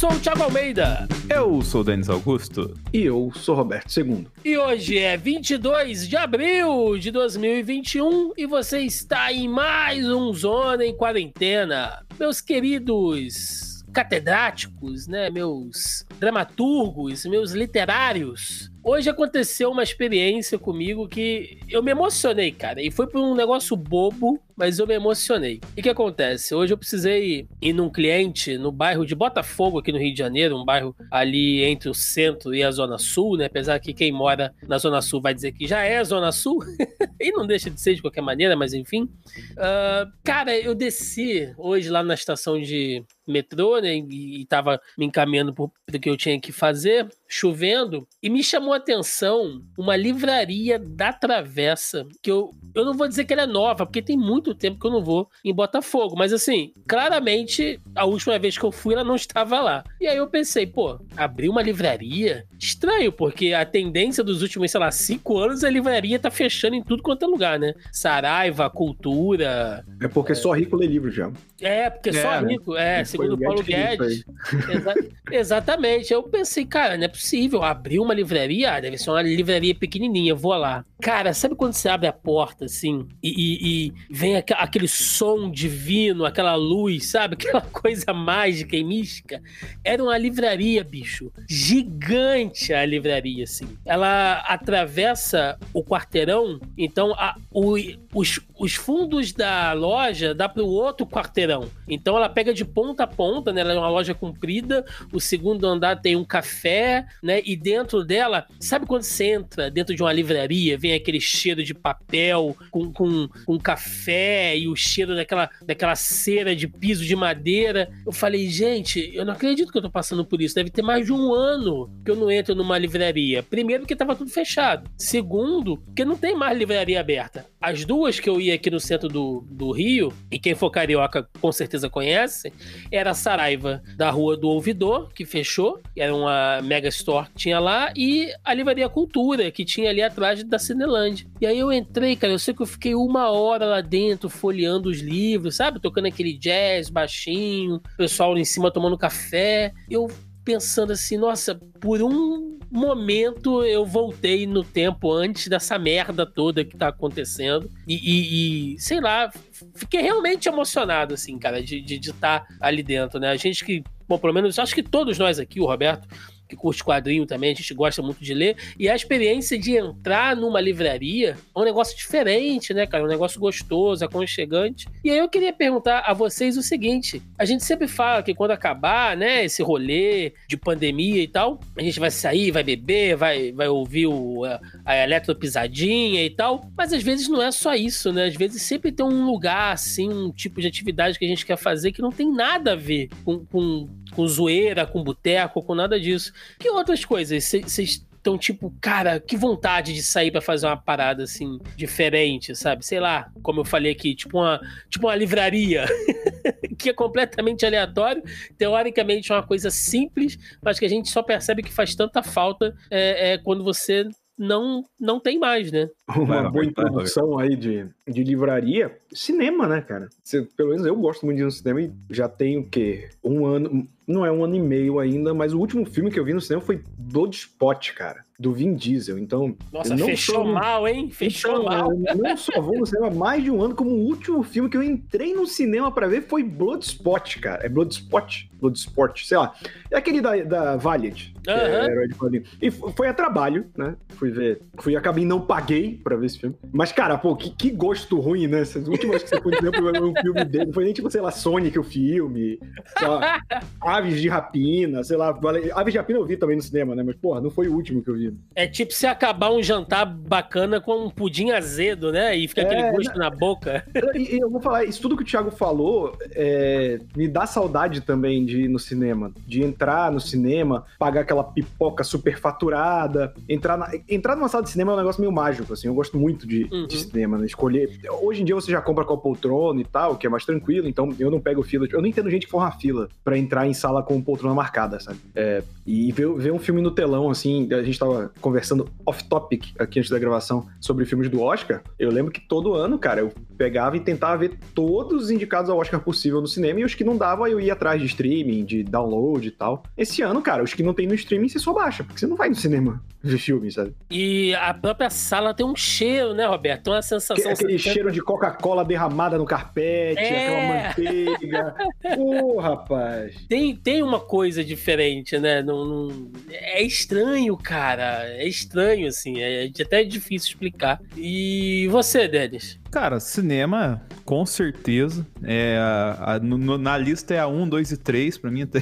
sou o Thiago Almeida. Eu sou o Denis Augusto. E eu sou Roberto II. E hoje é 22 de abril de 2021 e você está em mais um Zona em Quarentena. Meus queridos catedráticos, né, meus dramaturgos, meus literários, Hoje aconteceu uma experiência comigo que eu me emocionei, cara. E foi por um negócio bobo, mas eu me emocionei. O que acontece? Hoje eu precisei ir num cliente no bairro de Botafogo, aqui no Rio de Janeiro, um bairro ali entre o centro e a Zona Sul, né? Apesar que quem mora na Zona Sul vai dizer que já é a Zona Sul, e não deixa de ser de qualquer maneira, mas enfim. Uh, cara, eu desci hoje lá na estação de metrô, né? E, e tava me encaminhando pro, pro que eu tinha que fazer, chovendo, e me chamou a atenção uma livraria da Travessa, que eu, eu não vou dizer que ela é nova, porque tem muito tempo que eu não vou em Botafogo, mas assim, claramente, a última vez que eu fui, ela não estava lá. E aí eu pensei, pô, abrir uma livraria? Estranho, porque a tendência dos últimos, sei lá, cinco anos, a livraria tá fechando em tudo quanto é lugar, né? Saraiva, Cultura. É porque é... só rico lê livro já. É, porque é, só né? rico, é, segundo o Paulo Guedes. Exa exatamente. Eu pensei, cara, não é possível abrir uma livraria ah, deve ser uma livraria pequenininha, vou lá. Cara, sabe quando você abre a porta assim e, e, e vem aqu aquele som divino, aquela luz, sabe? Aquela coisa mágica e mística? Era uma livraria, bicho. Gigante a livraria, assim. Ela atravessa o quarteirão, então a, o, os, os fundos da loja dá para o outro quarteirão. Então ela pega de ponta a ponta, né? Ela é uma loja comprida. O segundo andar tem um café, né? E dentro dela Sabe quando você entra dentro de uma livraria, vem aquele cheiro de papel com, com, com café e o cheiro daquela, daquela cera de piso de madeira? Eu falei, gente, eu não acredito que eu tô passando por isso. Deve ter mais de um ano que eu não entro numa livraria. Primeiro, porque tava tudo fechado. Segundo, porque não tem mais livraria aberta. As duas que eu ia aqui no centro do, do Rio, e quem for carioca com certeza conhece, era a Saraiva da Rua do Ouvidor, que fechou, era uma mega store que tinha lá, e a Livraria Cultura, que tinha ali atrás da Cinelândia. E aí eu entrei, cara, eu sei que eu fiquei uma hora lá dentro folheando os livros, sabe? Tocando aquele jazz baixinho, pessoal em cima tomando café. Eu pensando assim, nossa, por um momento eu voltei no tempo antes dessa merda toda que tá acontecendo. E, e, e sei lá, fiquei realmente emocionado, assim, cara, de estar de, de tá ali dentro, né? A gente que, bom, pelo menos acho que todos nós aqui, o Roberto, que curte quadrinho também, a gente gosta muito de ler. E a experiência de entrar numa livraria é um negócio diferente, né, cara? Um negócio gostoso, aconchegante. E aí eu queria perguntar a vocês o seguinte: a gente sempre fala que quando acabar, né, esse rolê de pandemia e tal, a gente vai sair, vai beber, vai, vai ouvir o, a, a eletropisadinha e tal. Mas às vezes não é só isso, né? Às vezes sempre tem um lugar, assim, um tipo de atividade que a gente quer fazer que não tem nada a ver com, com, com zoeira, com boteco, com nada disso. Que outras coisas vocês estão tipo, cara, que vontade de sair para fazer uma parada assim diferente, sabe? Sei lá, como eu falei aqui, tipo uma, tipo uma livraria, que é completamente aleatório, teoricamente é uma coisa simples, mas que a gente só percebe que faz tanta falta é, é quando você não, não tem mais, né? Uma boa introdução aí de, de livraria. Cinema, né, cara? pelo menos eu gosto muito de ir no cinema e já tenho o quê? Um ano. Não é um ano e meio ainda, mas o último filme que eu vi no cinema foi Bloodspot, cara do Vin Diesel. Então. Nossa, fechou só... mal, hein? Fechou então, mal. Eu não só vou no cinema há mais de um ano, como o último filme que eu entrei no cinema para ver foi Bloodspot, cara. É Bloodspot? Bloodsport, sei lá. É aquele da, da Valiant. Uhum. É e foi a trabalho, né? Fui ver. Fui, acabei não paguei pra ver esse filme. Mas, cara, pô, que, que gosto ruim, né? Essas últimas que você foi ver um filme dele. Não foi nem tipo, sei lá, Sonic o filme. Lá, Aves de Rapina, sei lá. Aves de Rapina eu vi também no cinema, né? Mas, porra, não foi o último que eu vi. É tipo se acabar um jantar bacana com um pudim azedo, né? E fica é, aquele gosto na boca. E eu, eu vou falar, isso tudo que o Thiago falou é, me dá saudade também de ir no cinema. De entrar no cinema, pagar aquela pipoca super faturada. Entrar, na, entrar numa sala de cinema é um negócio meio mágico, assim. Eu gosto muito de, uhum. de cinema, né? Escolher. Hoje em dia você já compra com a poltrona e tal, que é mais tranquilo, então eu não pego fila. Eu não entendo gente que for uma fila pra entrar em, sala com poltrona marcada, sabe? É, e ver, ver um filme no telão, assim, a gente tava conversando off-topic aqui antes da gravação sobre filmes do Oscar. Eu lembro que todo ano, cara, eu pegava e tentava ver todos os indicados ao Oscar possível no cinema e os que não dava eu ia atrás de streaming, de download e tal. Esse ano, cara, os que não tem no streaming você só baixa, porque você não vai no cinema ver filme, sabe? E a própria sala tem um cheiro, né, Roberto? Uma sensação. Que, aquele cheiro de Coca-Cola derramada no carpete, é... aquela manteiga. Pô, rapaz. Tem, tem uma coisa diferente, né? Não, não... É estranho, cara. É estranho, assim. É até difícil explicar. E você, Denis? Cara, cinema, com certeza. É, a, a, no, na lista é a 1, 2 e 3, pra mim até,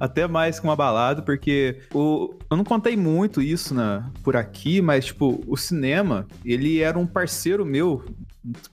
até mais que uma balada, porque o, eu não contei muito isso na, por aqui, mas, tipo, o cinema, ele era um parceiro meu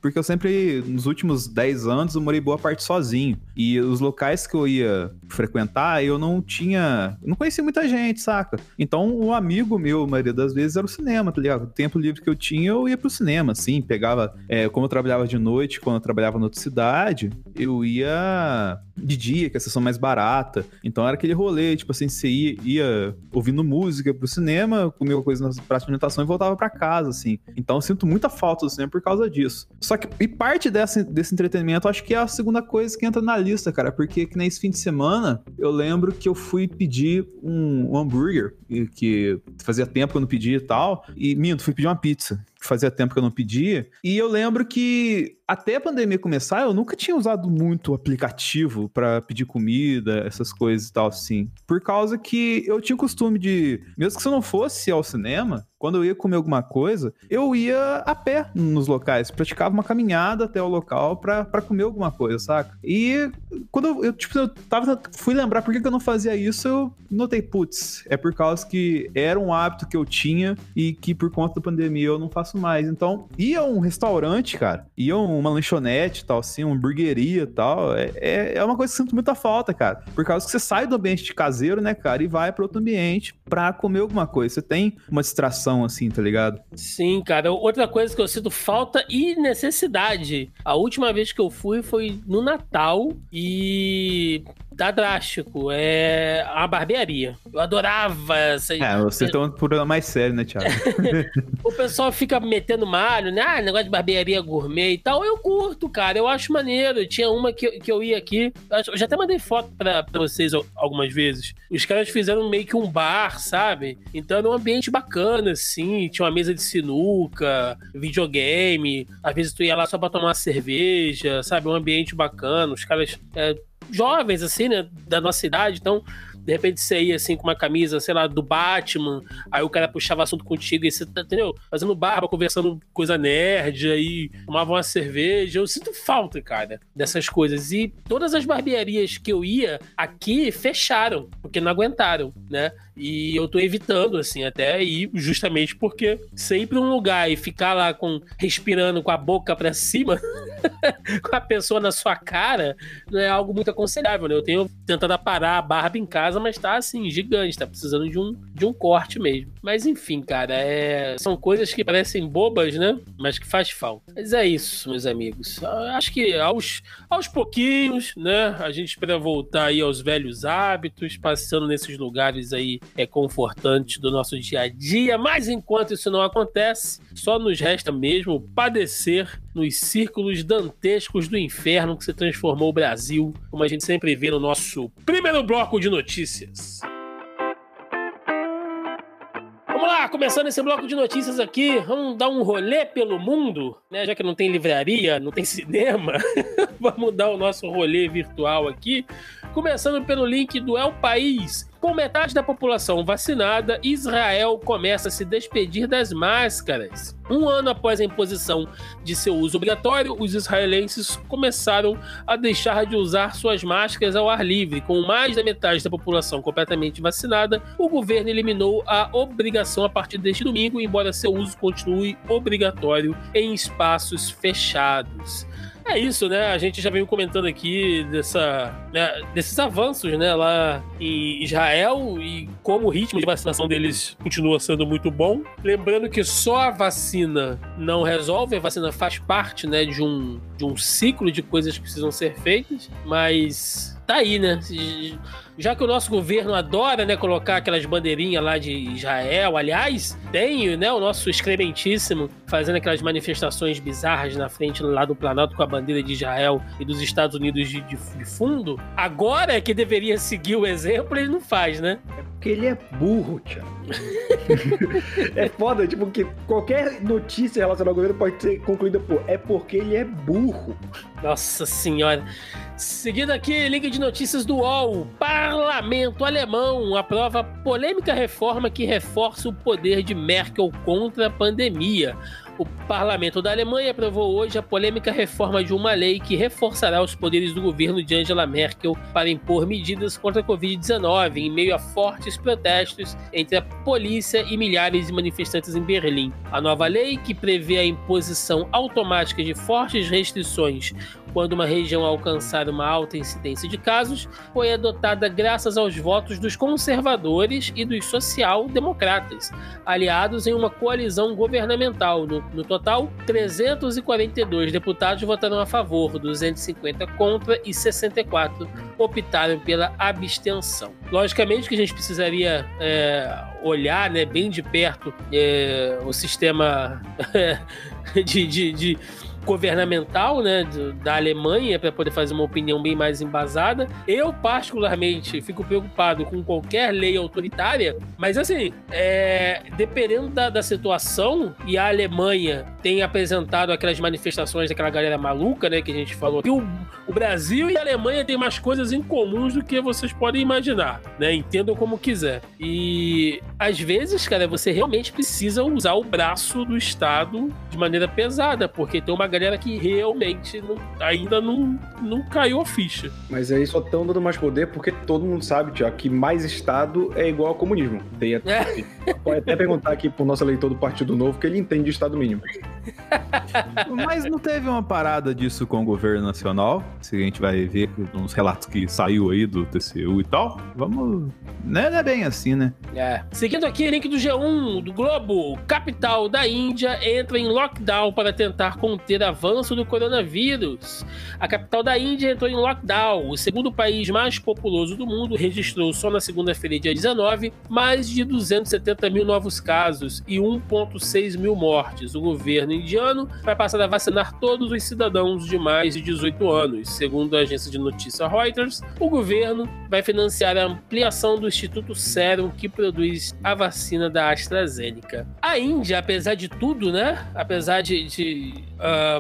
porque eu sempre, nos últimos 10 anos, eu morei boa parte sozinho. E os locais que eu ia frequentar, eu não tinha. Eu não conhecia muita gente, saca? Então, um amigo meu, a maioria das vezes, era o cinema, tá ligado? O tempo livre que eu tinha, eu ia pro cinema, assim. Pegava. É, como eu trabalhava de noite, quando eu trabalhava na outra cidade, eu ia de dia, que é a sessão mais barata. Então era aquele rolê, tipo assim, você ia, ia ouvindo música pro cinema, comia coisa na praça de alimentação e voltava para casa, assim. Então eu sinto muita falta do cinema por causa disso. Só que, e parte desse entretenimento, acho que é a segunda coisa que entra na lista, cara, porque que nesse fim de semana, eu lembro que eu fui pedir um, um hambúrguer, que fazia tempo que eu não pedia e tal, e minto, fui pedir uma pizza que fazia tempo que eu não pedia. E eu lembro que até a pandemia começar, eu nunca tinha usado muito aplicativo para pedir comida, essas coisas e tal, assim. Por causa que eu tinha o costume de, mesmo que se eu não fosse ao cinema, quando eu ia comer alguma coisa, eu ia a pé nos locais, praticava uma caminhada até o local para comer alguma coisa, saca? E quando eu, tipo, eu tava, fui lembrar por que, que eu não fazia isso, eu notei, putz, é por causa que era um hábito que eu tinha e que por conta da pandemia eu não faço mais. Então, ia um restaurante, cara, ia uma lanchonete tal, assim, uma hamburgueria e tal, é, é, é uma coisa que eu sinto muita falta, cara. Por causa que você sai do ambiente caseiro, né, cara, e vai para outro ambiente pra comer alguma coisa. Você tem uma distração assim, tá ligado? Sim, cara. Outra coisa que eu sinto falta e necessidade. A última vez que eu fui foi no Natal e tá drástico. É a barbearia. Eu adorava essa. É, vocês estão um problema mais sério, né, Thiago? o pessoal fica metendo malho, né? Ah, negócio de barbearia gourmet e tal. Eu curto, cara. Eu acho maneiro. Tinha uma que, que eu ia aqui. Eu já até mandei foto pra, pra vocês algumas vezes. Os caras fizeram meio que um bar, sabe? Então era um ambiente bacana, assim. Tinha uma mesa de sinuca, videogame. Às vezes tu ia lá só pra tomar cerveja, sabe? Um ambiente bacana. Os caras. É, jovens, assim, né? Da nossa idade. Então, de repente você ia assim com uma camisa, sei lá, do Batman, aí o cara puxava assunto contigo e você, entendeu? Fazendo barba, conversando coisa nerd, aí tomava uma cerveja. Eu sinto falta, cara, dessas coisas. E todas as barbearias que eu ia aqui fecharam, porque não aguentaram, né? E eu tô evitando, assim, até ir justamente porque sempre um lugar e ficar lá com respirando com a boca para cima, com a pessoa na sua cara, não é algo muito aconselhável, né? Eu tenho tentado parar a barba em casa, mas tá assim, gigante, tá precisando de um, de um corte mesmo. Mas enfim, cara, é... são coisas que parecem bobas, né? Mas que faz falta. Mas é isso, meus amigos. Acho que aos, aos pouquinhos, né? A gente espera voltar aí aos velhos hábitos, passando nesses lugares aí é confortante do nosso dia a dia, mas enquanto isso não acontece, só nos resta mesmo padecer nos círculos dantescos do inferno que se transformou o Brasil, como a gente sempre vê no nosso primeiro bloco de notícias. Vamos lá, começando esse bloco de notícias aqui, vamos dar um rolê pelo mundo, né? Já que não tem livraria, não tem cinema, vamos dar o nosso rolê virtual aqui. Começando pelo link do El País. Com metade da população vacinada, Israel começa a se despedir das máscaras. Um ano após a imposição de seu uso obrigatório, os israelenses começaram a deixar de usar suas máscaras ao ar livre. Com mais da metade da população completamente vacinada, o governo eliminou a obrigação a partir deste domingo, embora seu uso continue obrigatório em espaços fechados. É isso, né? A gente já veio comentando aqui dessa, né, desses avanços, né, lá em Israel e como o ritmo de vacinação deles continua sendo muito bom. Lembrando que só a vacina não resolve, a vacina faz parte, né, de um, de um ciclo de coisas que precisam ser feitas, mas tá aí, né? Já que o nosso governo adora, né, colocar aquelas bandeirinhas lá de Israel, aliás, tem, né, o nosso excrementíssimo fazendo aquelas manifestações bizarras na frente lá do Planalto com a bandeira de Israel e dos Estados Unidos de, de, de fundo. Agora é que deveria seguir o exemplo, ele não faz, né? É porque ele é burro, Thiago. é foda, tipo, que qualquer notícia relacionada ao governo pode ser concluída por é porque ele é burro. Nossa senhora. Seguindo aqui, link de notícias do UOL. Parlamento alemão aprova polêmica reforma que reforça o poder de Merkel contra a pandemia. O parlamento da Alemanha aprovou hoje a polêmica reforma de uma lei que reforçará os poderes do governo de Angela Merkel para impor medidas contra a Covid-19 em meio a fortes protestos entre a polícia e milhares de manifestantes em Berlim. A nova lei, que prevê a imposição automática de fortes restrições quando uma região alcançar uma alta incidência de casos, foi adotada graças aos votos dos conservadores e dos social-democratas, aliados em uma coalizão governamental. No, no, total, 342 deputados votaram a favor, 250 contra e 64 optaram pela abstenção. Logicamente que a gente precisaria é, olhar né, bem de perto é, o sistema de, de, de governamental, né, da Alemanha para poder fazer uma opinião bem mais embasada. Eu particularmente fico preocupado com qualquer lei autoritária, mas assim, é, dependendo da, da, situação e a Alemanha tem apresentado aquelas manifestações daquela galera maluca, né, que a gente falou. Que o, o Brasil e a Alemanha têm mais coisas em comuns do que vocês podem imaginar, né? Entendam como quiser. E às vezes, cara, você realmente precisa usar o braço do Estado de maneira pesada, porque tem uma galera que realmente não, ainda não, não caiu a ficha. Mas aí só estão dando mais poder porque todo mundo sabe, Tiago, que mais Estado é igual ao comunismo. Tem até, é. Pode até perguntar aqui pro nosso eleitor do Partido Novo que ele entende de Estado mínimo. Mas não teve uma parada disso com o governo nacional? Se a gente vai ver uns relatos que saiu aí do TCU e tal, vamos. Não é bem assim, né? É. Seguindo aqui, link do G1 do Globo: capital da Índia entra em lockdown para tentar conter avanço do coronavírus. A capital da Índia entrou em lockdown. O segundo país mais populoso do mundo registrou só na segunda-feira, dia 19, mais de 270 mil novos casos e 1,6 mil mortes. O governo indiano vai passar a vacinar todos os cidadãos de mais de 18 anos. Segundo a agência de notícia Reuters, o governo vai financiar a ampliação do Instituto Serum que produz a vacina da AstraZeneca. A Índia, apesar de tudo, né? Apesar de, de uh,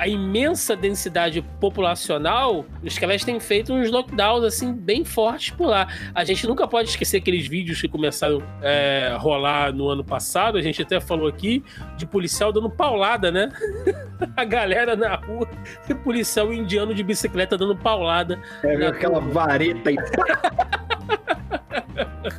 a imensa densidade populacional, os caras têm feito uns lockdowns assim bem fortes por lá. A gente nunca pode esquecer aqueles vídeos que começaram a é, rolar no ano passado. A gente até falou aqui de policial dando paulada, né? a galera na rua, e policial indiano de bicicleta dando paulada. É, aquela vareta e.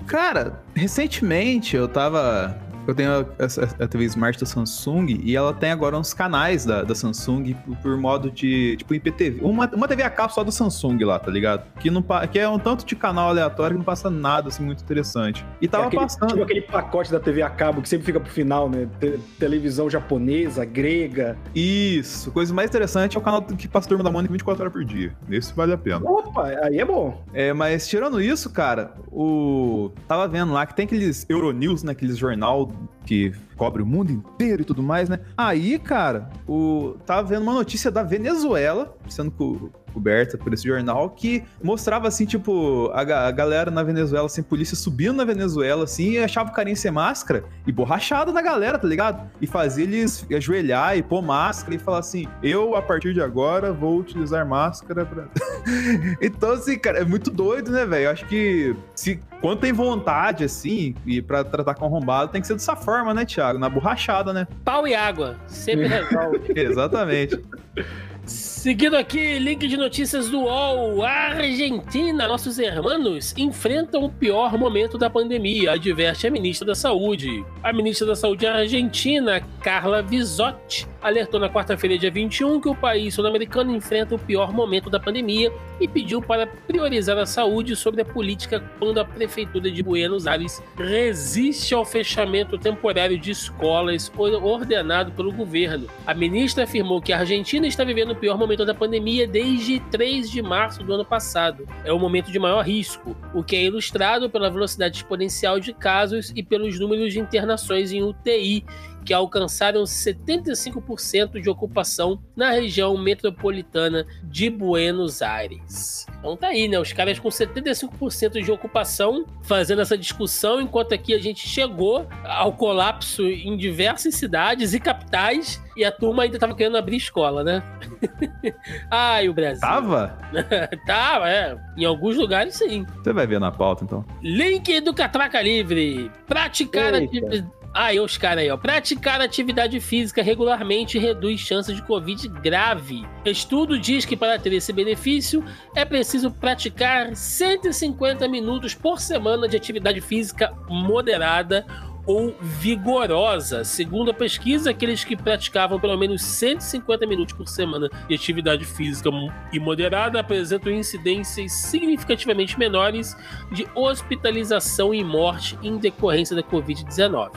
Cara, recentemente eu tava eu tenho a, a, a, TV Smart da Samsung e ela tem agora uns canais da, da Samsung por, por modo de, tipo, IPTV. Uma, uma TV a cabo só do Samsung lá, tá ligado? Que, não, que é um tanto de canal aleatório que não passa nada, assim, muito interessante. E tava é aquele, passando... Tipo aquele pacote da TV a cabo que sempre fica pro final, né? Te, televisão japonesa, grega. Isso. Coisa mais interessante é o canal que passa Turma da Mônica 24 horas por dia. Esse vale a pena. Opa, aí é bom. É, mas tirando isso, cara, o... Tava vendo lá que tem aqueles Euronews, né? Aqueles jornal que cobre o mundo inteiro e tudo mais, né? Aí, cara, o tava vendo uma notícia da Venezuela, sendo co coberta por esse jornal, que mostrava assim, tipo, a, a, galera na Venezuela, assim, polícia subindo na Venezuela, assim, e achava o carinha sem máscara e borrachado na galera, tá ligado? E fazia eles ajoelhar e pôr máscara e falar assim: eu, a partir de agora, vou utilizar máscara pra. então, assim, cara, é muito doido, né, velho? Acho que se quando tem vontade, assim, e pra tratar com arrombado, tem que ser dessa forma, né, Thiago? Na borrachada, né? Pau e água. Sempre resolve. Exatamente. Seguindo aqui, link de notícias do UOL. A Argentina, nossos irmãos, enfrentam o pior momento da pandemia, adverte a ministra da Saúde. A ministra da Saúde argentina, Carla Visotti, alertou na quarta-feira, dia 21, que o país sul-americano enfrenta o pior momento da pandemia e pediu para priorizar a saúde sobre a política quando a prefeitura de Buenos Aires resiste ao fechamento temporário de escolas ordenado pelo governo. A ministra afirmou que a Argentina está vivendo o pior momento da pandemia desde 3 de março do ano passado. É o momento de maior risco, o que é ilustrado pela velocidade exponencial de casos e pelos números de internações em UTI, que alcançaram 75% de ocupação na região metropolitana de Buenos Aires. Então tá aí, né? Os caras com 75% de ocupação fazendo essa discussão, enquanto aqui a gente chegou ao colapso em diversas cidades e capitais e a turma ainda tava querendo abrir escola, né? Ai, o Brasil. Tava? Tava, é. Em alguns lugares, sim. Você vai ver na pauta, então. Link do Catraca Livre. Praticar atividade Aí os caras aí, ó. Praticar atividade física regularmente reduz chances de Covid grave. Estudo diz que para ter esse benefício é preciso praticar 150 minutos por semana de atividade física moderada ou vigorosa. Segundo a pesquisa, aqueles que praticavam pelo menos 150 minutos por semana de atividade física e moderada apresentam incidências significativamente menores de hospitalização e morte em decorrência da Covid-19.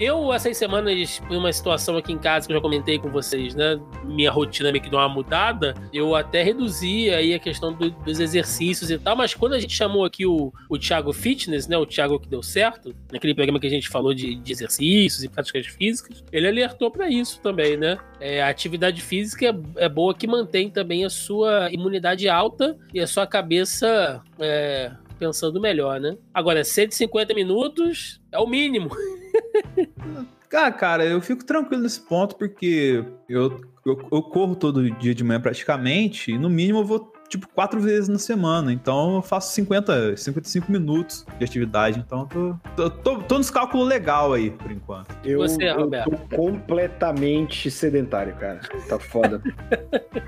Eu, essas semanas, por uma situação aqui em casa que eu já comentei com vocês, né? Minha rotina meio que deu uma mudada, eu até reduzi aí a questão do, dos exercícios e tal, mas quando a gente chamou aqui o, o Thiago Fitness, né? O Thiago que deu certo, naquele programa que a gente falou de, de exercícios e práticas físicas, ele alertou para isso também, né? É, a atividade física é, é, boa que mantém também a sua imunidade alta e a sua cabeça é, pensando melhor, né? Agora, 150 minutos é o mínimo. Ah, cara, eu fico tranquilo nesse ponto porque eu, eu, eu, corro todo dia de manhã praticamente e no mínimo eu vou tipo, quatro vezes na semana. Então eu faço 50, 55 minutos de atividade. Então tô, tô, tô, tô nos cálculos legal aí, por enquanto. Eu, Você, Roberto? Eu tô completamente sedentário, cara. Tá foda.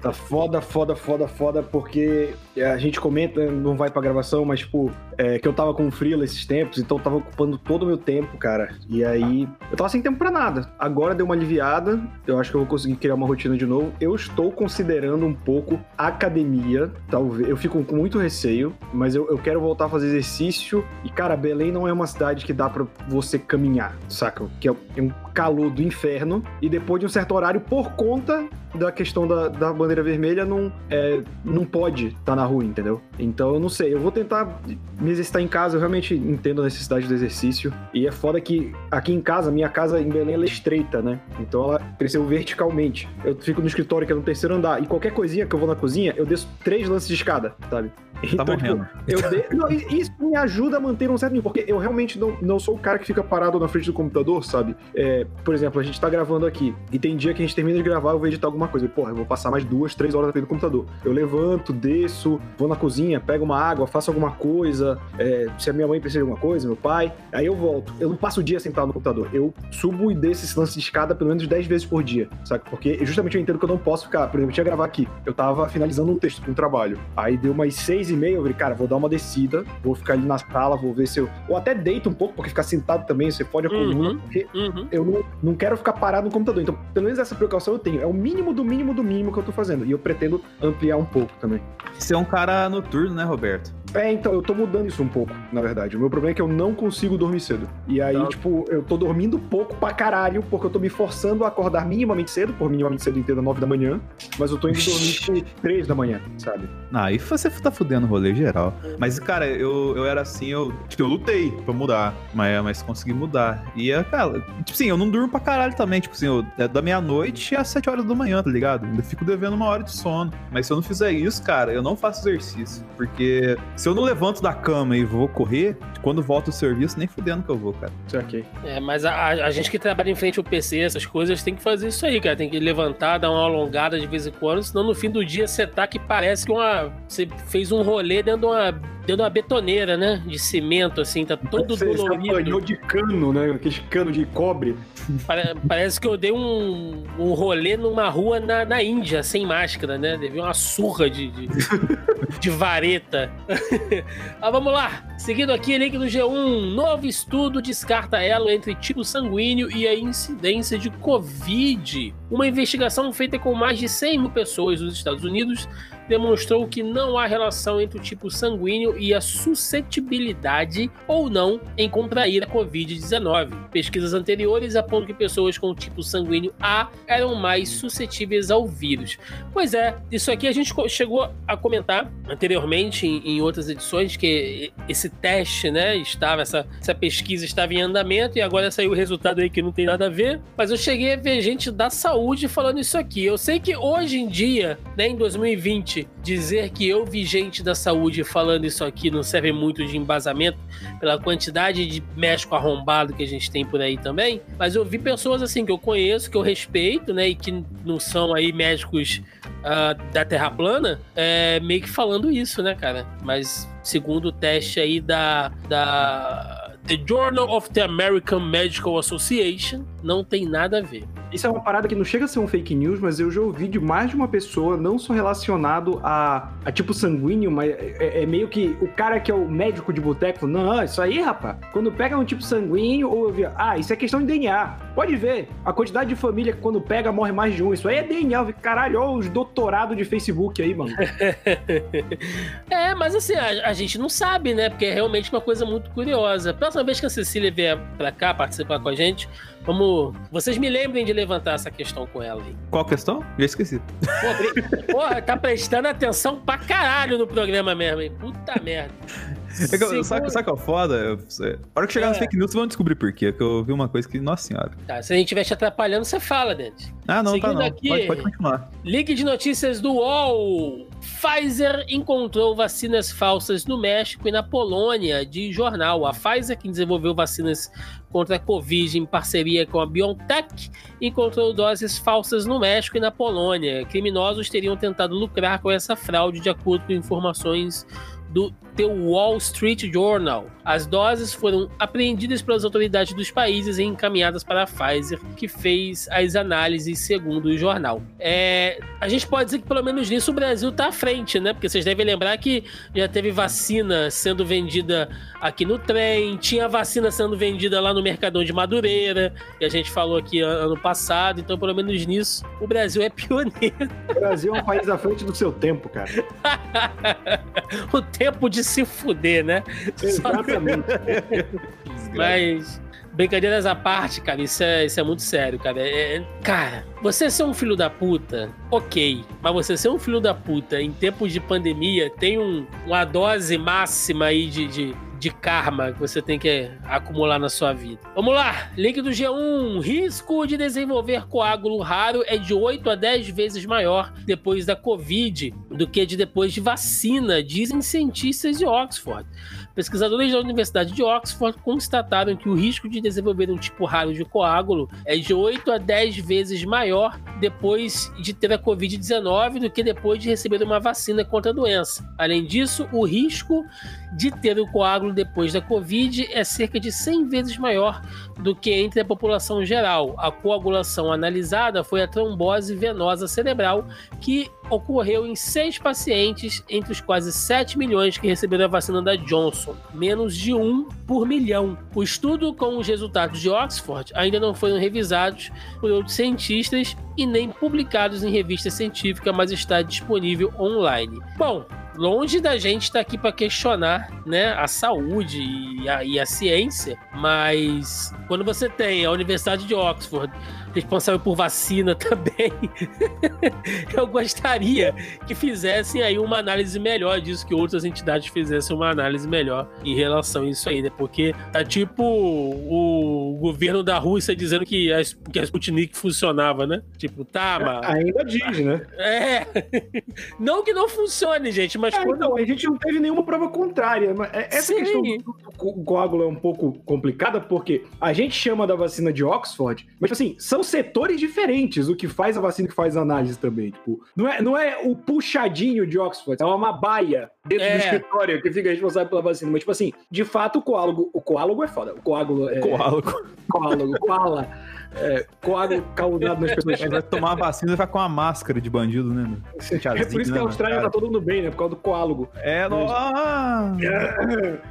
tá foda, foda, foda, foda, porque a gente comenta, não vai pra gravação, mas, tipo, é, que eu tava com frio esses tempos, então eu tava ocupando todo o meu tempo, cara. E aí, eu tava sem tempo pra nada. Agora deu uma aliviada, eu acho que eu vou conseguir criar uma rotina de novo. Eu estou considerando um pouco academia, talvez. Eu fico com muito receio, mas eu, eu quero voltar a fazer exercício. E, cara, Belém não é uma cidade que dá para você caminhar, saca? Que é um calor do inferno. E depois de um certo horário, por conta da questão da, da bandeira vermelha, não, é, não pode estar tá na rua, entendeu? Então eu não sei. Eu vou tentar me exercitar em casa. Eu realmente entendo a necessidade do exercício. E é foda que aqui em casa, minha casa em Belém ela é estreita, né? Então ela cresceu verticalmente. Eu fico no escritório que é no terceiro andar. E qualquer coisinha que eu vou na cozinha, eu desço três lances de escada, sabe? Tá então, tá morrendo. Tipo, eu de... não, isso me ajuda a manter um certo nível, porque eu realmente não, não sou o cara que fica parado na frente do computador, sabe? É, por exemplo, a gente tá gravando aqui, e tem dia que a gente termina de gravar, eu vou editar alguma coisa. Porra, eu vou passar mais duas, três horas frente do computador. Eu levanto, desço, vou na cozinha, pego uma água, faço alguma coisa, é, se a minha mãe precisa de alguma coisa, meu pai, aí eu volto. Eu não passo o dia sentado no computador. Eu subo e desço esse lance de escada pelo menos 10 vezes por dia, sabe? Porque justamente eu entendo que eu não posso ficar, por exemplo, eu tinha gravar aqui, eu tava finalizando um texto com um trabalho. Aí deu umas seis e meia, eu falei, cara, vou dar uma descida, vou ficar ali na sala, vou ver se eu. Ou até deito um pouco, porque ficar sentado também, você pode a coluna. Uhum, porque uhum. eu não, não quero ficar parado no computador. Então, pelo menos essa precaução eu tenho. É o mínimo do mínimo do mínimo que eu tô fazendo. E eu pretendo ampliar um pouco também. Você é um cara noturno, né, Roberto? É, então, eu tô mudando isso um pouco, na verdade. O meu problema é que eu não consigo dormir cedo. E aí, não. tipo, eu tô dormindo pouco pra caralho, porque eu tô me forçando a acordar minimamente cedo, por minimamente cedo inteiro, 9 da manhã, mas eu tô indo dormir, tipo, 3 da manhã, sabe? Ah, aí você tá fudendo o rolê geral. Mas, cara, eu, eu era assim, eu, tipo, eu lutei pra mudar, mas, mas consegui mudar. E, cara, tipo assim, eu não durmo pra caralho também, tipo assim, eu, é da meia-noite às 7 horas da manhã, tá ligado? Ainda fico devendo uma hora de sono. Mas se eu não fizer isso, cara, eu não faço exercício, porque se eu não levanto da cama e vou correr, quando volto do serviço, nem fudendo que eu vou, cara. Isso aqui. É, mas a, a, gente que trabalha em frente ao PC, essas coisas, tem que fazer isso aí, cara. Tem que levantar, dar uma alongada de vez em quando, senão no fim do dia você tá que parece que uma. Você fez um rolê dentro de uma dentro de uma betoneira, né? De cimento, assim, tá todo você, dolorido. Você de cano, né? Aquele cano de cobre. Parece que eu dei um, um rolê numa rua na, na Índia, sem máscara, né? Deve uma surra de, de, de vareta. ah, vamos lá. Seguindo aqui, link do G1. Novo estudo descarta elo entre tipo sanguíneo e a incidência de Covid. Uma investigação feita com mais de 100 mil pessoas nos Estados Unidos demonstrou que não há relação entre o tipo sanguíneo e a suscetibilidade ou não em contrair a Covid-19. Pesquisas anteriores apontam que pessoas com tipo sanguíneo A eram mais suscetíveis ao vírus. Pois é, isso aqui a gente chegou a comentar anteriormente em, em outras edições que esse teste, né, estava essa, essa pesquisa estava em andamento e agora saiu o resultado aí que não tem nada a ver. Mas eu cheguei a ver gente da saúde falando isso aqui. Eu sei que hoje em dia, né, em 2020, dizer que eu vi gente da saúde falando isso aqui não serve muito de embasamento pela quantidade de médico arrombado que a gente tem por aí também. Mas eu vi pessoas assim que eu conheço, que eu respeito, né, e que não são aí médicos uh, da Terra plana, é, meio que falando isso, né, cara? Mas segundo o teste aí da, da The Journal of the American Medical Association, não tem nada a ver. Isso é uma parada que não chega a ser um fake news, mas eu já ouvi de mais de uma pessoa, não só relacionado a, a tipo sanguíneo, mas é, é, meio que o cara que é o médico de boteco, não, isso aí, rapaz, quando pega um tipo sanguíneo, ou eu vi, ah, isso é questão de DNA. Pode ver, a quantidade de família que quando pega morre mais de um, isso aí é DNA. Eu vi, caralho, olha os doutorados de Facebook aí, mano. é, mas assim, a, a, gente não sabe, né? Porque é realmente uma coisa muito curiosa. Próxima vez que a Cecília vier pra cá participar com a gente, vamos. Vocês me lembrem de levantar essa questão com ela aí. Qual questão? Já esqueci. Porra, tá prestando atenção pra caralho no programa mesmo, hein? Puta merda. É que, sabe, sabe que é foda? A hora que chegar é. nas fake news, vão descobrir por quê. Que eu vi uma coisa que, nossa senhora. Tá, se a gente estiver te atrapalhando, você fala, Dente. Ah, não, tá Seguindo tá não. Aqui, pode, pode continuar. Link de notícias do UOL. Pfizer encontrou vacinas falsas no México e na Polônia, de jornal. A Pfizer, que desenvolveu vacinas contra a Covid em parceria com a BioNTech, encontrou doses falsas no México e na Polônia. Criminosos teriam tentado lucrar com essa fraude, de acordo com informações do The Wall Street Journal. As doses foram apreendidas pelas autoridades dos países e encaminhadas para a Pfizer, que fez as análises segundo o jornal. É, a gente pode dizer que pelo menos nisso o Brasil está à frente, né? Porque vocês devem lembrar que já teve vacina sendo vendida aqui no trem, tinha vacina sendo vendida lá no Mercadão de Madureira, que a gente falou aqui ano passado, então pelo menos nisso o Brasil é pioneiro. O Brasil é um país à frente do seu tempo, cara. o tempo de se fuder, né? Exatamente. Mas, brincadeiras à parte, cara, isso é, isso é muito sério, cara. É, é, cara, você ser um filho da puta, ok. Mas você ser um filho da puta em tempos de pandemia tem um, uma dose máxima aí de, de de karma que você tem que acumular na sua vida. Vamos lá, link do G1. Risco de desenvolver coágulo raro é de 8 a 10 vezes maior depois da Covid do que de depois de vacina, dizem cientistas de Oxford. Pesquisadores da Universidade de Oxford constataram que o risco de desenvolver um tipo raro de coágulo é de 8 a 10 vezes maior depois de ter a Covid-19 do que depois de receber uma vacina contra a doença. Além disso, o risco de ter o coágulo depois da Covid é cerca de 100 vezes maior do que entre a população geral. A coagulação analisada foi a trombose venosa cerebral, que ocorreu em seis pacientes entre os quase 7 milhões que receberam a vacina da Johnson, menos de um por milhão. O estudo com os resultados de Oxford ainda não foram revisados por outros cientistas e nem publicados em revista científica, mas está disponível online. Bom, longe da gente estar tá aqui para questionar né, a saúde e a, e a ciência, mas quando você tem a Universidade de Oxford responsável por vacina também. eu gostaria que fizessem aí uma análise melhor disso, que outras entidades fizessem uma análise melhor em relação a isso aí, né? Porque tá tipo o governo da Rússia dizendo que a, que a Sputnik funcionava, né? Tipo, tá, é, mas... Ainda diz, né? É. Não que não funcione, gente, mas é, quando... Então, a gente não teve nenhuma prova contrária. Mas é, essa Sim. questão do coágulo é um pouco complicada, porque a gente chama da vacina de Oxford, mas, tipo assim, são setores diferentes o que faz a vacina que faz a análise também. Tipo, não é, não é o puxadinho de Oxford, é uma baia dentro é. do escritório que fica responsável pela vacina. Mas, tipo assim, de fato, o coágulo, o coágulo é foda. O coágulo é. Coágulo. Coágulo, coala. É, coágulo causado nas pessoas. Ele vai tomar a vacina e vai com uma máscara de bandido, né? É por isso que a Austrália tá todo mundo bem, né? Por causa do coálogo. É, no... ah!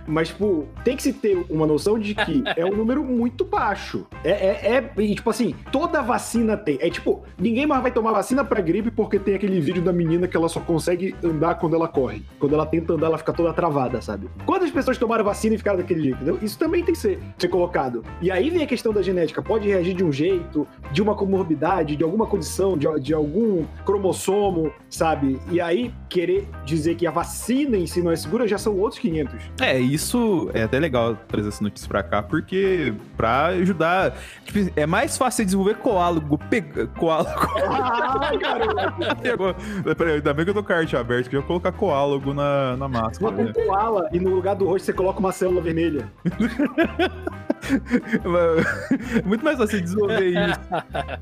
Mas, tipo, tem que se ter uma noção de que é um número muito baixo. É, é, é e, tipo assim, toda vacina tem. É tipo, ninguém mais vai tomar vacina pra gripe porque tem aquele vídeo da menina que ela só consegue andar quando ela corre. Quando ela tenta andar, ela fica toda travada, sabe? Quantas pessoas tomaram vacina e ficaram daquele jeito, entendeu? Isso também tem que ser, ser colocado. E aí vem a questão da genética. Pode reagir de um jeito, de uma comorbidade, de alguma condição, de, de algum cromossomo, sabe? E aí querer dizer que a vacina em si não é segura já são outros 500. É, isso é até legal trazer essa notícia pra cá, porque pra ajudar. Tipo, é mais fácil desenvolver coálogo. Pega, coálogo. Ah, Pegou. Peraí, ainda bem que eu tô com a arte aberta, que eu ia colocar coálogo na, na máscara. Bota um né? koala e no lugar do rosto você coloca uma célula vermelha. Muito mais fácil desenvolver isso.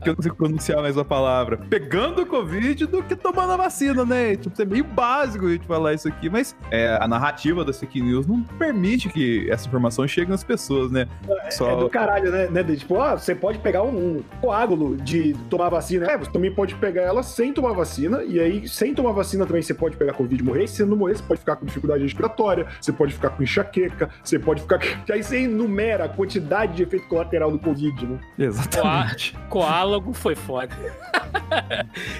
que eu não consigo pronunciar mais a palavra. Pegando o Covid do que tomando a vacina, né? Tipo, é meio básico a gente falar isso aqui, mas é, a narrativa da fake news não permite que essa informação chegue nas pessoas, né? É, Só... é do caralho, né? né? Tipo, ah, você pode pegar um, um coágulo de tomar vacina. É, você também pode pegar ela sem tomar vacina, e aí, sem tomar vacina também, você pode pegar Covid e morrer. E se não morrer, você pode ficar com dificuldade respiratória, você pode ficar com enxaqueca, você pode ficar. E aí você enumera a quantidade de efeito colateral do Covid, né? Exatamente. Coálogo foi foda.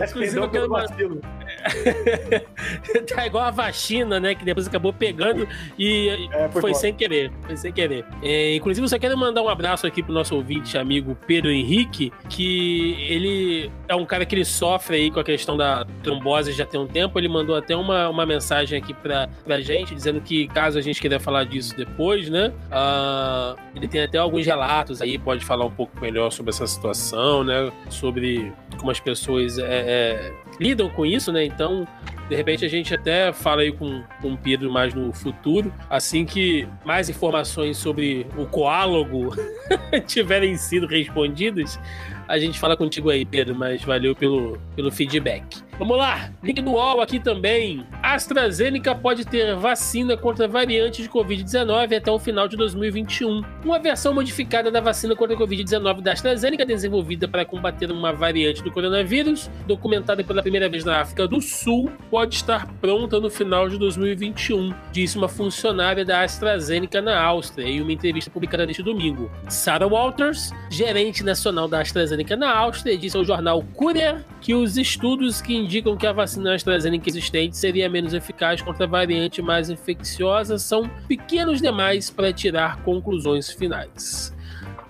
Inclusive, eu quero vacilo. tá igual a vacina, né? Que depois acabou pegando e é, foi, foi sem querer. Foi sem querer. É, inclusive, eu só quero mandar um abraço aqui pro nosso ouvinte amigo Pedro Henrique, que ele é um cara que ele sofre aí com a questão da trombose já tem um tempo. Ele mandou até uma, uma mensagem aqui pra, pra gente, dizendo que caso a gente queira falar disso depois, né? Uh, ele tem até alguns relatos aí, pode falar um pouco melhor sobre essa situação, né? Sobre como as pessoas é, é, lidam com isso, né? Então, de repente a gente até fala aí com, com o Pedro mais no futuro, assim que mais informações sobre o coálogo tiverem sido respondidas, a gente fala contigo aí, Pedro, mas valeu pelo, pelo feedback. Vamos lá, link do UOL aqui também. AstraZeneca pode ter vacina contra variante de Covid-19 até o final de 2021. Uma versão modificada da vacina contra a Covid-19 da AstraZeneca, desenvolvida para combater uma variante do coronavírus, documentada pela primeira vez na África do Sul, pode estar pronta no final de 2021, disse uma funcionária da AstraZeneca na Áustria em uma entrevista publicada neste domingo. Sarah Walters, gerente nacional da AstraZeneca na Áustria disse ao jornal Courier que os estudos que indicam que a vacina AstraZeneca existente seria menos eficaz contra a variante mais infecciosa são pequenos demais para tirar conclusões finais.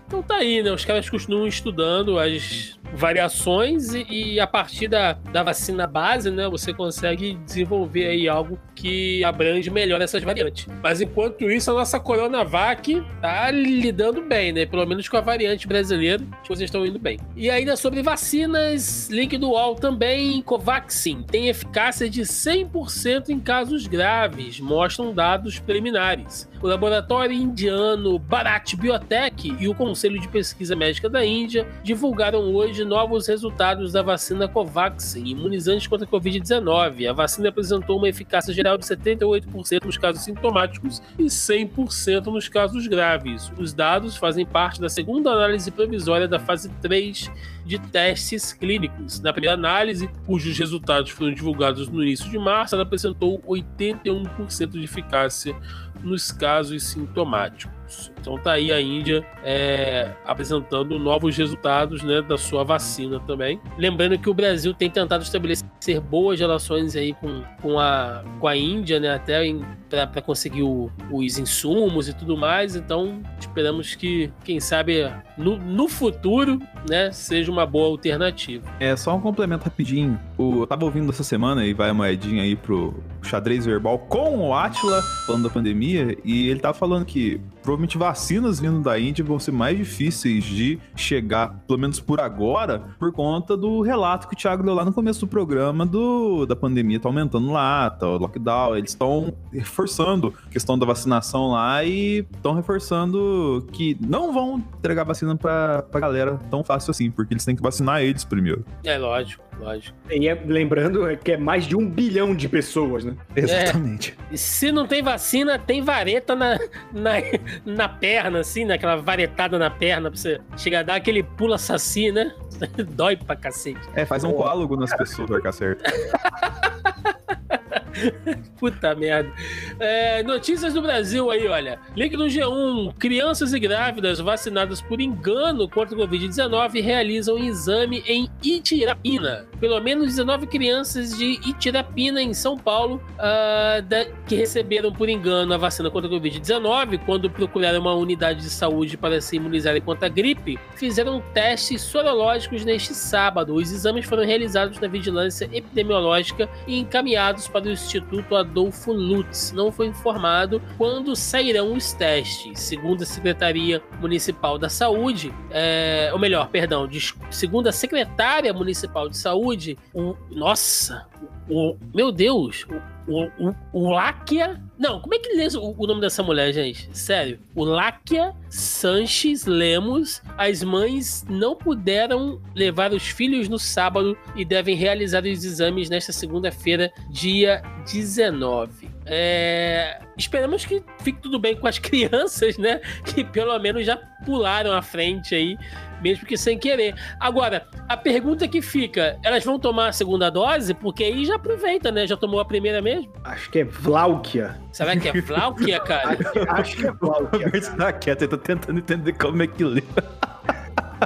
Então tá aí, né? Os caras continuam estudando as variações e, e, a partir da, da vacina base, né, você consegue desenvolver aí algo que abrange melhor essas variantes. Mas enquanto isso, a nossa Coronavac tá lidando bem, né? Pelo menos com a variante brasileira, as coisas estão indo bem. E ainda sobre vacinas, link do UOL também, Covaxin tem eficácia de 100% em casos graves, mostram dados preliminares. O laboratório indiano Bharat Biotech e o Conselho de Pesquisa Médica da Índia divulgaram hoje novos resultados da vacina Covaxin, imunizante contra a Covid-19. A vacina apresentou uma eficácia geral de 78% nos casos sintomáticos e 100% nos casos graves. Os dados fazem parte da segunda análise provisória da fase 3 de testes clínicos. Na primeira análise, cujos resultados foram divulgados no início de março, ela apresentou 81% de eficácia nos casos sintomáticos. Então tá aí a Índia é, apresentando novos resultados né, da sua vacina também. Lembrando que o Brasil tem tentado estabelecer boas relações aí com, com, a, com a Índia, né, até para conseguir o, os insumos e tudo mais. Então esperamos que, quem sabe, no, no futuro, né, seja uma boa alternativa. É, só um complemento rapidinho. O, eu tava ouvindo essa semana e vai a moedinha aí pro xadrez verbal com o Atila, falando da pandemia, e ele tava falando que provavelmente vacinas vindo da Índia vão ser mais difíceis de chegar, pelo menos por agora, por conta do relato que o Thiago deu lá no começo do programa do, da pandemia tá aumentando lá, tá o lockdown, eles estão reforçando a questão da vacinação lá e estão reforçando que não vão entregar vacina pra, pra galera tão fácil assim, porque eles têm que vacinar eles primeiro. É lógico. Lógico. E é, lembrando que é mais de um bilhão de pessoas, né? Exatamente. É. E se não tem vacina, tem vareta na, na, na perna, assim, naquela né? varetada na perna, pra você chegar a dar aquele pula saci, né? Dói pra cacete. É, faz um coálogo nas pessoas, vai ficar certo. Puta merda. É, notícias do Brasil aí, olha. Link no G1. Crianças e grávidas vacinadas por engano contra o Covid-19 realizam exame em Itirapina. Pelo menos 19 crianças de Itirapina, em São Paulo, uh, da, que receberam por engano a vacina contra o Covid-19, quando procuraram uma unidade de saúde para se imunizarem contra a gripe, fizeram testes sorológicos neste sábado. Os exames foram realizados na vigilância epidemiológica e encaminhados para o Instituto Adolfo Lutz. Não foi informado quando sairão os testes. Segundo a Secretaria Municipal da Saúde, é, ou melhor, perdão, de, segundo a Secretária Municipal de Saúde, o, nossa, o, meu Deus, o, o, o Láquia. Não, como é que lê o, o, nome dessa mulher, gente? Sério. O Láquia Sanches Lemos. As mães não puderam levar os filhos no sábado e devem realizar os exames nesta segunda-feira, dia 19. É... Esperamos que fique tudo bem com as crianças, né? Que pelo menos já pularam à frente aí mesmo que sem querer. Agora, a pergunta que fica, elas vão tomar a segunda dose? Porque aí já aproveita, né? Já tomou a primeira mesmo? Acho que é Vláuquia. Será que é Vláuquia, cara? acho, acho, que é Vláuquia. Você tá quieto, eu tô tentando entender como é que lê.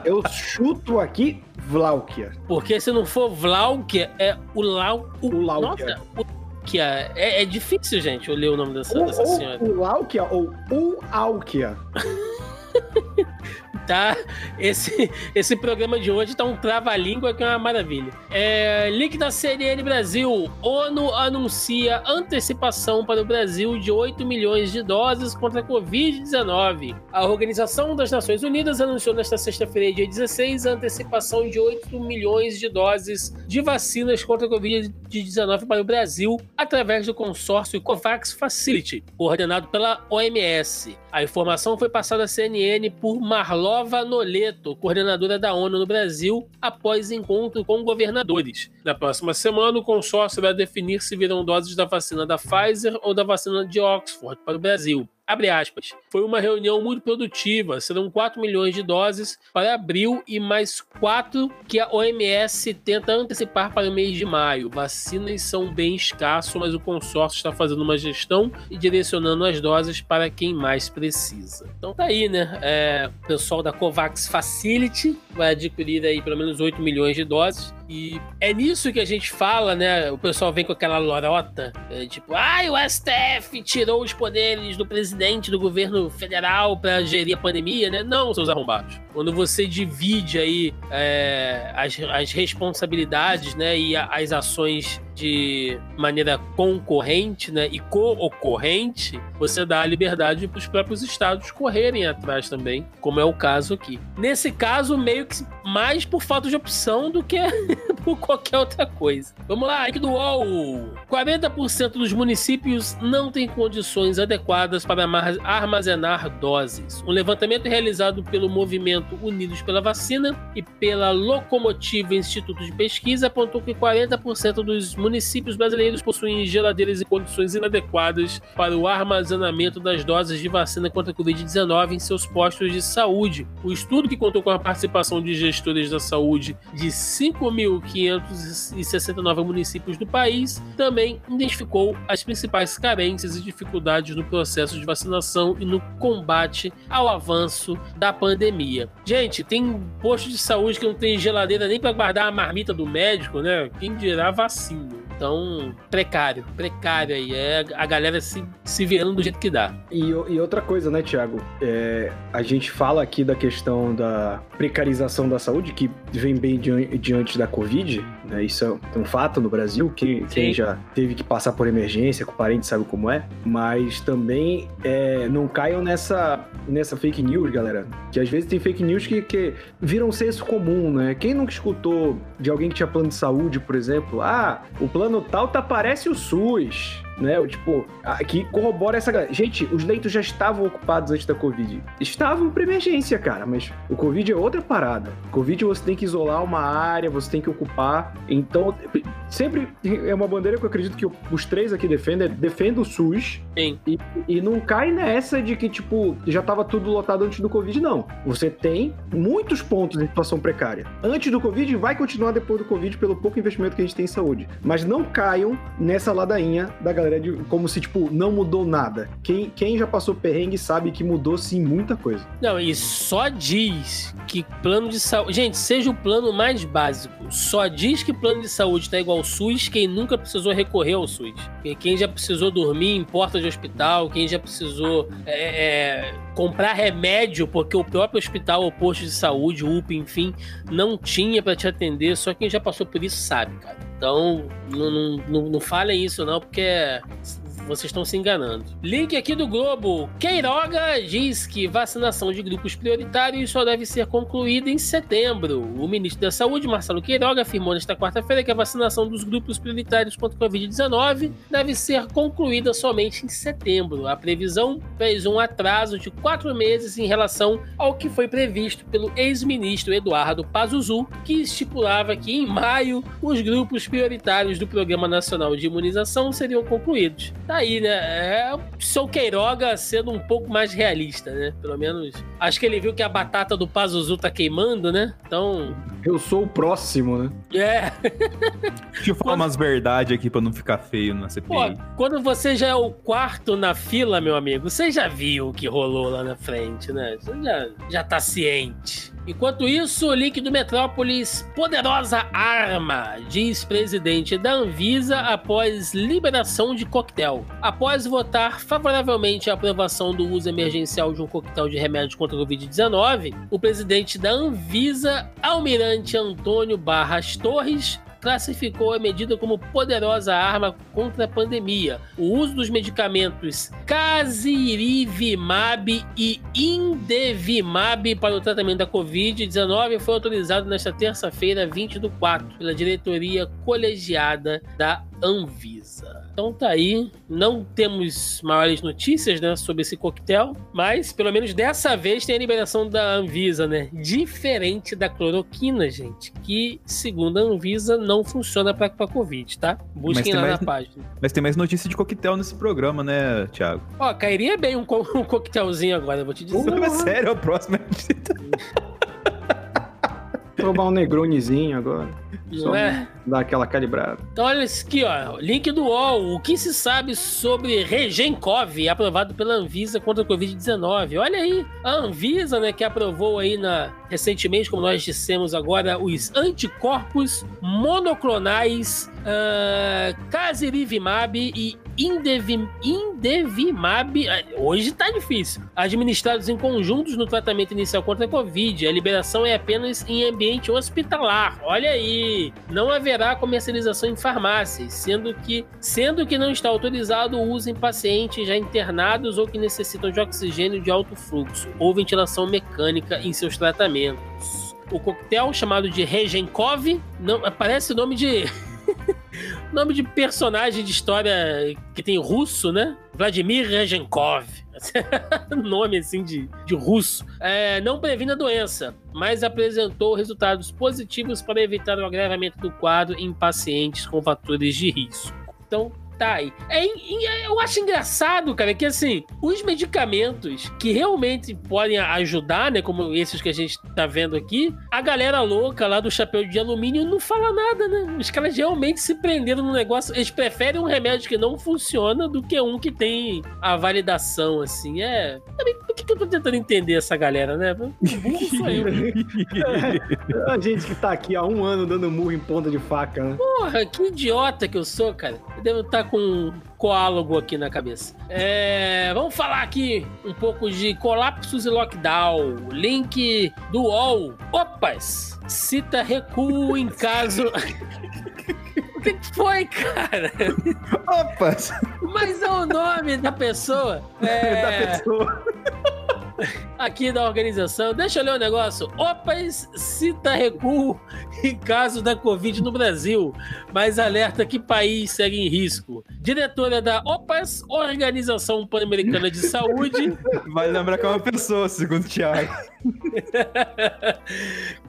Eu chuto aqui Vláuquia. Porque se não for Vláuquia, é o Lau... O, o Láuquia. Nossa, o... Que é, é, difícil, gente, eu ler o nome dessa, dessa senhora. O Laukia ou o Alkia. tá? Esse, esse programa de hoje tá um trava-língua que é uma maravilha. É, link da CNN Brasil. ONU anuncia antecipação para o Brasil de 8 milhões de doses contra a Covid-19. A Organização das Nações Unidas anunciou nesta sexta-feira, dia 16, a antecipação de 8 milhões de doses de vacinas contra a Covid-19 para o Brasil através do consórcio COVAX Facility, coordenado pela OMS. A informação foi passada à CNN por Marlova Noleto, coordenadora da ONU no Brasil, após encontro com governadores. Na próxima semana, o consórcio vai definir se virão doses da vacina da Pfizer ou da vacina de Oxford para o Brasil. Abre aspas. Foi uma reunião muito produtiva. Serão 4 milhões de doses para abril e mais 4 que a OMS tenta antecipar para o mês de maio. Vacinas são bem escassos, mas o consórcio está fazendo uma gestão e direcionando as doses para quem mais precisa. Então tá aí, né? É, o pessoal da COVAX Facility vai adquirir aí pelo menos 8 milhões de doses. E é nisso que a gente fala, né? O pessoal vem com aquela lorota, é, tipo, ai, ah, o STF tirou os poderes do presidente do governo federal para gerir a pandemia, né? Não, seus arrombados. Quando você divide aí é, as, as responsabilidades, né, e as ações de maneira concorrente né, e co-ocorrente, você dá a liberdade para os próprios estados correrem atrás também, como é o caso aqui. Nesse caso, meio que mais por falta de opção do que por qualquer outra coisa. Vamos lá, aqui do UOL. 40% dos municípios não têm condições adequadas para armazenar doses. Um levantamento realizado pelo movimento Unidos pela Vacina e pela Locomotiva Instituto de Pesquisa apontou que 40% dos municípios brasileiros possuem geladeiras em condições inadequadas para o armazenamento das doses de vacina contra a Covid-19 em seus postos de saúde. O estudo, que contou com a participação de gestores da saúde de 5.569 municípios do país, também identificou as principais carências e dificuldades no processo de vacinação e no combate ao avanço da pandemia. Gente, tem posto de saúde que não tem geladeira nem para guardar a marmita do médico, né? Quem dirá vacina. Então, precário, precário aí. É a galera se, se virando do jeito que dá. E, e outra coisa, né, Tiago? É, a gente fala aqui da questão da precarização da saúde, que vem bem diante da Covid, né? Isso é um fato no Brasil, que quem já teve que passar por emergência, com parente sabe como é. Mas também é, não caiam nessa, nessa fake news, galera. Que às vezes tem fake news que, que viram senso comum, né? Quem nunca escutou de alguém que tinha plano de saúde, por exemplo? Ah, o plano tal tá parece o SUS. Né? Tipo, que corrobora essa galera. Gente, os leitos já estavam ocupados antes da Covid. Estavam para emergência, cara, mas o Covid é outra parada. Covid você tem que isolar uma área, você tem que ocupar. Então, sempre é uma bandeira que eu acredito que os três aqui defendem, é defenda o SUS. Sim. E, e não cai nessa de que, tipo, já tava tudo lotado antes do Covid, não. Você tem muitos pontos em situação precária. Antes do Covid, vai continuar depois do Covid pelo pouco investimento que a gente tem em saúde. Mas não caiam nessa ladainha da galera de como se, tipo, não mudou nada. Quem, quem já passou perrengue sabe que mudou sim muita coisa. Não, e só diz que plano de saúde. Gente, seja o plano mais básico. Só diz que plano de saúde tá igual ao SUS quem nunca precisou recorrer ao SUS. Quem já precisou dormir em porta de hospital, quem já precisou é, é, comprar remédio porque o próprio hospital ou posto de saúde, UPA, enfim, não tinha para te atender. Só quem já passou por isso sabe, cara. Então, não, não, não, não falem isso não, porque vocês estão se enganando. Link aqui do Globo. Queiroga diz que vacinação de grupos prioritários só deve ser concluída em setembro. O ministro da Saúde, Marcelo Queiroga, afirmou nesta quarta-feira que a vacinação dos grupos prioritários contra o Covid-19 deve ser concluída somente em setembro. A previsão fez um atraso de quatro meses em relação ao que foi previsto pelo ex-ministro Eduardo Pazuzu, que estipulava que em maio os grupos prioritários do Programa Nacional de Imunização seriam concluídos. Tá aí, né? É o seu Queiroga sendo um pouco mais realista, né? Pelo menos. Acho que ele viu que a batata do Pazuzu tá queimando, né? Então. Eu sou o próximo, né? É. Deixa eu falar quando... umas verdades aqui pra não ficar feio na CPI. Pô, quando você já é o quarto na fila, meu amigo, você já viu o que rolou lá na frente, né? Você já, já tá ciente. Enquanto isso, o link do Metrópolis, poderosa arma, diz presidente da Anvisa após liberação de coquetel. Após votar favoravelmente a aprovação do uso emergencial de um coquetel de remédio contra a Covid-19, o presidente da Anvisa, Almirante Antônio Barras Torres, classificou a medida como poderosa arma contra a pandemia. O uso dos medicamentos Casirivimab e Indevimab para o tratamento da Covid-19 foi autorizado nesta terça-feira, 20 do 4, pela diretoria colegiada da Anvisa. Então tá aí, não temos maiores notícias, né, sobre esse coquetel, mas pelo menos dessa vez tem a liberação da Anvisa, né? Diferente da cloroquina, gente, que segundo a Anvisa não funciona para Covid, tá? Busquem lá mais, na página. Mas tem mais notícia de coquetel nesse programa, né, Thiago? Ó, cairia bem um, co um coquetelzinho agora, vou te dizer. Uh, é sério, é o próximo. Tomar um negronezinho agora. Não é? Dar aquela calibrada. Então olha isso aqui, ó. Link do UOL. O que se sabe sobre Regencov, aprovado pela Anvisa contra a Covid-19? Olha aí, a Anvisa, né, que aprovou aí na, recentemente, como nós dissemos agora, os anticorpos monoclonais uh, Casirivimab e Indevim, Indevimab, ah, hoje tá difícil, administrados em conjuntos no tratamento inicial contra a Covid. A liberação é apenas em ambiente hospitalar. Olha aí, não haverá comercialização em farmácias, sendo que, sendo que não está autorizado o uso em pacientes já internados ou que necessitam de oxigênio de alto fluxo ou ventilação mecânica em seus tratamentos. O coquetel chamado de Regenkov, não parece nome de Nome de personagem de história que tem russo, né? Vladimir Regenkov. Nome assim de, de russo. É, não previne a doença, mas apresentou resultados positivos para evitar o agravamento do quadro em pacientes com fatores de risco. Então, tá aí. É, é, eu acho engraçado, cara, que assim, os medicamentos que realmente podem ajudar, né, como esses que a gente tá vendo aqui, a galera louca lá do chapéu de alumínio não fala nada, né? Os caras realmente se prenderam no negócio. Eles preferem um remédio que não funciona do que um que tem a validação, assim. É. Por que, que eu tô tentando entender essa galera, né? A gente que tá aqui há um ano dando murro em ponta de faca, né? Porra, que idiota que eu sou, cara. Devo estar tá com um coálogo aqui na cabeça. É, vamos falar aqui um pouco de colapsos e lockdown. Link do UOL. Opas! Cita recuo em caso. o que foi, cara? Opas! Mas é o nome da pessoa. É... Da pessoa. aqui da organização. Deixa eu ler um negócio. OPAS cita recuo em caso da Covid no Brasil, mas alerta que país segue em risco. Diretora da OPAS, Organização Pan-Americana de Saúde. Vai lembrar que é uma pessoa, segundo o Thiago.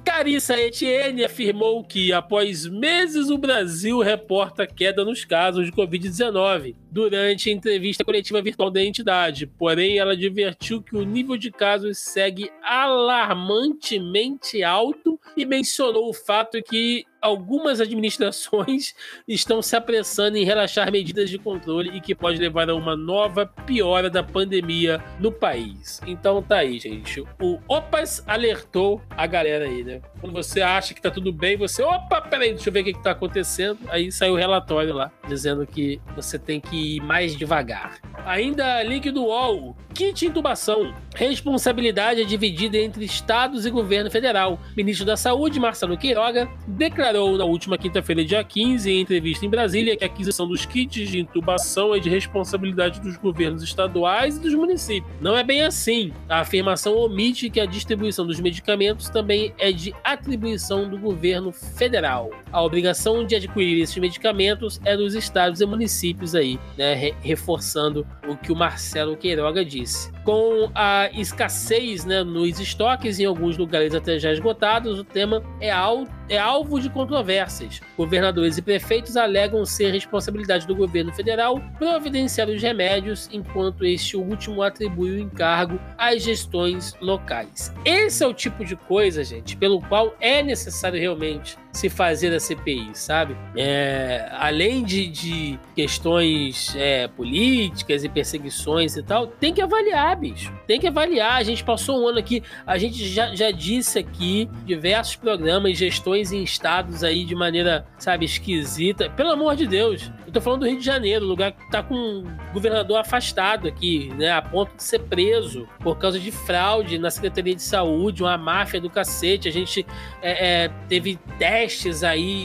Carissa Etienne afirmou que, após meses, o Brasil reporta queda nos casos de Covid-19 durante a entrevista coletiva virtual da entidade. Porém, ela advertiu que o nível de casos segue alarmantemente alto e mencionou o fato que algumas administrações estão se apressando em relaxar medidas de controle e que pode levar a uma nova piora da pandemia no país. Então tá aí, gente. O OPAS alertou a galera aí, né? Quando você acha que tá tudo bem, você, opa, peraí, deixa eu ver o que, que tá acontecendo. Aí saiu o relatório lá, dizendo que você tem que ir mais devagar. Ainda link do UOL. Kit intubação. Responsabilidade é dividida entre estados e governo federal. Ministro da Saúde, Marcelo Queiroga, declarou na última quinta-feira, dia 15, em entrevista em Brasília, que a aquisição dos kits de intubação é de responsabilidade dos governos estaduais e dos municípios. Não é bem assim. A afirmação omite que a distribuição dos medicamentos também é de atribuição do governo federal. A obrigação de adquirir esses medicamentos é dos estados e municípios aí, né, reforçando o que o Marcelo Queiroga disse. Com a escassez né, nos estoques em alguns lugares até já esgotados, o tema é, al é alvo de controvérsias. Governadores e prefeitos alegam ser responsabilidade do governo federal providenciar os remédios, enquanto este último atribui o encargo às gestões locais. Esse é o tipo de coisa, gente, pelo qual é necessário realmente se fazer a CPI, sabe? É, além de, de questões é, políticas e perseguições e tal, tem que avaliar, bicho. Tem que avaliar. A gente passou um ano aqui, a gente já, já disse aqui diversos programas, gestões em estados aí de maneira, sabe, esquisita. Pelo amor de Deus. Tô falando do Rio de Janeiro, lugar que tá com um governador afastado aqui, né? A ponto de ser preso por causa de fraude na Secretaria de Saúde, uma máfia do cacete. A gente é, é, teve 10 testes aí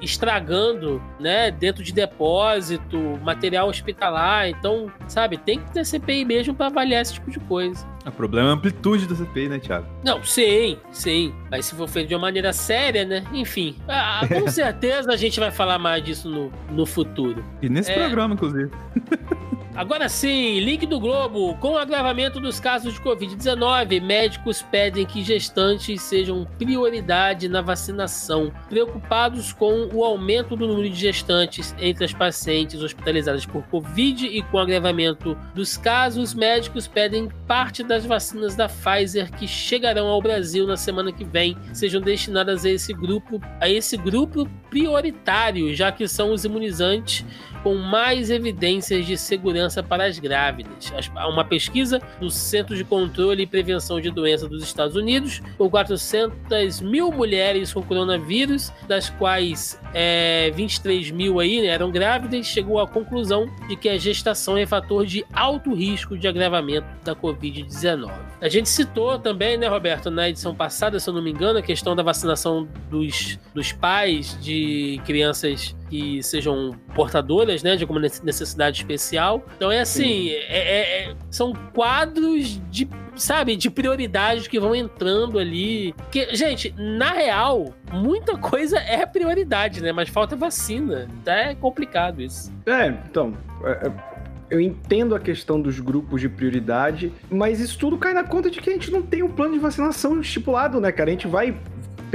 estragando, né, dentro de depósito, material hospitalar. Então, sabe, tem que ter CPI mesmo para avaliar esse tipo de coisa. O problema é a amplitude da CPI, né, Thiago? Não, sim, sim. Mas se for feito de uma maneira séria, né? Enfim, ah, com certeza a gente vai falar mais disso no, no futuro. E nesse é... programa, inclusive. Agora sim, link do Globo. Com o agravamento dos casos de Covid-19, médicos pedem que gestantes sejam prioridade na vacinação. Preocupados com o aumento do número de gestantes entre as pacientes hospitalizadas por Covid e com o agravamento dos casos, médicos pedem parte das vacinas da Pfizer que chegarão ao Brasil na semana que vem sejam destinadas a esse grupo, a esse grupo prioritário, já que são os imunizantes com mais evidências de segurança para as grávidas. Uma pesquisa do Centro de Controle e Prevenção de Doenças dos Estados Unidos, com 400 mil mulheres com coronavírus, das quais é, 23 mil aí né, eram grávidas, chegou à conclusão de que a gestação é fator de alto risco de agravamento da Covid-19. A gente citou também, né, Roberto, na edição passada, se eu não me engano, a questão da vacinação dos, dos pais de crianças que sejam portadoras, né, de alguma necessidade especial. Então é assim, é, é, é, são quadros de, sabe, de prioridades que vão entrando ali. Que, gente, na real, muita coisa é prioridade, né, mas falta vacina. É complicado isso. É, então, é, é eu entendo a questão dos grupos de prioridade, mas isso tudo cai na conta de que a gente não tem um plano de vacinação estipulado, né, cara? A gente vai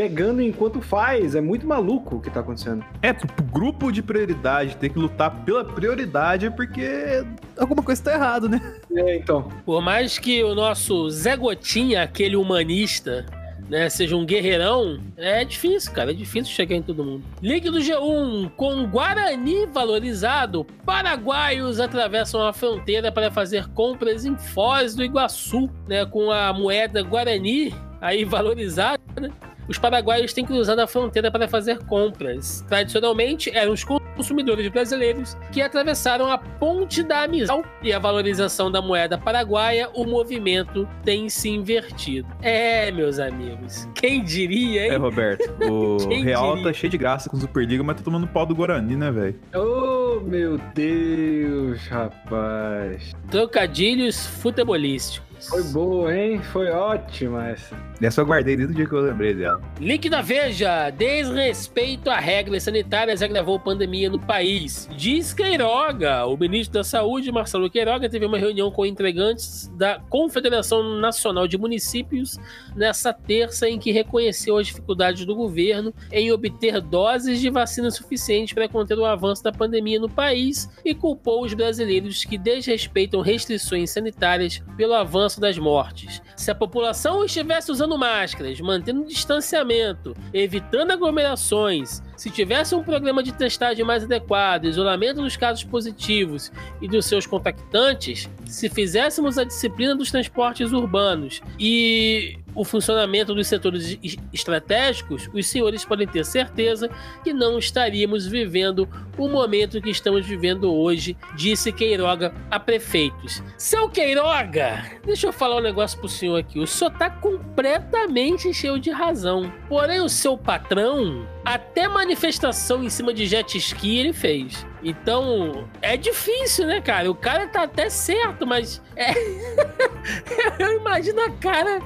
pegando enquanto faz. É muito maluco o que tá acontecendo. É, pro grupo de prioridade ter que lutar pela prioridade porque alguma coisa tá errado, né? É, então. Por mais que o nosso Zé Gotinha, aquele humanista, né, seja um guerreirão, é difícil, cara. É difícil chegar em todo mundo. Link do G1. Com Guarani valorizado, paraguaios atravessam a fronteira para fazer compras em Foz do Iguaçu, né, com a moeda Guarani aí valorizada, né? Os paraguaios têm cruzado a fronteira para fazer compras. Tradicionalmente, eram os consumidores brasileiros que atravessaram a ponte da amizade e a valorização da moeda paraguaia, o movimento tem se invertido. É, meus amigos, quem diria, hein? É, Roberto, o Real diria? tá cheio de graça com Superliga, mas tá tomando pau do Guarani, né, velho? Oh, meu Deus, rapaz. Trocadilhos futebolísticos. Foi boa, hein? Foi ótima essa. Essa eu guardei desde o dia que eu lembrei dela. Link da Veja. Desrespeito a regras sanitárias agravou pandemia no país. Diz Queiroga. O ministro da Saúde, Marcelo Queiroga, teve uma reunião com entregantes da Confederação Nacional de Municípios nessa terça em que reconheceu as dificuldades do governo em obter doses de vacina suficientes para conter o avanço da pandemia no país e culpou os brasileiros que desrespeitam restrições sanitárias pelo avanço das mortes. Se a população estivesse usando máscaras, mantendo distanciamento, evitando aglomerações, se tivesse um programa de testagem mais adequado, isolamento dos casos positivos e dos seus compactantes, se fizéssemos a disciplina dos transportes urbanos e o funcionamento dos setores estratégicos, os senhores podem ter certeza que não estaríamos vivendo o momento que estamos vivendo hoje, disse Queiroga a prefeitos. Seu Queiroga, deixa eu falar um negócio pro senhor aqui. O senhor tá completamente cheio de razão. Porém, o seu patrão, até manifestação em cima de jet ski ele fez. Então, é difícil, né, cara? O cara tá até certo, mas é... eu imagino a cara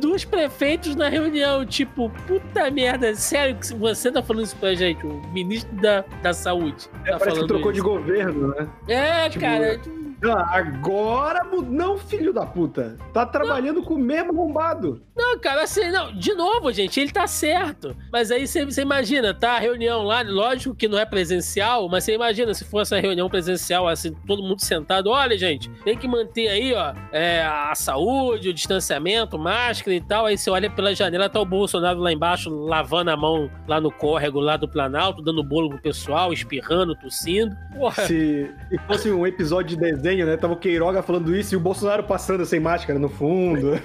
dos prefeitos na reunião. Tipo, puta merda, sério que você tá falando isso pra gente? O ministro da, da saúde. É, tá parece que trocou isso. de governo, né? É, tipo, cara. Ah, agora não, filho da puta. Tá trabalhando não. com o mesmo bombado. Não, cara, assim, não, de novo, gente, ele tá certo. Mas aí você, você imagina, tá? A reunião lá, lógico que não é presencial, mas você imagina se fosse a reunião presencial, assim, todo mundo sentado. Olha, gente, tem que manter aí, ó, é, a saúde, o distanciamento, máscara e tal. Aí você olha pela janela, tá o Bolsonaro lá embaixo, lavando a mão lá no córrego lá do Planalto, dando bolo pro pessoal, espirrando, tossindo. Porra. Se fosse um episódio de desenho desenho, né? Tava o Queiroga falando isso e o Bolsonaro passando sem máscara no fundo.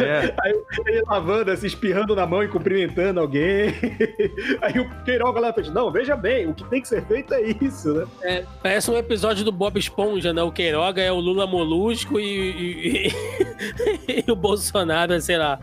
É. Aí ele lavando, assim, espirrando na mão e cumprimentando alguém. Aí o Queiroga lá fez, não, veja bem, o que tem que ser feito é isso, né? É, parece um episódio do Bob Esponja, né? O Queiroga é o Lula Molusco e, e, e, e o Bolsonaro é, sei lá,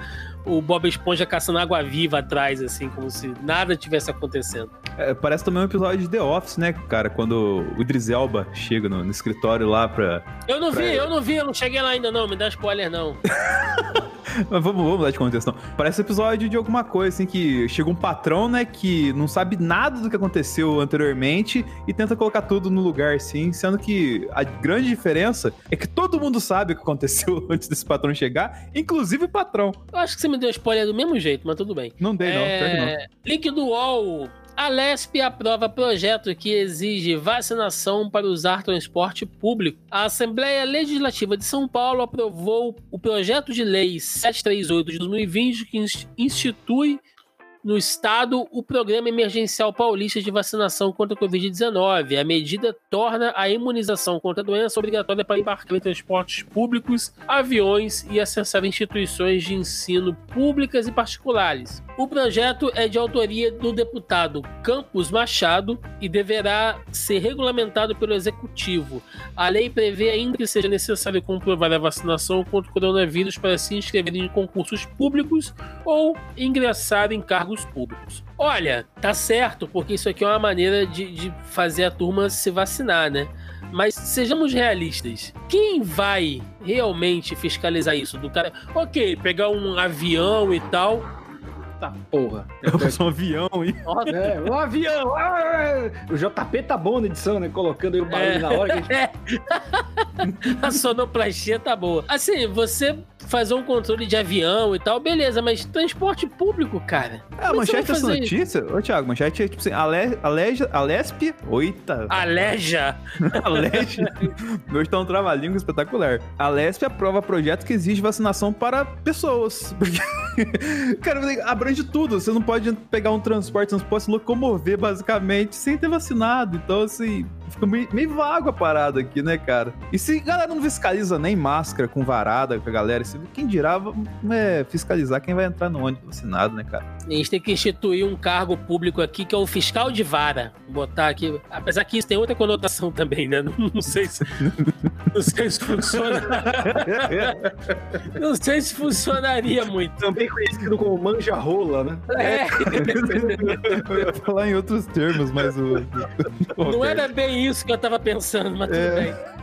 o Bob Esponja caçando água viva atrás, assim, como se nada tivesse acontecendo. É, parece também um episódio de The Office, né, cara? Quando o Idris Elba chega no, no escritório lá pra. Eu não pra... vi, eu não vi, eu não cheguei lá ainda, não. Me dá spoiler, não. Mas vamos, vamos dar de contexto, não. Parece episódio de alguma coisa, assim, que chega um patrão, né, que não sabe nada do que aconteceu anteriormente e tenta colocar tudo no lugar, assim, sendo que a grande diferença é que todo mundo sabe o que aconteceu antes desse patrão chegar, inclusive o patrão. Eu acho que você me deu spoiler do mesmo jeito, mas tudo bem. Não dei, não. É... não. Link do UOL. A LESP aprova projeto que exige vacinação para usar transporte público. A Assembleia Legislativa de São Paulo aprovou o projeto de lei 738 de 2020 que institui no estado o Programa Emergencial Paulista de Vacinação contra a Covid-19. A medida torna a imunização contra a doença obrigatória para embarcar em transportes públicos, aviões e acessar instituições de ensino públicas e particulares. O projeto é de autoria do deputado Campos Machado e deverá ser regulamentado pelo Executivo. A lei prevê ainda que seja necessário comprovar a vacinação contra o coronavírus para se inscrever em concursos públicos ou ingressar em cargos públicos. Olha, tá certo, porque isso aqui é uma maneira de, de fazer a turma se vacinar, né? Mas sejamos realistas. Quem vai realmente fiscalizar isso? Do cara, ok, pegar um avião e tal, Tá porra. Eu sou um avião, hein? Nossa, é, um avião! Ah, o JP tá bom na edição, né? Colocando aí o barulho é. na hora. Que a, gente... a sonoplastia tá boa. Assim, você fazer um controle de avião e tal, beleza, mas transporte público, cara. É, a manchete dessa notícia, ô Thiago, manchete é tipo assim, ale, aleja, Alesp, oita. Aleja. Aleja. Hoje tá um trava-língua espetacular. A Lesp aprova projeto que exige vacinação para pessoas. Cara, abrange tudo. Você não pode pegar um transporte, você não pode se locomover, basicamente, sem ter vacinado. Então, assim, fica meio, meio vago a parada aqui, né, cara? E se a galera não fiscaliza nem máscara com varada com a galera, quem dirá é, fiscalizar quem vai entrar no ônibus vacinado, né, cara? A gente tem que instituir um cargo público aqui que é o fiscal de vara. Botar aqui. Apesar que isso tem outra conotação também, né? Não, não sei se. não sei se funciona. não sei se funcionaria muito. Também conhecido como manja-rola, né? É. eu ia falar em outros termos, mas o. Não era bem isso que eu tava pensando, mas tudo é... bem.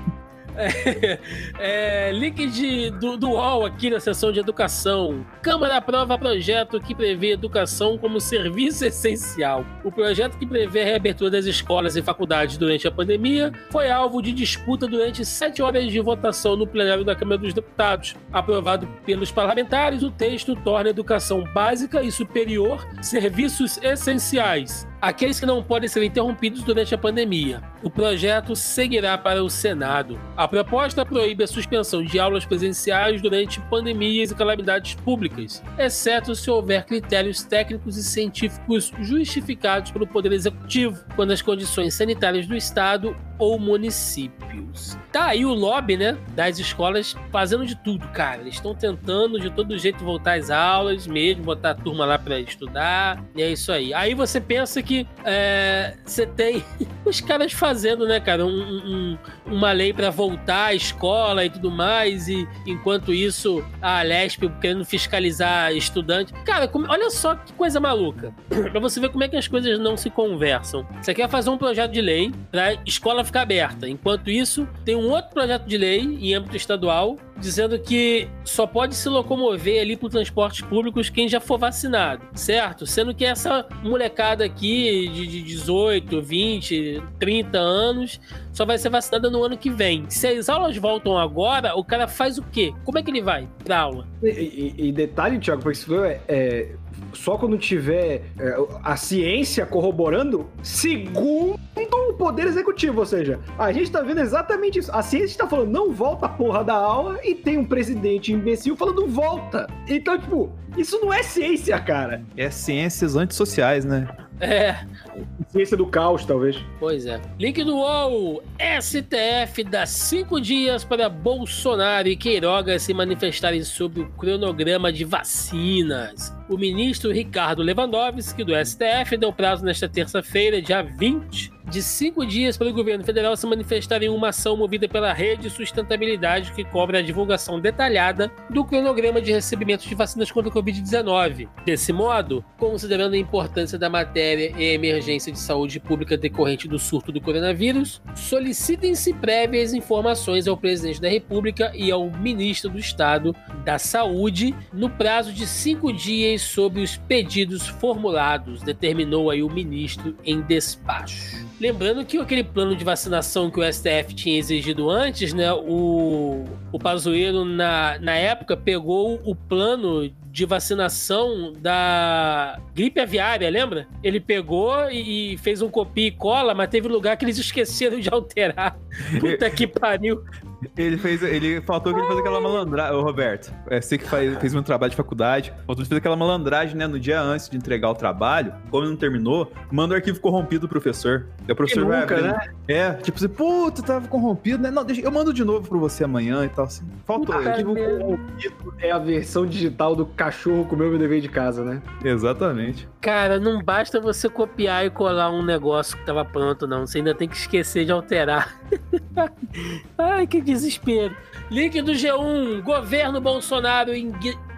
É, é, link de, do, do UOL aqui na seção de educação. Câmara aprova projeto que prevê educação como serviço essencial. O projeto que prevê a reabertura das escolas e faculdades durante a pandemia foi alvo de disputa durante sete horas de votação no plenário da Câmara dos Deputados. Aprovado pelos parlamentares, o texto torna a educação básica e superior serviços essenciais aqueles que não podem ser interrompidos durante a pandemia. O projeto seguirá para o Senado. A proposta proíbe a suspensão de aulas presenciais durante pandemias e calamidades públicas, exceto se houver critérios técnicos e científicos justificados pelo Poder Executivo, quando as condições sanitárias do Estado ou municípios. Tá aí o lobby, né, das escolas fazendo de tudo, cara. Eles estão tentando de todo jeito voltar às aulas, mesmo botar a turma lá para estudar. E é isso aí. Aí você pensa que é, você tem os caras fazendo, né, cara, um, um, uma lei para voltar à escola e tudo mais. E enquanto isso, a Lesp querendo fiscalizar estudante. Cara, como, olha só que coisa maluca. pra você ver como é que as coisas não se conversam. Você quer fazer um projeto de lei pra escola ficar aberta. Enquanto isso, tem um outro projeto de lei em âmbito estadual dizendo que só pode se locomover ali por transportes públicos quem já for vacinado, certo? Sendo que essa molecada aqui de 18, 20, 30 anos só vai ser vacinada no ano que vem. Se as aulas voltam agora, o cara faz o quê? Como é que ele vai pra aula? E, e, e detalhe, Thiago, porque isso é, é só quando tiver é, a ciência corroborando, segundo o poder executivo. Ou seja, a gente tá vendo exatamente isso. A ciência tá falando, não volta a porra da aula, e tem um presidente imbecil falando, volta. Então, tipo, isso não é ciência, cara. É ciências antissociais, né? É. Ciência do caos, talvez. Pois é. Link do UOL. STF dá cinco dias para Bolsonaro e Queiroga se manifestarem sobre o cronograma de vacinas. O ministro Ricardo Lewandowski, do STF, deu prazo nesta terça-feira, dia 20, de cinco dias para o governo federal se manifestar em uma ação movida pela Rede Sustentabilidade que cobra a divulgação detalhada do cronograma de recebimento de vacinas contra a Covid-19. Desse modo, considerando a importância da matéria e a emergência de saúde pública decorrente do surto do coronavírus, solicitem-se prévias informações ao presidente da República e ao ministro do Estado da Saúde no prazo de cinco dias sobre os pedidos formulados, determinou aí o ministro em despacho. Lembrando que aquele plano de vacinação que o STF tinha exigido antes, né? O, o Pazuello, na, na época, pegou o plano de vacinação da gripe aviária, lembra? Ele pegou e, e fez um copia e cola, mas teve lugar que eles esqueceram de alterar. Puta que pariu. Ele fez. Ele faltou que ele fez aquela malandragem. Ô, Roberto, é, você que faz, fez meu trabalho de faculdade. Faltou de fazer aquela malandragem, né? No dia antes de entregar o trabalho, como não terminou, manda o arquivo corrompido do professor. E o professor vai abrir. Né? É, tipo assim, puta, tava corrompido, né? Não, deixa, eu mando de novo pra você amanhã e tal. Assim. Faltou. O arquivo corrompido é a versão digital do cachorro comeu meu dever de casa, né? Exatamente. Cara, não basta você copiar e colar um negócio que tava pronto, não. Você ainda tem que esquecer de alterar. Ai, que desespero. Link do G1. Governo Bolsonaro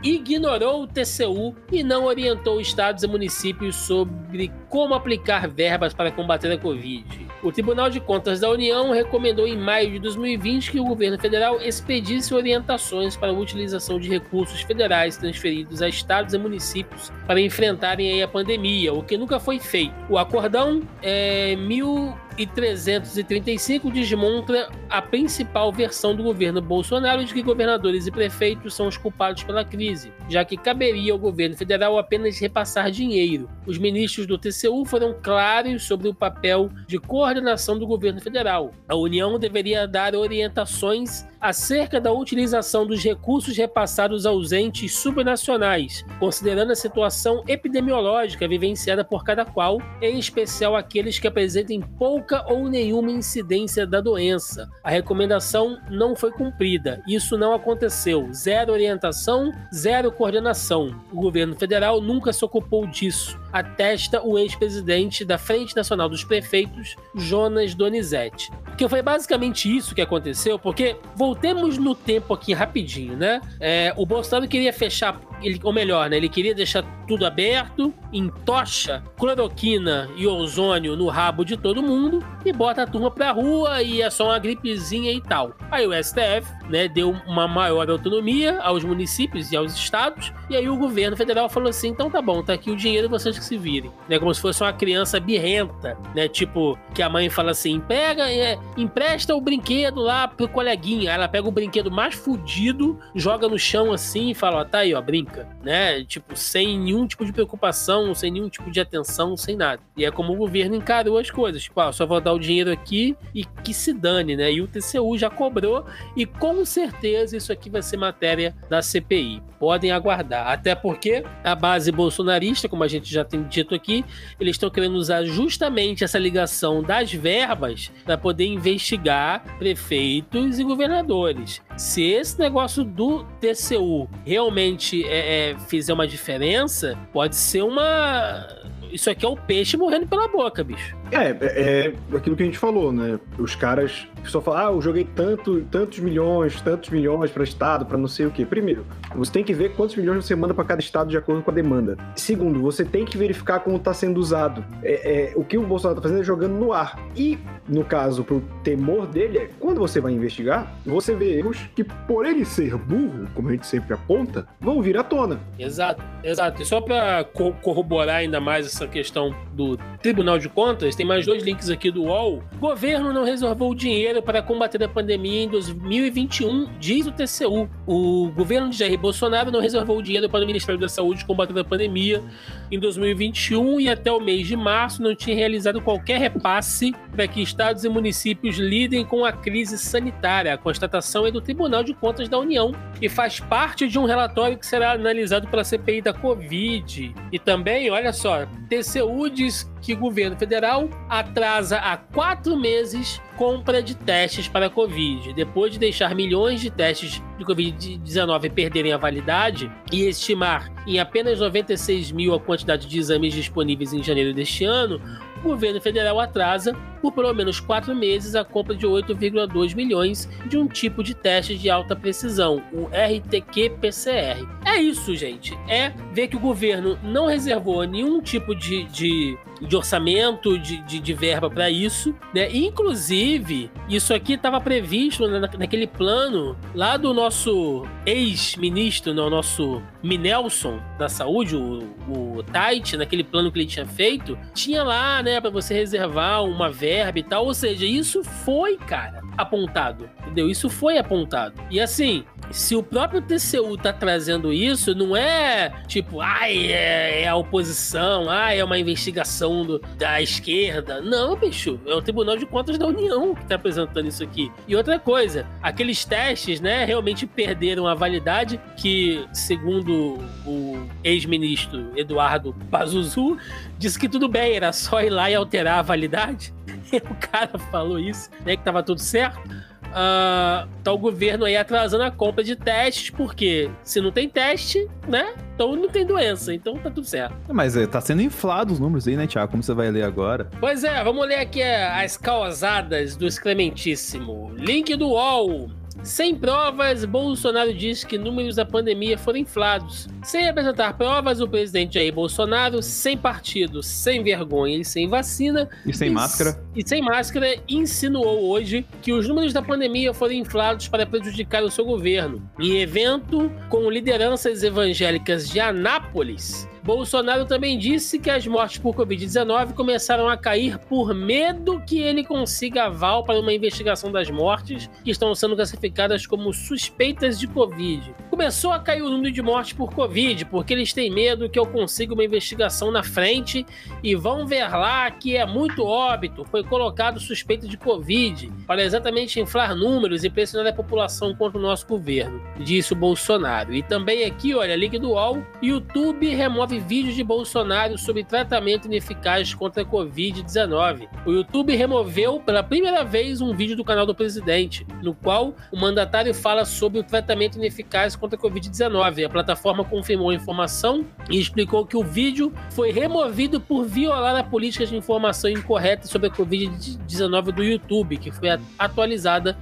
ignorou o TCU e não orientou estados e municípios sobre como aplicar verbas para combater a Covid. O Tribunal de Contas da União recomendou em maio de 2020 que o governo federal expedisse orientações para a utilização de recursos federais transferidos a estados e municípios para enfrentarem a pandemia, o que nunca foi feito. O acordão é mil e 335 desmonta a principal versão do governo Bolsonaro de que governadores e prefeitos são os culpados pela crise, já que caberia ao governo federal apenas repassar dinheiro. Os ministros do TCU foram claros sobre o papel de coordenação do governo federal. A União deveria dar orientações acerca da utilização dos recursos repassados aos entes subnacionais, considerando a situação epidemiológica vivenciada por cada qual, em especial aqueles que apresentem pouca ou nenhuma incidência da doença. A recomendação não foi cumprida. Isso não aconteceu. Zero orientação, zero coordenação. O governo federal nunca se ocupou disso atesta o ex-presidente da Frente Nacional dos Prefeitos, Jonas Donizete. Que foi basicamente isso que aconteceu, porque voltemos no tempo aqui rapidinho, né? É, o Bolsonaro queria fechar ele, ou melhor, né, ele queria deixar tudo aberto, entocha cloroquina e ozônio no rabo de todo mundo e bota a turma pra rua e é só uma gripezinha e tal. Aí o STF, né, deu uma maior autonomia aos municípios e aos estados, e aí o governo federal falou assim: então tá bom, tá aqui o dinheiro, vocês que se virem. Né, como se fosse uma criança birrenta, né? Tipo, que a mãe fala assim: pega, é, empresta o brinquedo lá pro coleguinha. Aí ela pega o brinquedo mais fudido, joga no chão assim e fala: ó, tá aí, ó, brinca, né? Tipo, sem nenhum tipo de preocupação, sem nenhum tipo de atenção, sem nada. E é como o governo encarou as coisas. Tipo, ó, só vou dar o dinheiro aqui e que se dane, né? E o TCU já cobrou e com certeza isso aqui vai ser matéria da CPI. Podem aguardar. Até porque a base bolsonarista, como a gente já tem dito aqui, eles estão querendo usar justamente essa ligação das verbas para poder investigar prefeitos e governadores. Se esse negócio do TCU realmente é, é, fizer uma diferença, pode ser uma isso aqui é o peixe morrendo pela boca, bicho. É, é, é aquilo que a gente falou, né? Os caras só falam, ah, eu joguei tanto, tantos milhões, tantos milhões para estado, para não sei o quê. Primeiro, você tem que ver quantos milhões você manda para cada estado de acordo com a demanda. Segundo, você tem que verificar como está sendo usado. É, é, o que o Bolsonaro está fazendo é jogando no ar. E, no caso, pro temor dele é, quando você vai investigar, você vê erros que, por ele ser burro, como a gente sempre aponta, vão vir à tona. Exato, exato. E só para co corroborar ainda mais essa questão do Tribunal de Contas, tem mais dois links aqui do UOL. Governo não reservou dinheiro para combater a pandemia em 2021, diz o TCU. O governo de Jair Bolsonaro não reservou dinheiro para o Ministério da Saúde combater a pandemia em 2021 e até o mês de março não tinha realizado qualquer repasse para que estados e municípios lidem com a crise sanitária. A constatação é do Tribunal de Contas da União e faz parte de um relatório que será analisado pela CPI da Covid. E também, olha só, TCU diz que o governo federal atrasa há quatro meses compra de testes para a Covid. Depois de deixar milhões de testes de Covid-19 perderem a validade e estimar em apenas 96 mil a quantidade de exames disponíveis em janeiro deste ano, o governo federal atrasa por pelo menos quatro meses a compra de 8,2 milhões de um tipo de teste de alta precisão, o RTQ-PCR. É isso, gente. É ver que o governo não reservou nenhum tipo de, de, de orçamento, de, de, de verba para isso, né? Inclusive, isso aqui estava previsto na, naquele plano lá do nosso ex-ministro, né? o nosso Minelson da saúde, o, o Tait, naquele plano que ele tinha feito, tinha lá, né, para você reservar uma verba e tal. Ou seja, isso foi, cara, apontado. Entendeu? Isso foi apontado. E assim, se o próprio TCU tá trazendo isso, não é tipo, ai, é, é a oposição, ai, é uma investigação do, da esquerda. Não, bicho, é o Tribunal de Contas da União que tá apresentando isso aqui. E outra coisa, aqueles testes, né, realmente perderam a validade, que, segundo o ex-ministro Eduardo Pazuzu, disse que tudo bem, era só ir lá e alterar a validade. O cara falou isso, né, que tava tudo certo uh, tá o governo aí atrasando a compra de testes, porque se não tem teste, né? Então não tem doença, então tá tudo certo. Mas é, tá sendo inflado os números aí, né, Tiago? Como você vai ler agora? Pois é, vamos ler aqui as causadas do excrementíssimo. Link do UOL. Sem provas, Bolsonaro diz que números da pandemia foram inflados. Sem apresentar provas, o presidente Jair Bolsonaro, sem partido, sem vergonha e sem vacina. E sem máscara. E sem máscara, insinuou hoje que os números da pandemia foram inflados para prejudicar o seu governo. Em evento com lideranças evangélicas de Anápolis, Bolsonaro também disse que as mortes por Covid-19 começaram a cair por medo que ele consiga aval para uma investigação das mortes que estão sendo classificadas como suspeitas de Covid. Começou a cair o número de mortes por Covid porque eles têm medo que eu consiga uma investigação na frente e vão ver lá que é muito óbito, foi colocado suspeita de Covid para exatamente inflar números e pressionar a população contra o nosso governo, disse o Bolsonaro. E também aqui, olha, link do UOL, YouTube remove vídeos de Bolsonaro sobre tratamento ineficaz contra a Covid-19. O YouTube removeu pela primeira vez um vídeo do canal do presidente, no qual o mandatário fala sobre o tratamento ineficaz contra a Covid-19. A plataforma confirmou a informação e explicou que o vídeo foi removido por violar a política de informação incorreta sobre a Covid-19 do YouTube, que foi atualizada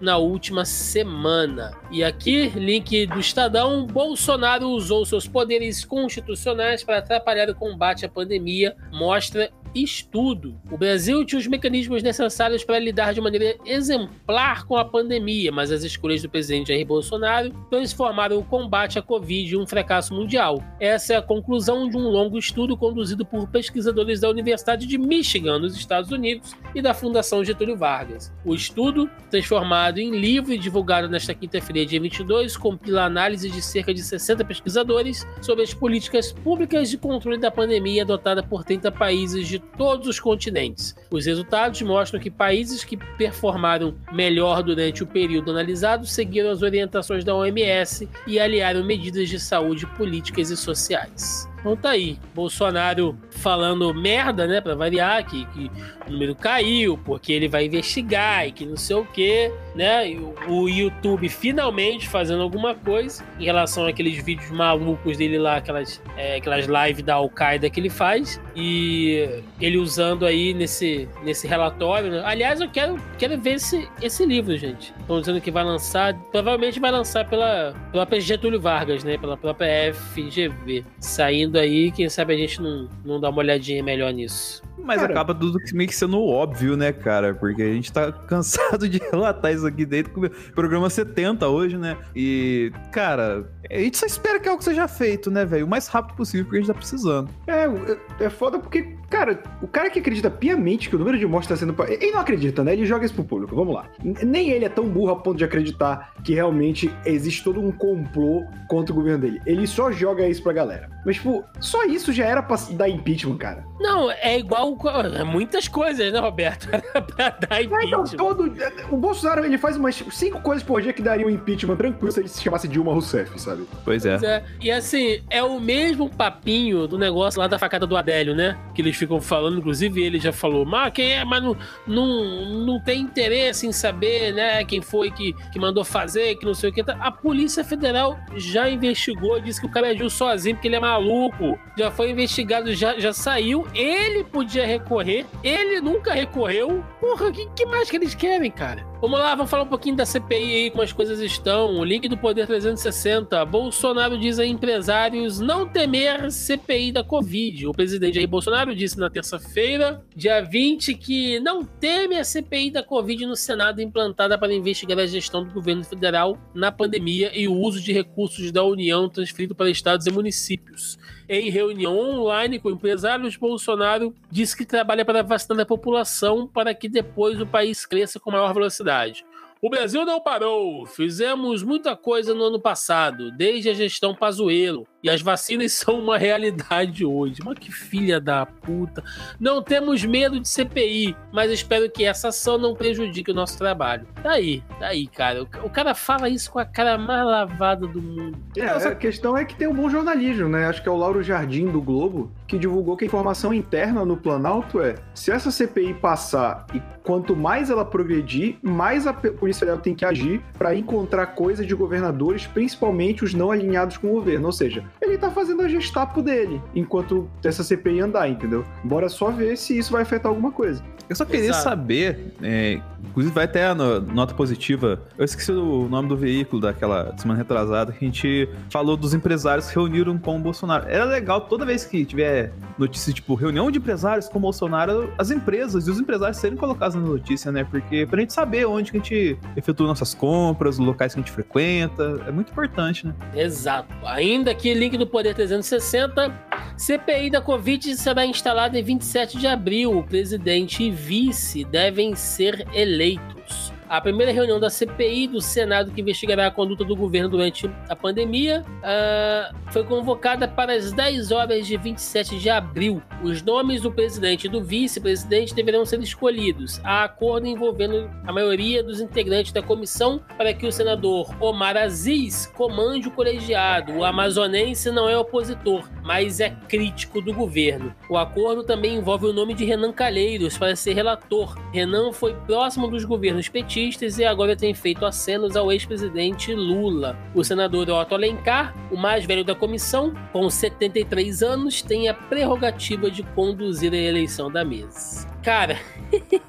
na última semana. E aqui, link do Estadão: Bolsonaro usou seus poderes constitucionais para atrapalhar o combate à pandemia, mostra estudo. O Brasil tinha os mecanismos necessários para lidar de maneira exemplar com a pandemia, mas as escolhas do presidente Jair Bolsonaro transformaram o combate à Covid em um fracasso mundial. Essa é a conclusão de um longo estudo conduzido por pesquisadores da Universidade de Michigan, nos Estados Unidos, e da Fundação Getúlio Vargas. O estudo, transformado em livro e divulgado nesta quinta-feira, dia 22, compila análise de cerca de 60 pesquisadores sobre as políticas públicas de controle da pandemia adotada por 30 países de todos os continentes. Os resultados mostram que países que performaram melhor durante o período analisado seguiram as orientações da OMS e aliaram medidas de saúde políticas e sociais. Então tá aí, Bolsonaro falando merda, né, pra variar, que, que o número caiu, porque ele vai investigar e que não sei o que, né? E o YouTube finalmente fazendo alguma coisa em relação àqueles vídeos malucos dele lá, aquelas, é, aquelas lives da Al-Qaeda que ele faz, e ele usando aí nesse, nesse relatório. Né? Aliás, eu quero, quero ver esse, esse livro, gente. Estão dizendo que vai lançar, provavelmente vai lançar pela, pela Getúlio Vargas, né? Pela própria FGV, saindo aí, quem sabe a gente não, não dá uma olhadinha melhor nisso. Mas cara, acaba tudo meio que sendo óbvio, né, cara? Porque a gente tá cansado de relatar isso aqui dentro do programa 70 hoje, né? E, cara, a gente só espera que algo seja feito, né, velho? O mais rápido possível, porque a gente tá precisando. É, é, é foda porque, cara, o cara que acredita piamente que o número de mortes tá sendo. Ele não acredita, né? Ele joga isso pro público, vamos lá. Nem ele é tão burro a ponto de acreditar que realmente existe todo um complô contra o governo dele. Ele só joga isso pra galera. Mas, tipo, só isso já era pra dar impeachment, cara. Não, é igual é muitas coisas, né, Roberto? pra dar impeachment. É, então, todo, o Bolsonaro ele faz umas cinco coisas por dia que daria um impeachment tranquilo se ele se chamasse Dilma Rousseff, sabe? Pois é. Pois é. E assim, é o mesmo papinho do negócio lá da facada do Adélio, né? Que eles ficam falando, inclusive ele já falou, mas quem é, mas não, não, não tem interesse em saber, né, quem foi que, que mandou fazer, que não sei o que. A Polícia Federal já investigou, disse que o cara agiu sozinho porque ele é maluco. Já foi investigado, já, já saiu. Ele podia recorrer, ele nunca recorreu. Porra, o que, que mais que eles querem, cara? Vamos lá, vamos falar um pouquinho da CPI aí, como as coisas estão. O link do Poder 360. Bolsonaro diz a empresários não temer CPI da Covid. O presidente Jair Bolsonaro disse na terça-feira, dia 20, que não teme a CPI da Covid no Senado implantada para investigar a gestão do governo federal na pandemia e o uso de recursos da União transferido para estados e municípios. Em reunião online com empresários, Bolsonaro disse que trabalha para vacinar a população para que depois o país cresça com maior velocidade. O Brasil não parou. Fizemos muita coisa no ano passado, desde a gestão Pazuello. E as vacinas são uma realidade hoje. Mas que filha da puta. Não temos medo de CPI, mas espero que essa ação não prejudique o nosso trabalho. Tá aí, tá aí, cara. O cara fala isso com a cara mais lavada do mundo. É, a questão é que tem um bom jornalismo, né? Acho que é o Lauro Jardim do Globo que divulgou que a informação interna no Planalto é: se essa CPI passar e quanto mais ela progredir, mais a Polícia Federal tem que agir para encontrar coisas de governadores, principalmente os não alinhados com o governo. Ou seja, ele tá fazendo a gestapo dele enquanto essa CPI andar, entendeu? Bora só ver se isso vai afetar alguma coisa. Eu só queria Exato. saber, é, inclusive vai até a nota positiva. Eu esqueci o nome do veículo daquela semana retrasada que a gente falou dos empresários que reuniram com o Bolsonaro. Era legal toda vez que tiver notícia tipo reunião de empresários com o Bolsonaro, as empresas e os empresários serem colocados na notícia, né? Porque pra gente saber onde que a gente efetua nossas compras, os locais que a gente frequenta, é muito importante, né? Exato. Ainda aqui, link do Poder 360. CPI da Covid será instalada em 27 de abril. O presidente vice devem ser eleitos. A primeira reunião da CPI do Senado, que investigará a conduta do governo durante a pandemia, uh, foi convocada para as 10 horas de 27 de abril. Os nomes do presidente e do vice-presidente deverão ser escolhidos, a acordo envolvendo a maioria dos integrantes da comissão, para que o senador Omar Aziz comande o colegiado. O amazonense não é opositor, mas é crítico do governo. O acordo também envolve o nome de Renan Calheiros para ser relator. Renan foi próximo dos governos petistas petistas e agora tem feito acenos ao ex-presidente Lula. O senador Otto Alencar, o mais velho da comissão, com 73 anos, tem a prerrogativa de conduzir a eleição da mesa. Cara,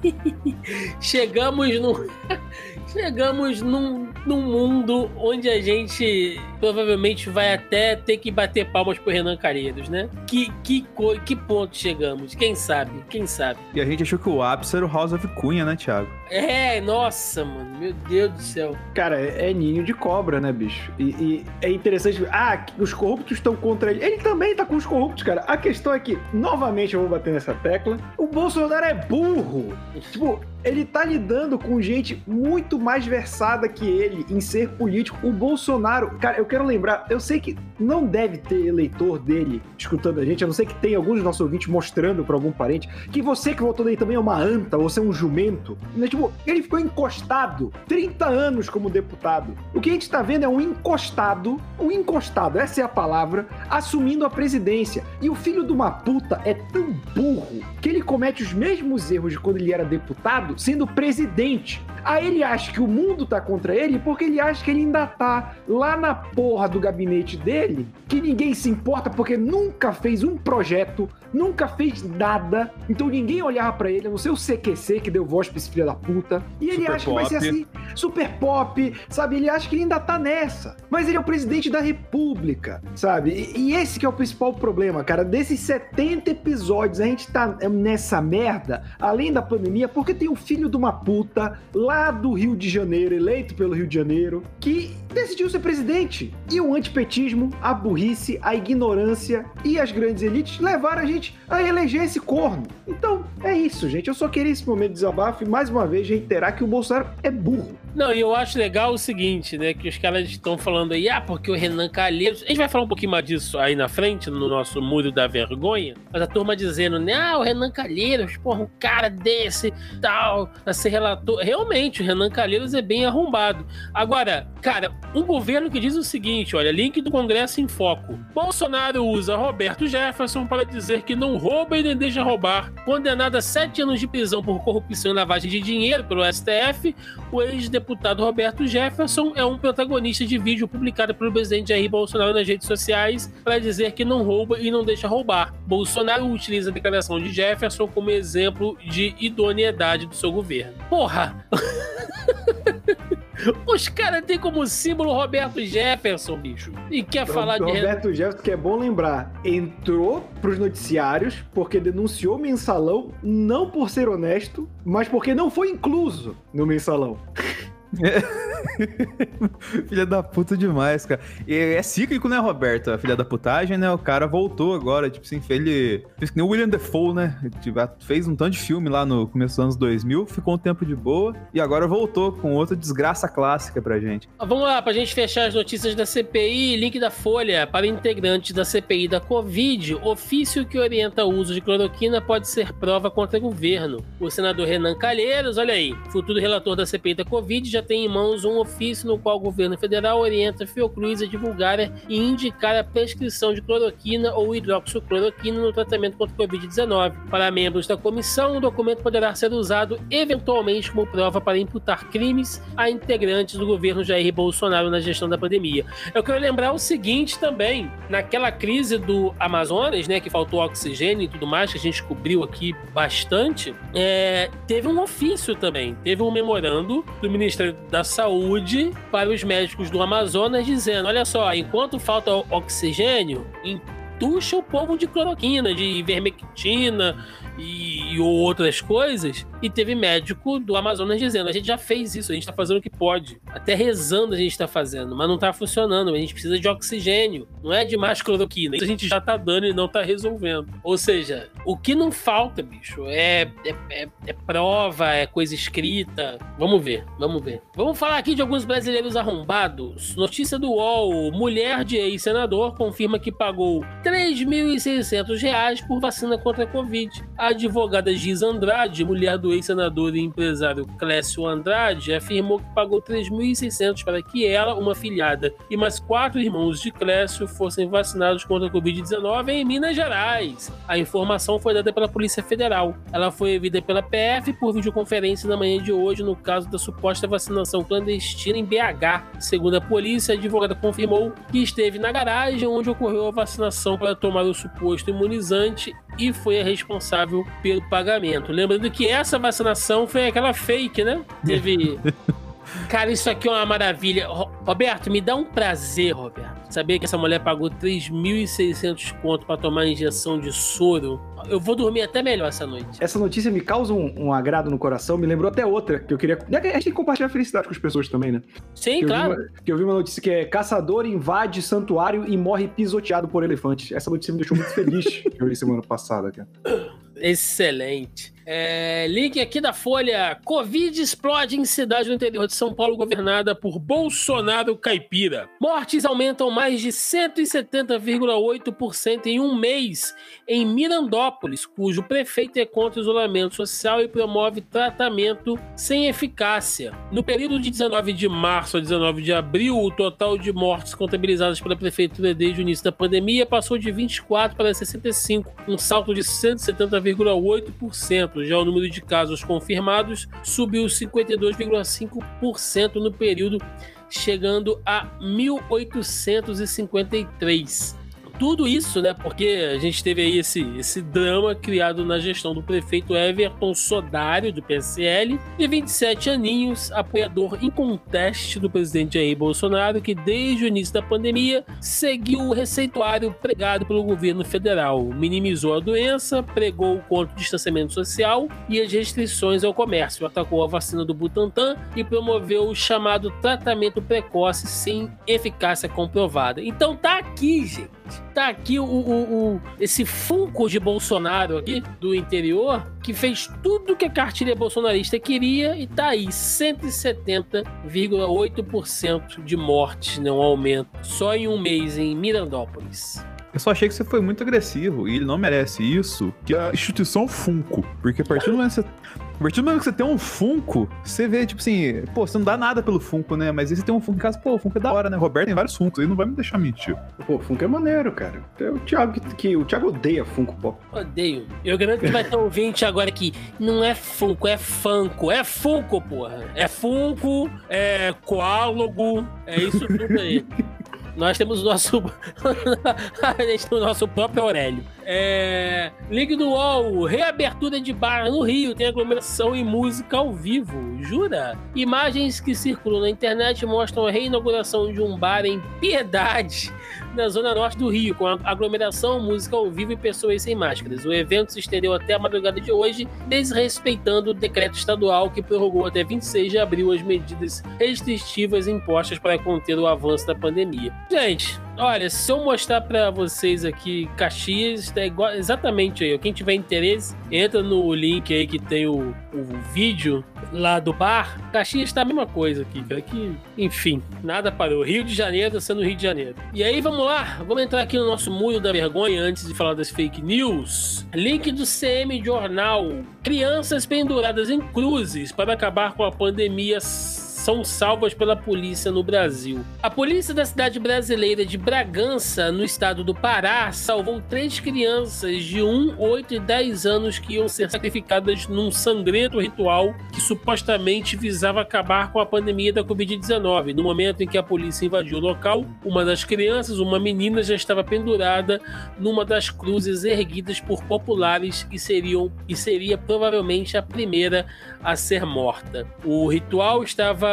chegamos no. Chegamos num, num mundo onde a gente provavelmente vai até ter que bater palmas pro Renan Calheiros, né? Que, que, que ponto chegamos? Quem sabe? Quem sabe? E a gente achou que o ápice era o House of Cunha, né, Thiago? É, nossa, mano. Meu Deus do céu. Cara, é, é ninho de cobra, né, bicho? E, e, é interessante. Ah, os corruptos estão contra ele. Ele também tá com os corruptos, cara. A questão é que, novamente, eu vou bater nessa tecla. O Bolsonaro é burro. tipo, ele tá lidando com gente muito mais versada que ele em ser político. O Bolsonaro, cara, eu quero lembrar, eu sei que não deve ter eleitor dele escutando a gente, a não ser que tenha alguns dos nossos ouvintes mostrando para algum parente que você que votou nele também é uma anta, você é um jumento. Né? Tipo, ele ficou encostado 30 anos como deputado. O que a gente tá vendo é um encostado, um encostado, essa é a palavra, assumindo a presidência. E o filho de uma puta é tão burro que ele comete os mesmos erros de quando ele era deputado sendo presidente. Aí ele acha que o mundo tá contra ele porque ele acha que ele ainda tá lá na porra do gabinete dele, que ninguém se importa porque nunca fez um projeto, nunca fez nada, então ninguém olhava para ele, a não ser o CQC que deu voz pra esse filho da puta. E ele super acha pop. que vai ser assim, super pop, sabe? Ele acha que ele ainda tá nessa. Mas ele é o presidente da república, sabe? E, e esse que é o principal problema, cara. Desses 70 episódios, a gente tá nessa merda, além da pandemia, porque tem um filho de uma puta lá do Rio de Janeiro, eleito pelo Rio de Janeiro, que decidiu ser presidente. E o antipetismo, a burrice, a ignorância e as grandes elites levaram a gente a eleger esse corno. Então, é isso, gente. Eu só queria esse momento de desabafo e mais uma vez reiterar que o Bolsonaro é burro. Não, e eu acho legal o seguinte, né? Que os caras estão falando aí, ah, porque o Renan Calheiros. A gente vai falar um pouquinho mais disso aí na frente, no nosso Muro da Vergonha. Mas a turma dizendo, né? Ah, o Renan Calheiros, porra, um cara desse, tal, a ser relator. Realmente, o Renan Calheiros é bem arrombado. Agora, cara, um governo que diz o seguinte: olha, link do Congresso em foco. Bolsonaro usa Roberto Jefferson para dizer que não rouba e nem deixa roubar. Condenado a sete anos de prisão por corrupção e lavagem de dinheiro pelo STF, o ex-deputado Roberto Jefferson é um protagonista de vídeo publicado pelo presidente Jair Bolsonaro nas redes sociais para dizer que não rouba e não deixa roubar. Bolsonaro utiliza a declaração de Jefferson como exemplo de idoneidade do seu governo. Porra! Os caras têm como símbolo Roberto Jefferson, bicho. E quer Pronto, falar de. Roberto Jefferson, que é bom lembrar, entrou pros noticiários porque denunciou o mensalão, não por ser honesto, mas porque não foi incluso no mensalão. filha da puta demais, cara. E é cíclico, né, Roberto? A filha da putagem, né? O cara voltou agora, tipo assim, ele fez que nem o William Defoe, né? Tipo, fez um tanto de filme lá no começo dos anos 2000, ficou um tempo de boa e agora voltou com outra desgraça clássica pra gente. Vamos lá, pra gente fechar as notícias da CPI, link da Folha para integrantes da CPI da Covid, ofício que orienta o uso de cloroquina pode ser prova contra o governo. O senador Renan Calheiros, olha aí, futuro relator da CPI da Covid, já tem em mãos um ofício no qual o governo federal orienta a Fiocruz a divulgar e indicar a prescrição de cloroquina ou hidroxicloroquina no tratamento contra o Covid-19. Para membros da comissão, o documento poderá ser usado eventualmente como prova para imputar crimes a integrantes do governo Jair Bolsonaro na gestão da pandemia. Eu quero lembrar o seguinte também, naquela crise do Amazonas, né, que faltou oxigênio e tudo mais, que a gente cobriu aqui bastante, é, teve um ofício também, teve um memorando do Ministério da Saúde para os médicos do Amazonas dizendo: olha só, enquanto falta oxigênio, entuxa o povo de cloroquina, de ivermectina, e, e, outras coisas. E teve médico do Amazonas dizendo: a gente já fez isso, a gente tá fazendo o que pode. Até rezando a gente tá fazendo, mas não tá funcionando. A gente precisa de oxigênio, não é de mais cloroquina. Isso a gente já tá dando e não tá resolvendo. Ou seja, o que não falta, bicho, é, é, é, é prova, é coisa escrita. Vamos ver, vamos ver. Vamos falar aqui de alguns brasileiros arrombados. Notícia do UOL: mulher de ex-senador confirma que pagou 3.600 reais por vacina contra a Covid. A advogada Giz Andrade, mulher do ex-senador e empresário Clécio Andrade, afirmou que pagou 3.600 para que ela, uma filhada e mais quatro irmãos de Clécio fossem vacinados contra a Covid-19 em Minas Gerais. A informação foi dada pela Polícia Federal. Ela foi ouvida pela PF por videoconferência na manhã de hoje no caso da suposta vacinação clandestina em BH. Segundo a polícia, a advogada confirmou que esteve na garagem onde ocorreu a vacinação para tomar o suposto imunizante e foi a responsável pelo pagamento. Lembrando que essa vacinação foi aquela fake, né? Teve. Cara, isso aqui é uma maravilha. Roberto, me dá um prazer, Roberto. Saber que essa mulher pagou 3.600 conto para tomar injeção de soro. Eu vou dormir até melhor essa noite. Essa notícia me causa um, um agrado no coração. Me lembrou até outra que eu queria. A gente tem que compartilhar a felicidade com as pessoas também, né? Sim, que claro. Uma, que eu vi uma notícia que é: caçador invade santuário e morre pisoteado por elefante. Essa notícia me deixou muito feliz que eu li semana passada, cara. Excelente. É, link aqui da Folha. Covid explode em cidade do interior de São Paulo governada por Bolsonaro caipira. Mortes aumentam mais de 170,8% em um mês em Mirandópolis, cujo prefeito é contra o isolamento social e promove tratamento sem eficácia. No período de 19 de março a 19 de abril, o total de mortes contabilizadas pela prefeitura desde o início da pandemia passou de 24 para 65, um salto de 170,8%. Já o número de casos confirmados subiu 52,5% no período, chegando a 1.853 tudo isso, né? Porque a gente teve aí esse, esse drama criado na gestão do prefeito Everton Sodário, do PSL, de 27 aninhos, apoiador inconteste do presidente Jair Bolsonaro, que desde o início da pandemia seguiu o receituário pregado pelo governo federal, minimizou a doença, pregou contra o distanciamento social e as restrições ao comércio, atacou a vacina do Butantan e promoveu o chamado tratamento precoce sem eficácia comprovada. Então tá aqui, gente Tá aqui o, o, o, esse Funko de Bolsonaro aqui do interior que fez tudo que a cartilha bolsonarista queria e tá aí 170,8% de mortes, não aumento, só em um mês em Mirandópolis. Eu só achei que você foi muito agressivo e ele não merece isso, que é a instituição Funko. Porque a partir do momento que você a partir do momento que você tem um Funko, você vê, tipo assim, pô, você não dá nada pelo Funko, né? Mas aí você tem um Funko em casa, pô, o Funko é da hora, né? Roberto tem vários Funkos, aí não vai me deixar mentir. Pô, o Funko é maneiro, cara. É o Thiago que, que, o Thiago odeia Funko Pop. Odeio. Eu garanto que vai ter um ouvinte agora que não é Funko, é Funko. É Funko, porra. É Funko, é Coálogo, é isso tudo aí. Nós temos o nosso. a gente tem o nosso próprio Aurélio. É... Ligue do UOL, reabertura de bar no Rio, tem aglomeração e música ao vivo. Jura? Imagens que circulam na internet mostram a reinauguração de um bar em Piedade na zona norte do Rio, com aglomeração, música ao vivo e pessoas sem máscaras. O evento se estendeu até a madrugada de hoje, desrespeitando o decreto estadual que prorrogou até 26 de abril as medidas restritivas impostas para conter o avanço da pandemia. Gente, Olha, se eu mostrar para vocês aqui Caxias, é igual, exatamente aí. Quem tiver interesse, entra no link aí que tem o, o vídeo lá do bar. Caxias tá a mesma coisa aqui, cara. Que, enfim, nada parou. Rio de Janeiro sendo Rio de Janeiro. E aí, vamos lá. Vamos entrar aqui no nosso muro da vergonha antes de falar das fake news. Link do CM Jornal. Crianças penduradas em cruzes para acabar com a pandemia são salvas pela polícia no Brasil. A polícia da cidade brasileira de Bragança, no estado do Pará, salvou três crianças de 1, 8 e 10 anos que iam ser sacrificadas num sangrento ritual que supostamente visava acabar com a pandemia da Covid-19. No momento em que a polícia invadiu o local, uma das crianças, uma menina, já estava pendurada numa das cruzes erguidas por populares e, seriam, e seria provavelmente a primeira a ser morta. O ritual estava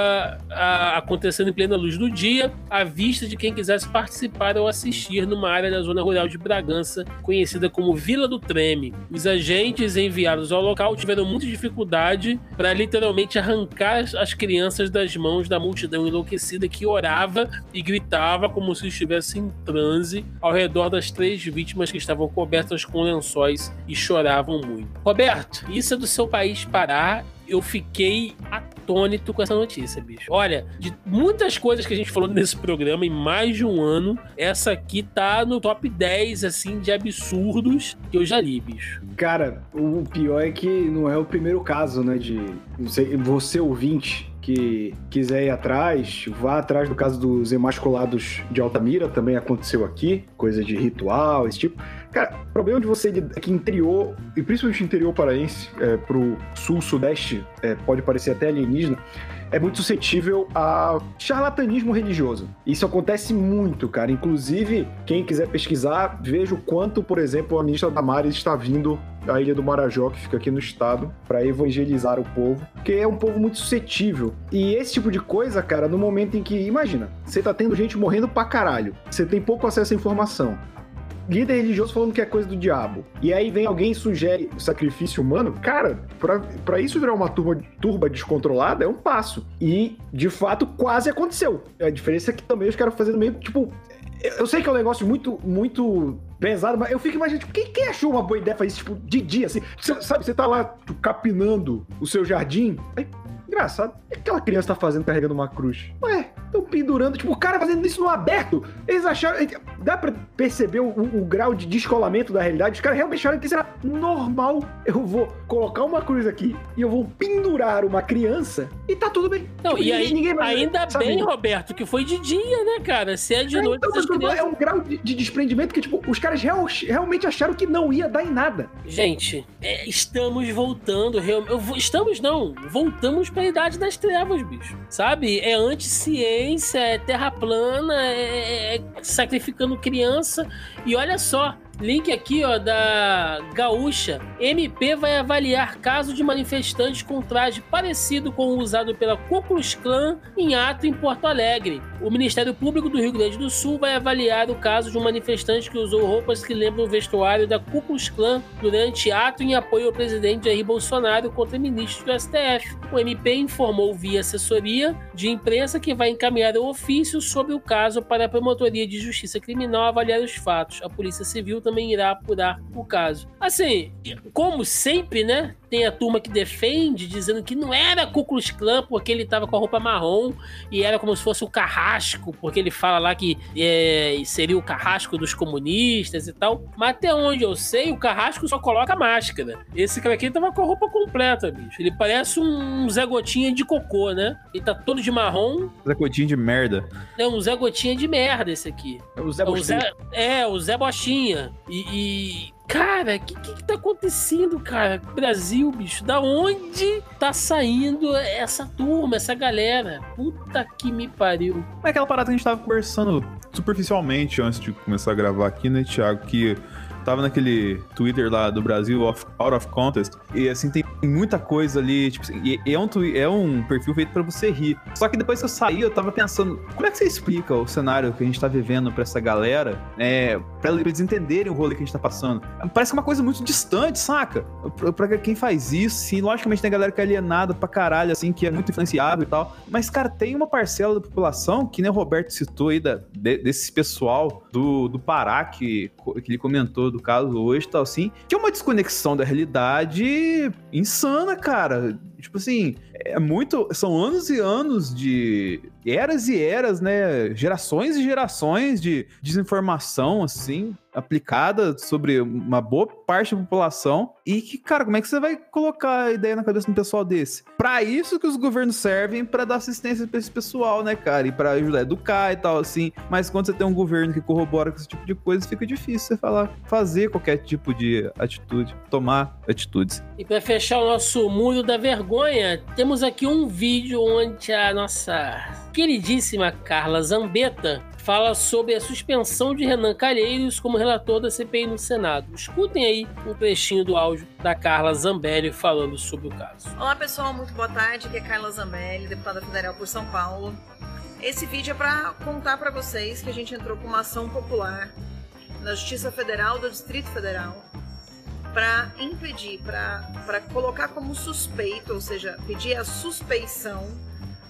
a, acontecendo em plena luz do dia, à vista de quem quisesse participar ou assistir numa área da zona rural de Bragança, conhecida como Vila do Treme. Os agentes enviados ao local tiveram muita dificuldade para literalmente arrancar as crianças das mãos da multidão enlouquecida que orava e gritava como se estivesse em transe ao redor das três vítimas que estavam cobertas com lençóis e choravam muito. Roberto, isso é do seu país parar eu fiquei atônito com essa notícia, bicho. Olha, de muitas coisas que a gente falou nesse programa em mais de um ano, essa aqui tá no top 10, assim, de absurdos que eu já li, bicho. Cara, o pior é que não é o primeiro caso, né, de você, você ouvinte que quiser ir atrás, vá atrás do caso dos emasculados de Altamira, também aconteceu aqui, coisa de ritual, esse tipo. Cara, o problema de você aqui interior, e principalmente interior paraense, é, pro sul-sudeste, é, pode parecer até alienígena, é muito suscetível a charlatanismo religioso. Isso acontece muito, cara. Inclusive, quem quiser pesquisar, veja o quanto, por exemplo, a ministra Damares está vindo à Ilha do Marajó, que fica aqui no estado, para evangelizar o povo, porque é um povo muito suscetível. E esse tipo de coisa, cara, no momento em que, imagina, você tá tendo gente morrendo pra caralho, você tem pouco acesso à informação líder religioso falando que é coisa do diabo. E aí vem alguém e sugere sacrifício humano. Cara, para isso virar uma turba, turba descontrolada é um passo. E, de fato, quase aconteceu. A diferença é que também os caras fazendo meio, tipo... Eu sei que é um negócio muito, muito pesado, mas eu fico imaginando, tipo, quem, quem achou uma boa ideia fazer isso, tipo, de dia, assim? Cê, sabe, você tá lá capinando o seu jardim, aí, engraçado, o que aquela criança tá fazendo carregando uma cruz? Ué, estão pendurando, tipo, o cara fazendo isso no aberto. Eles acharam. Dá pra perceber o, o, o grau de descolamento da realidade? Os caras realmente acharam que isso era normal. Eu vou colocar uma cruz aqui e eu vou pendurar uma criança e tá tudo bem. Não, tipo, e aí, ninguém vai, ainda sabe? bem, Roberto, que foi de dia, né, cara? Se é de é, noite. Então, crianças... É um grau de, de, desprendimento que, tipo, os caras real, realmente acharam que não ia dar em nada. Gente, é, estamos voltando. Real, estamos não, voltamos pra das trevas, bicho. Sabe? É anti-ciência ciência, é terra plana, é, é, é sacrificando criança. E olha só, Link aqui, ó, da Gaúcha. MP vai avaliar caso de manifestantes com traje parecido com o usado pela Ku Klan em ato em Porto Alegre. O Ministério Público do Rio Grande do Sul vai avaliar o caso de um manifestante que usou roupas que lembram o vestuário da Ku Klan durante ato em apoio ao presidente Jair Bolsonaro contra ministros do STF. O MP informou via assessoria de imprensa que vai encaminhar o ofício sobre o caso para a Promotoria de Justiça Criminal avaliar os fatos. A Polícia Civil também irá apurar o caso. Assim, como sempre, né? Tem a turma que defende, dizendo que não era Ku Klux Klan porque ele tava com a roupa marrom e era como se fosse o carrasco, porque ele fala lá que é, seria o carrasco dos comunistas e tal. Mas até onde eu sei, o carrasco só coloca máscara. Esse cara aqui tava com a roupa completa, bicho. Ele parece um Zé Gotinha de cocô, né? Ele tá todo de marrom. Zé Gotinha de merda. É um Zé Gotinha de merda esse aqui. É o Zé é, o Zé, é, o Zé Bochinha. E, e Cara, o que, que, que tá acontecendo, cara? Brasil, bicho, da onde tá saindo essa turma, essa galera? Puta que me pariu. É aquela parada que a gente tava conversando superficialmente antes de começar a gravar aqui, né, Thiago? Que tava naquele Twitter lá do Brasil, off, Out of Contest, e assim, tem muita coisa ali, tipo assim, é um, é um perfil feito para você rir. Só que depois que eu saí, eu tava pensando, como é que você explica o cenário que a gente tá vivendo pra essa galera, é, pra eles entenderem o rolê que a gente tá passando? Parece é uma coisa muito distante, saca? Pra, pra quem faz isso, sim, logicamente tem galera que é alienada pra caralho, assim, que é muito influenciável e tal, mas, cara, tem uma parcela da população, que nem o Roberto citou aí, da, de, desse pessoal do, do Pará, que, que ele comentou do caso hoje tal, assim, que é uma desconexão da realidade insana, cara. Tipo assim, é muito. São anos e anos de. Eras e eras, né? Gerações e gerações de desinformação, assim, aplicada sobre uma boa parte da população. E que, cara, como é que você vai colocar a ideia na cabeça de um pessoal desse? Para isso que os governos servem para dar assistência para esse pessoal, né, cara? E para ajudar a educar e tal, assim. Mas quando você tem um governo que corrobora com esse tipo de coisa, fica difícil você falar, fazer qualquer tipo de atitude, tomar atitudes. E para fechar o nosso muro da vergonha, temos aqui um vídeo onde a nossa queridíssima Carla Zambetta fala sobre a suspensão de Renan Calheiros como relator da CPI no Senado. Escutem aí um trechinho do áudio da Carla Zambelli falando sobre o caso. Olá pessoal, muito boa tarde. Aqui é Carla Zambelli, deputada federal por São Paulo. Esse vídeo é para contar para vocês que a gente entrou com uma ação popular na Justiça Federal do Distrito Federal para impedir, para colocar como suspeito, ou seja, pedir a suspeição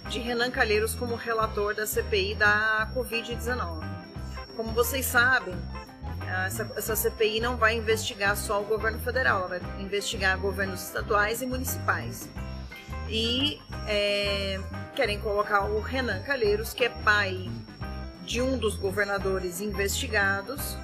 de Renan Calheiros como relator da CPI da Covid-19. Como vocês sabem, essa, essa, CPI não vai investigar só o governo federal, ela vai investigar governos estaduais e municipais. E é, querem colocar o Renan Calheiros, que é pai de um dos governadores investigados,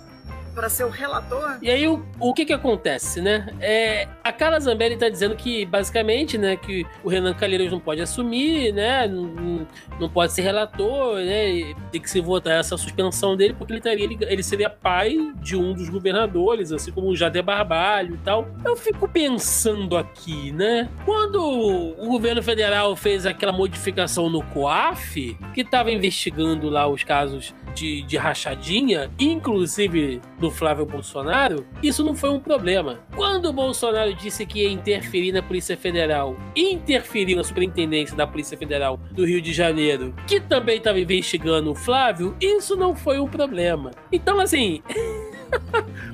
para ser o relator. E aí o, o que que acontece, né? É, a Carla Zambelli tá dizendo que basicamente, né, que o Renan Calheiros não pode assumir, né, não, não pode ser relator, né, tem que se votar essa suspensão dele porque ele estaria ele, ele seria pai de um dos governadores, assim como o Jader Barbalho e tal. Eu fico pensando aqui, né, quando o governo federal fez aquela modificação no COAF, que estava investigando lá os casos de, de rachadinha, inclusive do Flávio Bolsonaro, isso não foi um problema. Quando o Bolsonaro disse que ia interferir na Polícia Federal, interferir na Superintendência da Polícia Federal do Rio de Janeiro, que também estava investigando o Flávio, isso não foi um problema. Então, assim.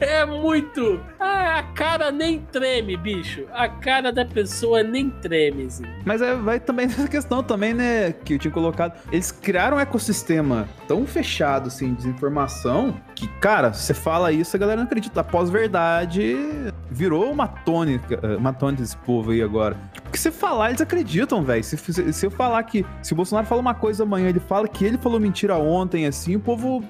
É muito. a cara nem treme, bicho. A cara da pessoa nem treme, assim. Mas é, vai também nessa questão também, né, que eu tinha colocado. Eles criaram um ecossistema tão fechado, assim, de desinformação, que, cara, você fala isso, a galera não acredita. A pós-verdade virou uma tônica, uma tônica desse povo aí agora. Porque se falar, eles acreditam, velho. Se, se, se eu falar que. Se o Bolsonaro fala uma coisa amanhã, ele fala que ele falou mentira ontem, assim, o povo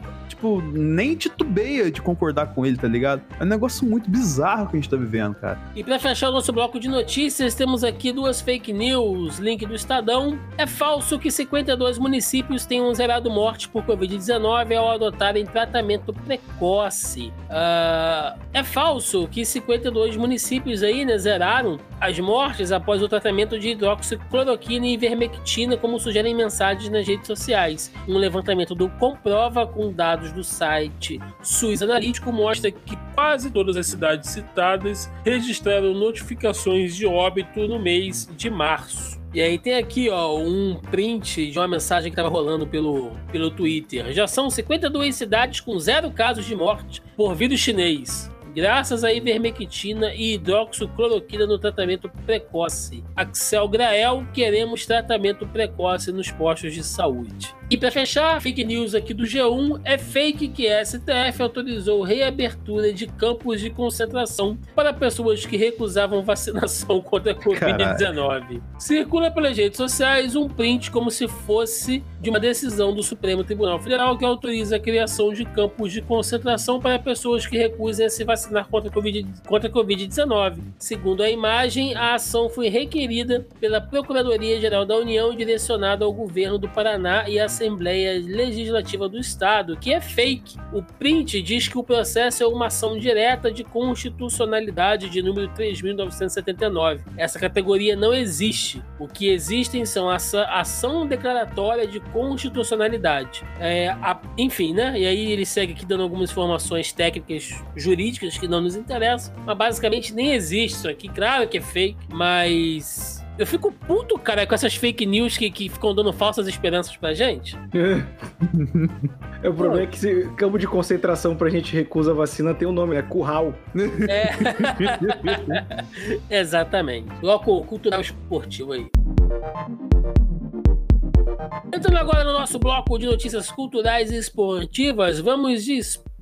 tipo, nem titubeia de concordar com ele, tá ligado? É um negócio muito bizarro que a gente tá vivendo, cara. E para fechar o nosso bloco de notícias, temos aqui duas fake news. Link do Estadão. É falso que 52 municípios tenham zerado morte por Covid-19 ao adotarem tratamento precoce. Uh, é falso que 52 municípios aí, né, zeraram as mortes após o tratamento de hidroxicloroquina e ivermectina, como sugerem mensagens nas redes sociais. Um levantamento do Comprova com dados do site SUS Analítico mostra que quase todas as cidades citadas registraram notificações de óbito no mês de março. E aí tem aqui, ó, um print de uma mensagem que estava rolando pelo, pelo Twitter. Já são 52 cidades com zero casos de morte por vírus chinês graças à ivermectina e hidroxicloroquina no tratamento precoce. Axel Grael, queremos tratamento precoce nos postos de saúde. E para fechar, fake news aqui do G1 é fake que a STF autorizou reabertura de campos de concentração para pessoas que recusavam vacinação contra a Covid-19. Circula pelas redes sociais um print como se fosse de uma decisão do Supremo Tribunal Federal que autoriza a criação de campos de concentração para pessoas que recusem a se vacinar contra a Covid-19. Segundo a imagem, a ação foi requerida pela Procuradoria-Geral da União e direcionada ao governo do Paraná e à Assembleia Legislativa do Estado, que é fake. O print diz que o processo é uma ação direta de constitucionalidade de número 3.979. Essa categoria não existe. O que existem são a ação declaratória de constitucionalidade. É, a, enfim, né? E aí ele segue aqui dando algumas informações técnicas jurídicas que não nos interessam, mas basicamente nem existe isso aqui. Claro que é fake, mas eu fico puto, cara, com essas fake news que, que ficam dando falsas esperanças pra gente. É. o problema é que se campo de concentração pra gente recusa a vacina tem um nome, é curral. É. Exatamente. Bloco cultural esportivo aí. Entrando agora no nosso bloco de notícias culturais e esportivas, vamos de Esporte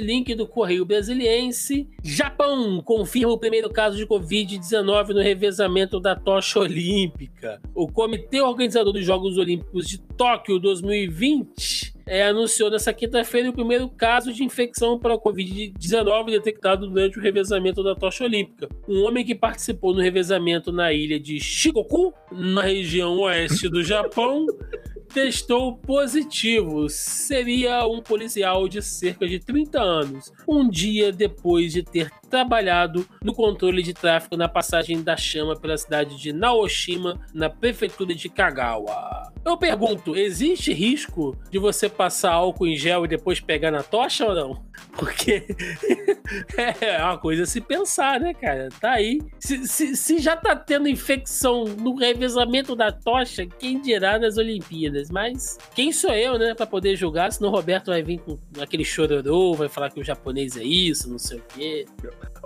Link do Correio Brasiliense. Japão confirma o primeiro caso de Covid-19 no revezamento da tocha olímpica. O Comitê Organizador dos Jogos Olímpicos de Tóquio 2020 é, anunciou nessa quinta-feira o primeiro caso de infecção para a Covid-19 detectado durante o revezamento da tocha olímpica. Um homem que participou no revezamento na ilha de Shikoku, na região oeste do Japão, testou positivo. Seria um policial de cerca de 30 anos, um dia depois de ter trabalhado no controle de tráfego na passagem da chama pela cidade de Naoshima, na prefeitura de Kagawa. Eu pergunto, existe risco de você passar álcool em gel e depois pegar na tocha ou não? Porque é uma coisa a se pensar, né, cara? Tá aí. Se, se, se já tá tendo infecção no revezamento da tocha, quem dirá nas Olimpíadas? Mas quem sou eu, né, pra poder julgar? Senão o Roberto vai vir com aquele chororô, vai falar que o japonês é isso, não sei o quê.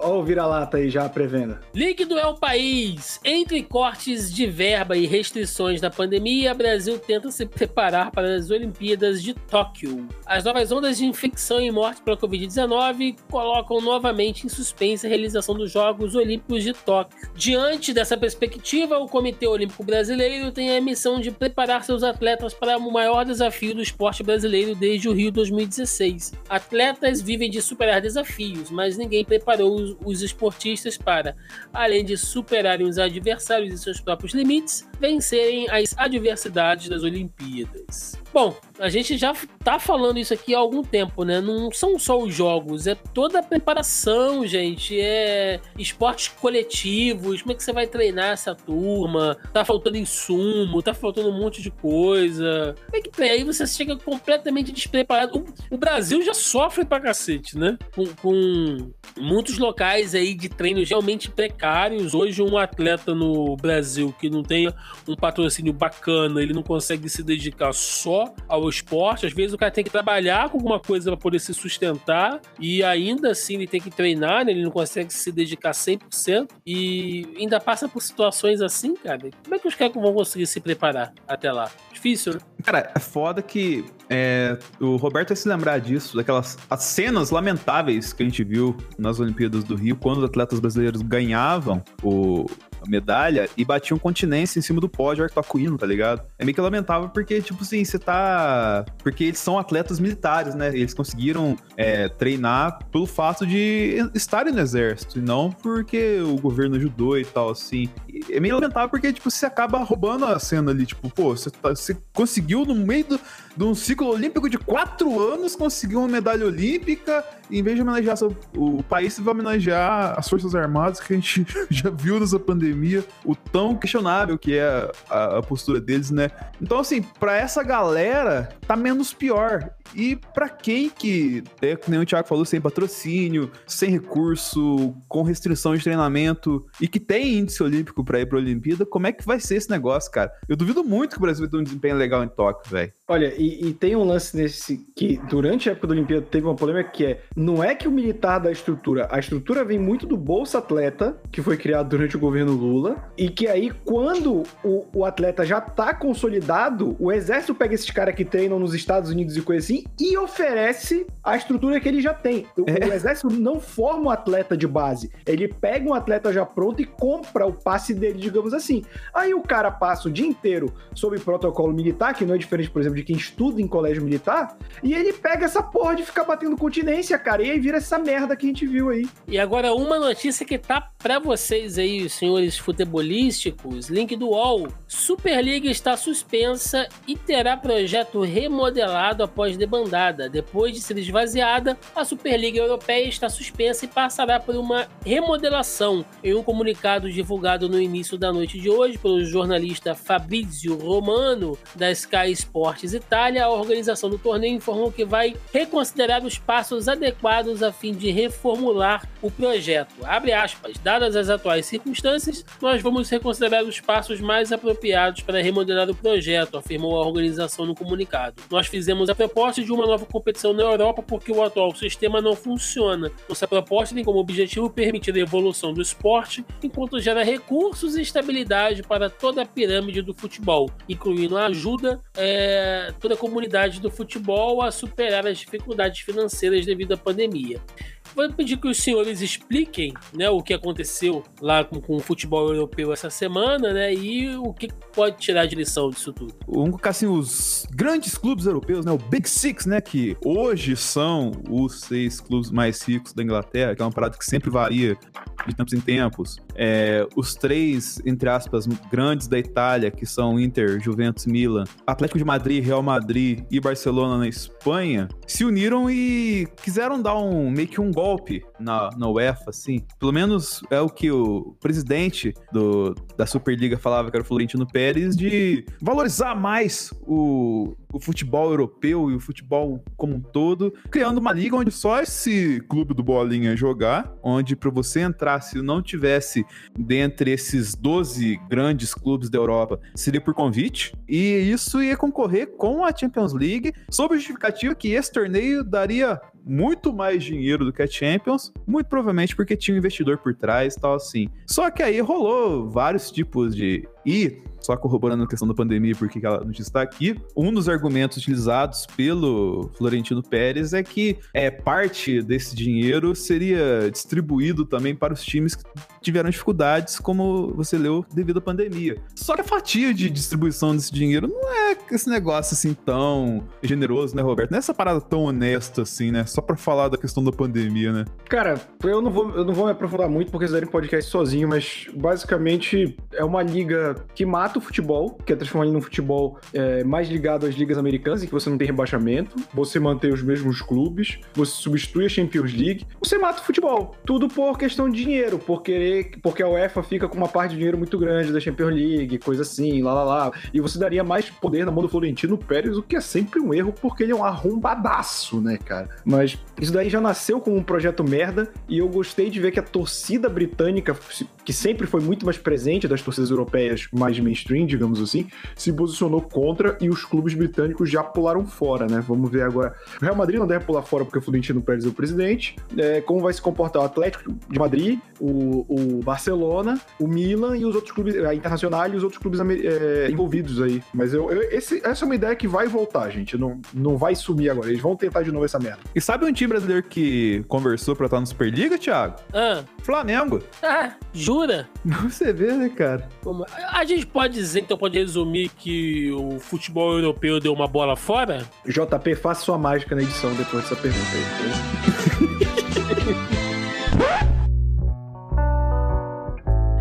Olha o vira-lata aí já prevendo. Líquido é o país. Entre cortes de verba e restrições da pandemia, Brasil tenta se preparar para as Olimpíadas de Tóquio. As novas ondas de infecção e morte pela Covid-19 colocam novamente em suspense a realização dos Jogos Olímpicos de Tóquio. Diante dessa perspectiva, o Comitê Olímpico Brasileiro tem a missão de preparar seus atletas para o maior desafio do esporte brasileiro desde o Rio 2016. Atletas vivem de superar desafios, mas ninguém preparou os, os esportistas para, além de superarem os adversários e seus próprios limites, vencerem as adversidades das Olimpíadas. Bom, a gente já tá falando isso aqui há algum tempo, né? Não são só os jogos, é toda a preparação, gente. É esportes coletivos, como é que você vai treinar essa turma? Tá faltando insumo, tá faltando um monte de coisa. Como é que tem? Aí você chega completamente despreparado. O, Brasil já sofre pra cacete, né? Com, com muitos locais aí de treinos realmente precários. Hoje, um atleta no Brasil que não tenha um patrocínio bacana, ele não consegue se dedicar só ao esporte. Às vezes o cara tem que trabalhar com alguma coisa para poder se sustentar e ainda assim ele tem que treinar, né? ele não consegue se dedicar 100% e ainda passa por situações assim, cara. Como é que os caras vão conseguir se preparar até lá? Difícil, né? Cara, é foda que é, o Roberto vai se lembrar disso, daquelas as cenas lamentáveis que a gente viu nas Olimpíadas do Rio, quando os atletas brasileiros ganhavam o, medalha e batiam continência em cima do pódio arco-hino, tá ligado? É meio que lamentável porque, tipo assim, você tá. Porque eles são atletas militares, né? Eles conseguiram é, treinar pelo fato de estarem no exército, e não porque o governo ajudou e tal, assim. É meio lamentável porque, tipo, você acaba roubando a cena ali, tipo, pô, você, tá, você conseguiu no meio do, de um ciclo olímpico de quatro anos conseguir uma medalha olímpica, e em vez de homenagear o, o país, vai homenagear as Forças Armadas, que a gente já viu nessa pandemia, o tão questionável que é a, a postura deles, né? Então, assim, para essa galera, tá menos pior. E para quem que, é, como o Thiago falou, sem patrocínio, sem recurso, com restrição de treinamento e que tem índice olímpico para ir pra Olimpíada, como é que vai ser esse negócio, cara? Eu duvido muito que o Brasil ter um desempenho legal em Tóquio, velho. Olha, e, e, tem um lance nesse que durante a época da Olimpíada teve uma polêmica que é: não é que o militar da estrutura, a estrutura vem muito do Bolsa Atleta, que foi criado durante o governo Lula, e que aí, quando o, o atleta já tá consolidado, o exército pega esses caras que treinam nos Estados Unidos e coisa assim e oferece a estrutura que ele já tem. O, é. o exército não forma um atleta de base, ele pega um atleta já pronto e compra o passe dele, digamos assim. Aí o cara passa o dia inteiro sob protocolo militar, que não é diferente, por exemplo, de quem estuda em colégio militar, e ele pega essa porra de ficar batendo continência, cara, e aí vira essa merda que a gente viu aí. E agora uma notícia que tá para vocês aí, senhores futebolísticos, link do UOL. Superliga está suspensa e terá projeto remodelado após debandada. Depois de ser esvaziada, a Superliga Europeia está suspensa e passará por uma remodelação. Em um comunicado divulgado no início da noite de hoje pelo jornalista Fabrizio Romano da Sky Sports Itália, a organização do torneio informou que vai reconsiderar os passos adequados a fim de reformular o projeto. Abre aspas, dadas as atuais circunstâncias, nós vamos reconsiderar os passos mais apropriados para remodelar o projeto, afirmou a organização no comunicado. Nós fizemos a proposta de uma nova competição na Europa porque o atual sistema não funciona. Nossa proposta tem como objetivo permitir a evolução do esporte enquanto gera recursos e estabilidade para toda a pirâmide do futebol, incluindo a ajuda é, toda a comunidade do futebol a superar as dificuldades financeiras devido à pandemia. Vou pedir que os senhores expliquem né, o que aconteceu lá com, com, o futebol europeu essa semana, né? E o que pode tirar de lição disso tudo. Um, assim, os grandes clubes europeus, né? O Big Six, né? Que hoje são os seis clubes mais ricos da Inglaterra, que é uma parada que sempre varia de tempos em tempos. É, os três, entre aspas, grandes da Itália, que são Inter, Juventus, Milan, Atlético de Madrid, Real Madrid e Barcelona na Espanha, se uniram e quiseram dar um meio que um golpe na, na UEFA, assim. Pelo menos é o que o presidente do, da Superliga falava, que era o Florentino Pérez, de valorizar mais o, o futebol europeu e o futebol como um todo, criando uma liga onde só esse clube do Bolinha jogar, onde para você entrar, se não tivesse dentre esses 12 grandes clubes da Europa, seria por convite, e isso ia concorrer com a Champions League, sob a justificativa que esse torneio daria muito mais dinheiro do que a Champions, muito provavelmente porque tinha um investidor por trás tal assim. Só que aí rolou vários tipos de. E só corroborando a questão da pandemia, porque ela não está aqui, um dos argumentos utilizados pelo Florentino Pérez é que é, parte desse dinheiro seria distribuído também para os times que tiveram dificuldades, como você leu, devido à pandemia. Só que a fatia de distribuição desse dinheiro não é esse negócio assim tão generoso, né, Roberto? Não é essa parada tão honesta assim, né? Só para falar da questão da pandemia, né? Cara, eu não vou, eu não vou me aprofundar muito porque vocês podcast sozinho, mas basicamente é uma liga que mata o futebol, que é transformar ele num futebol é, mais ligado às ligas americanas, em que você não tem rebaixamento, você mantém os mesmos clubes, você substitui a Champions League, você mata o futebol. Tudo por questão de dinheiro, por querer, porque a UEFA fica com uma parte de dinheiro muito grande da Champions League, coisa assim, lá lá lá. E você daria mais poder na mão do Florentino Pérez, o que é sempre um erro, porque ele é um arrombadaço, né, cara? Mas isso daí já nasceu como um projeto merda, e eu gostei de ver que a torcida britânica, que sempre foi muito mais presente das torcidas europeias mais mainstream, digamos assim, se posicionou contra e os clubes britânicos já pularam fora, né? Vamos ver agora. O Real Madrid não deve pular fora porque o Florentino Pérez é o presidente. É, como vai se comportar o Atlético de Madrid, o, o Barcelona, o Milan e os outros clubes, a Internacional e os outros clubes é, envolvidos aí. Mas eu, eu, esse, essa é uma ideia que vai voltar, gente. Não, não vai sumir agora. Eles vão tentar de novo essa merda. E sabe um time brasileiro que conversou pra estar no Superliga, Thiago? Ah. Flamengo. Ah, jura? Você vê, né, cara? A gente pode dizer, então, pode resumir que o futebol europeu deu uma bola fora? JP, faça sua mágica na edição depois dessa pergunta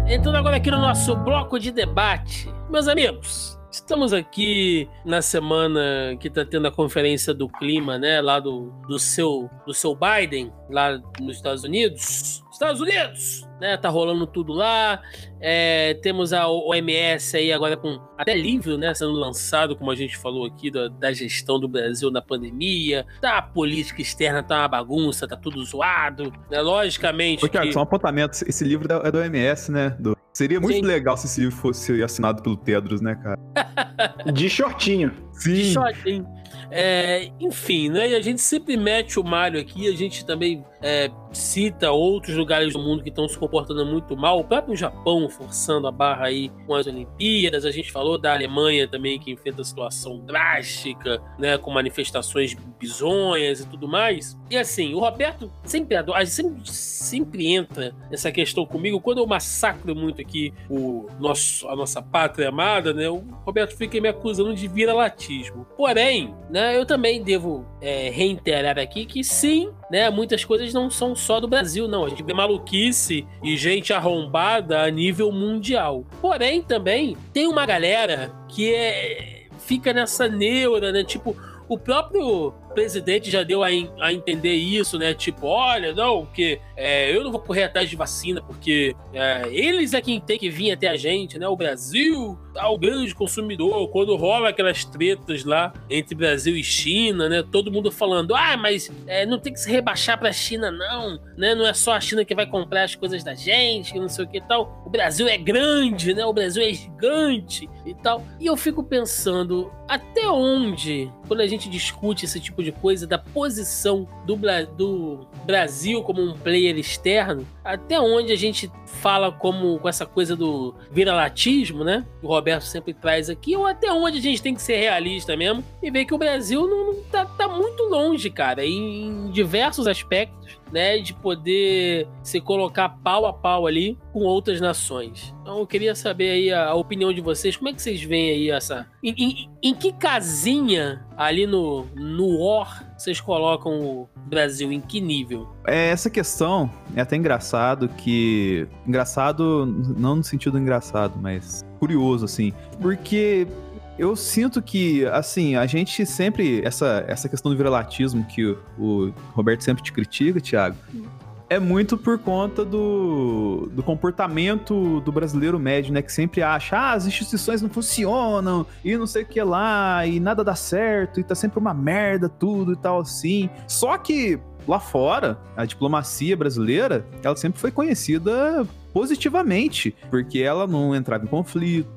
aí. Entrando agora aqui no nosso bloco de debate. Meus amigos, Estamos aqui na semana que está tendo a conferência do clima, né? Lá do, do, seu, do seu Biden, lá nos Estados Unidos. Estados Unidos! Né, tá rolando tudo lá. É, temos a OMS aí agora com até livro, né, sendo lançado, como a gente falou aqui, da, da gestão do Brasil na pandemia. Tá, a política externa tá uma bagunça, tá tudo zoado. Né, logicamente. Porque, que... só um apontamento: esse livro é do OMS, né? Do... Seria muito Sim. legal se esse livro fosse assinado pelo Tedros, né, cara? De shortinho. Sim. De shortinho. É, enfim, né? E a gente sempre mete o Mario aqui, a gente também é, cita outros lugares do mundo que estão se comportando muito mal. O próprio Japão forçando a barra aí com as Olimpíadas. A gente falou da Alemanha também que enfrenta situação drástica, né? Com manifestações bizonhas e tudo mais. E assim, o Roberto sempre adora, sempre, sempre entra nessa questão comigo. Quando eu massacro muito aqui o nosso, a nossa pátria amada, né? O Roberto fica me acusando de vira-latismo. Porém, né? Eu também devo é, reiterar aqui que sim, né? Muitas coisas não são só do Brasil, não. A gente vê maluquice e gente arrombada a nível mundial. Porém, também tem uma galera que é, fica nessa neura, né? Tipo, o próprio presidente já deu a, a entender isso, né? Tipo, olha, não, que é, eu não vou correr atrás de vacina, porque é, eles é quem tem que vir até a gente, né? O Brasil tá o grande consumidor. Quando rola aquelas tretas lá entre Brasil e China, né? Todo mundo falando, ah, mas é, não tem que se rebaixar pra China, não, né? Não é só a China que vai comprar as coisas da gente, não sei o que e tal. O Brasil é grande, né? O Brasil é gigante e tal. E eu fico pensando, até onde, quando a gente discute esse tipo de coisa, da posição do, do Brasil como um player externo, até onde a gente fala como com essa coisa do viralatismo, né? Que o Roberto sempre traz aqui, ou até onde a gente tem que ser realista mesmo e ver que o Brasil não, não tá, tá muito longe, cara, em diversos aspectos né, de poder se colocar pau a pau ali com outras nações. Então eu queria saber aí a, a opinião de vocês, como é que vocês veem aí essa... Em, em, em que casinha ali no, no OR vocês colocam o Brasil, em que nível? É, essa questão é até engraçado que... Engraçado, não no sentido engraçado, mas curioso, assim, porque eu sinto que, assim, a gente sempre. Essa, essa questão do viralatismo que o, o Roberto sempre te critica, Thiago. É muito por conta do, do comportamento do brasileiro médio, né? Que sempre acha, ah, as instituições não funcionam, e não sei o que lá, e nada dá certo, e tá sempre uma merda, tudo e tal assim. Só que lá fora, a diplomacia brasileira, ela sempre foi conhecida positivamente, porque ela não entrava em conflito,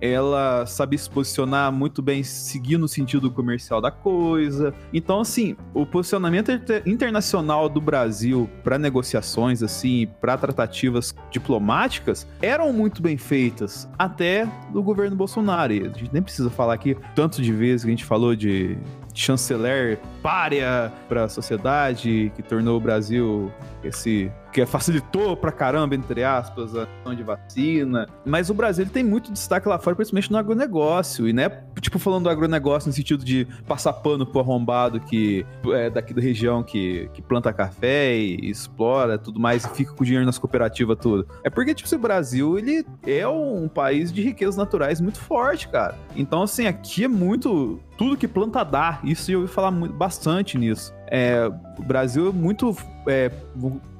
ela sabe se posicionar muito bem, seguir no sentido comercial da coisa. Então, assim, o posicionamento internacional do Brasil para negociações, assim, para tratativas diplomáticas, eram muito bem feitas até do governo Bolsonaro. E a gente nem precisa falar aqui tanto de vezes que a gente falou de chanceler párea para a sociedade, que tornou o Brasil esse que facilitou pra caramba, entre aspas, a questão de vacina. Mas o Brasil tem muito destaque lá fora, principalmente no agronegócio. E, né, tipo, falando do agronegócio no sentido de passar pano pro arrombado que é daqui da região que, que planta café e explora tudo mais e fica com dinheiro nas cooperativas, tudo. É porque, tipo, o Brasil, ele é um país de riquezas naturais muito forte, cara. Então, assim, aqui é muito tudo que planta dá. Isso eu ouvi falar muito, bastante nisso. É, o Brasil é muito é,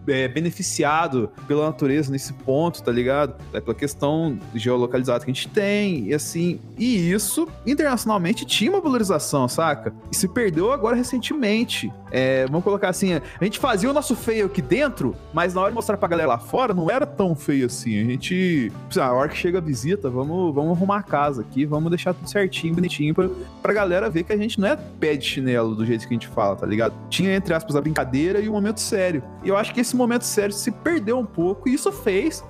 é, beneficiado pela natureza nesse ponto, tá ligado? É pela questão geolocalizada que a gente tem, e assim. E isso, internacionalmente, tinha uma valorização, saca? E se perdeu agora recentemente. É, vamos colocar assim, a gente fazia o nosso feio aqui dentro, mas na hora de mostrar pra galera lá fora, não era tão feio assim. A gente, a hora que chega a visita, vamos, vamos arrumar a casa aqui, vamos deixar tudo certinho, bonitinho, pra, pra galera ver que a gente não é pé de chinelo do jeito que a gente fala, tá ligado? Tinha, entre aspas, a brincadeira e o momento sério. E eu acho que esse momento sério se perdeu um pouco, e isso fez,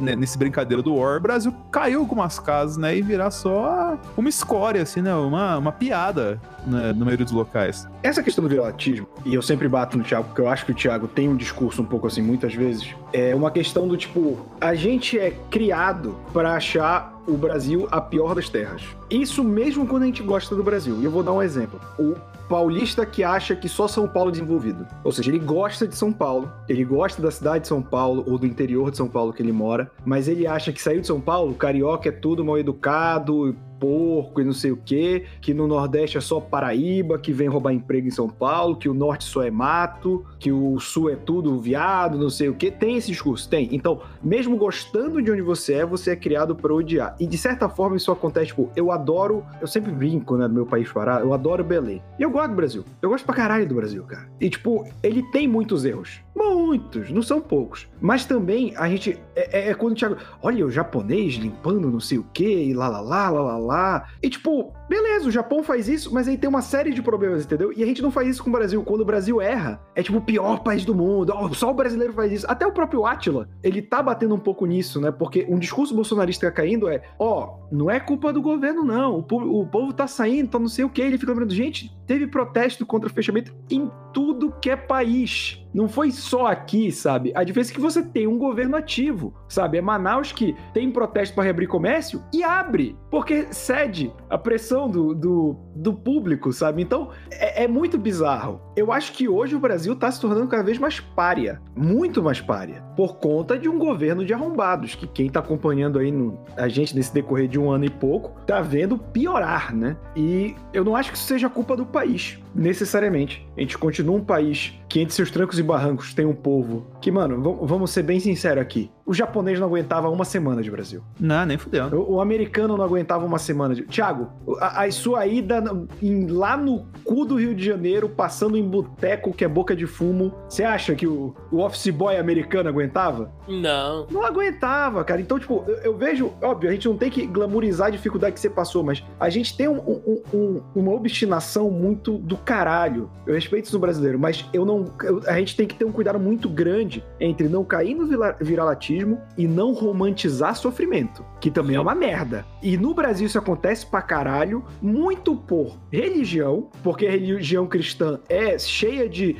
né, nesse brincadeira do War, o Brasil caiu algumas casas, né, e virar só uma escória, assim, né, uma, uma piada no maioria dos locais. Essa questão do viralatismo, e eu sempre bato no Thiago, porque eu acho que o Thiago tem um discurso um pouco assim, muitas vezes, é uma questão do tipo, a gente é criado para achar o Brasil a pior das terras. Isso mesmo quando a gente gosta do Brasil. E eu vou dar um exemplo. O paulista que acha que só São Paulo é desenvolvido. Ou seja, ele gosta de São Paulo, ele gosta da cidade de São Paulo ou do interior de São Paulo que ele mora, mas ele acha que saiu de São Paulo, carioca é tudo mal educado, porco e não sei o quê, que no Nordeste é só Paraíba, que vem roubar emprego em São Paulo, que o Norte só é mato, que o Sul é tudo viado, não sei o quê. Tem esse discurso? Tem. Então, mesmo gostando de onde você é, você é criado para odiar. E de certa forma isso acontece, tipo, eu adoro, eu sempre brinco, né, do meu país parar, eu adoro Belém. E eu gosto do Brasil. Eu gosto pra caralho do Brasil, cara. E, tipo, ele tem muitos erros. Muitos, não são poucos. Mas também a gente. É, é, é quando o Thiago. Olha, o japonês limpando não sei o que, e lá lá lá lá lá lá. E tipo, beleza, o Japão faz isso, mas aí tem uma série de problemas, entendeu? E a gente não faz isso com o Brasil. Quando o Brasil erra, é tipo o pior país do mundo. Oh, só o brasileiro faz isso. Até o próprio Atila, ele tá batendo um pouco nisso, né? Porque um discurso bolsonarista caindo é: ó, oh, não é culpa do governo, não. O povo, o povo tá saindo, tá não sei o que. Ele fica lembrando, gente, teve protesto contra o fechamento em tudo que é país. Não foi só aqui, sabe? A diferença é que você tem um governo ativo, sabe? É Manaus que tem protesto para reabrir comércio e abre, porque cede a pressão do, do, do público, sabe? Então é, é, muito bizarro. Eu acho que hoje o Brasil tá se tornando cada vez mais párea, muito mais párea, por conta de um governo de arrombados, que quem tá acompanhando aí no, a gente nesse decorrer de um ano e pouco tá vendo piorar, né? E eu não acho que isso seja culpa do país, necessariamente. A gente continua um país que entre seus trancos e barrancos tem um povo que, mano, vamos ser bem sinceros aqui. O japonês não aguentava uma semana de Brasil. Não, nem fudeu. O, o americano não aguentava uma semana de. Tiago, a, a, sua ida em, lá no cu do Rio de Janeiro, passando em boteco que é boca de fumo, você acha que o, o office boy americano aguentava? Não. Não aguentava, cara. Então, tipo, eu, eu, vejo, óbvio, a gente não tem que glamorizar a dificuldade que você passou, mas a gente tem um, um, um, uma obstinação muito do caralho. Eu respeito isso no brasileiro, mas eu não. Eu, a gente tem que ter um cuidado muito grande entre não cair no viralatismo e não romantizar sofrimento, que também é uma merda. E no Brasil isso acontece pra caralho, muito por religião, porque a religião cristã é cheia de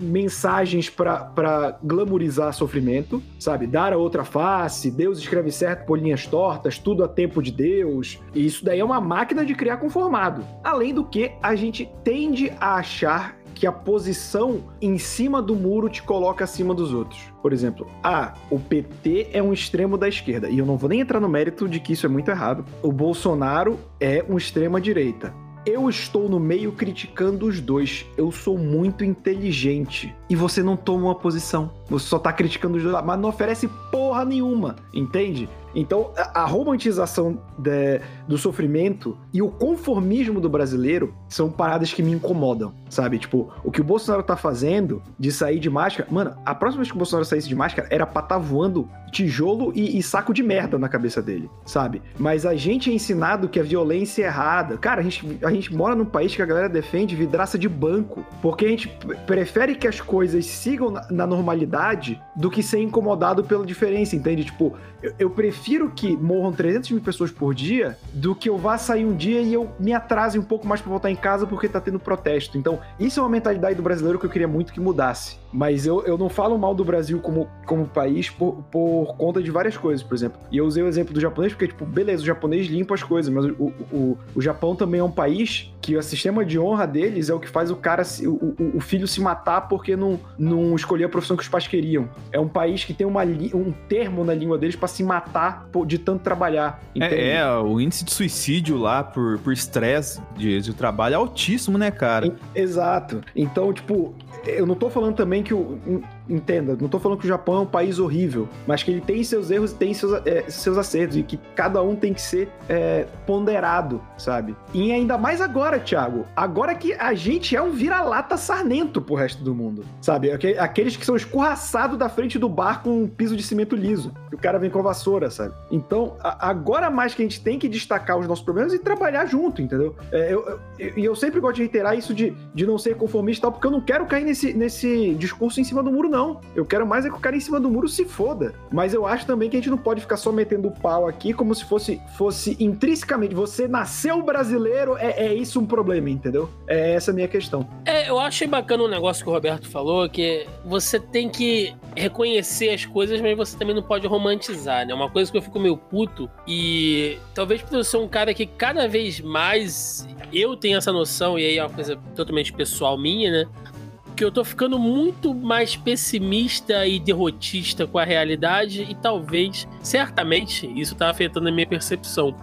mensagens para glamorizar sofrimento, sabe? Dar a outra face, Deus escreve certo por linhas tortas, tudo a tempo de Deus. E isso daí é uma máquina de criar conformado. Além do que, a gente tende a achar que a posição em cima do muro te coloca acima dos outros. Por exemplo, ah, o PT é um extremo da esquerda, e eu não vou nem entrar no mérito de que isso é muito errado. O Bolsonaro é um extrema direita. Eu estou no meio criticando os dois. Eu sou muito inteligente. E você não toma uma posição. você só tá criticando os dois mas não oferece porra nenhuma, entende? Então, a, a romantização de, do sofrimento e o conformismo do brasileiro são paradas que me incomodam, sabe? Tipo, o que o Bolsonaro tá fazendo de sair de máscara. Mano, a próxima vez que o Bolsonaro saísse de máscara era pra tá voando tijolo e, e, saco de merda na cabeça dele, sabe? Mas a gente é ensinado que a violência é errada. Cara, a gente, a gente mora num país que a galera defende vidraça de banco, porque a gente prefere que as coisas sigam na, na normalidade do que ser incomodado pela diferença, entende? Tipo, eu, eu prefiro que morram 300 mil pessoas por dia do que eu vá sair um dia e eu me atrase um pouco mais para voltar em casa porque tá tendo protesto. Então, isso é uma mentalidade do brasileiro que eu queria muito que mudasse. Mas eu, eu não falo mal do Brasil como, como país por, por conta de várias coisas, por exemplo. E eu usei o exemplo do japonês porque, tipo, beleza, o japonês limpa as coisas, mas o, o, o Japão também é um país que o sistema de honra deles é o que faz o cara, o, o, filho se matar porque não, não escolheu a profissão que os pais queriam. É um país que tem uma, um termo na língua deles para se matar de tanto trabalhar. É, é, o índice de suicídio lá por estresse de, de trabalho é altíssimo, né, cara? Exato. Então, tipo, eu não tô falando também que o. Entenda, não tô falando que o Japão é um país horrível, mas que ele tem seus erros e tem seus, é, seus acertos, e que cada um tem que ser é, ponderado, sabe? E ainda mais agora, Thiago. Agora que a gente é um vira-lata sarnento pro resto do mundo, sabe? Aqueles que são escorraçados da frente do bar com um piso de cimento liso. Que o cara vem com a vassoura, sabe? Então, agora mais que a gente tem que destacar os nossos problemas e trabalhar junto, entendeu? E é, eu, eu, eu, sempre gosto de reiterar isso de, de não ser conformista e tal, porque eu não quero cair nesse, nesse discurso em cima do muro, não. Eu quero mais é que o cara em cima do muro se foda. Mas eu acho também que a gente não pode ficar só metendo pau aqui como se fosse, fosse intrinsecamente. Você nasceu brasileiro, é, é isso um problema, entendeu? É essa a minha questão. É, eu achei bacana um negócio que o Roberto falou, que você tem que reconhecer as coisas, mas você também não pode romantizar, né? Uma coisa que eu fico meio puto e talvez por eu ser um cara que cada vez mais eu tenho essa noção, e aí é uma coisa totalmente pessoal minha, né? Que eu tô ficando muito mais pessimista e derrotista com a realidade e talvez, certamente, isso tá afetando a minha percepção.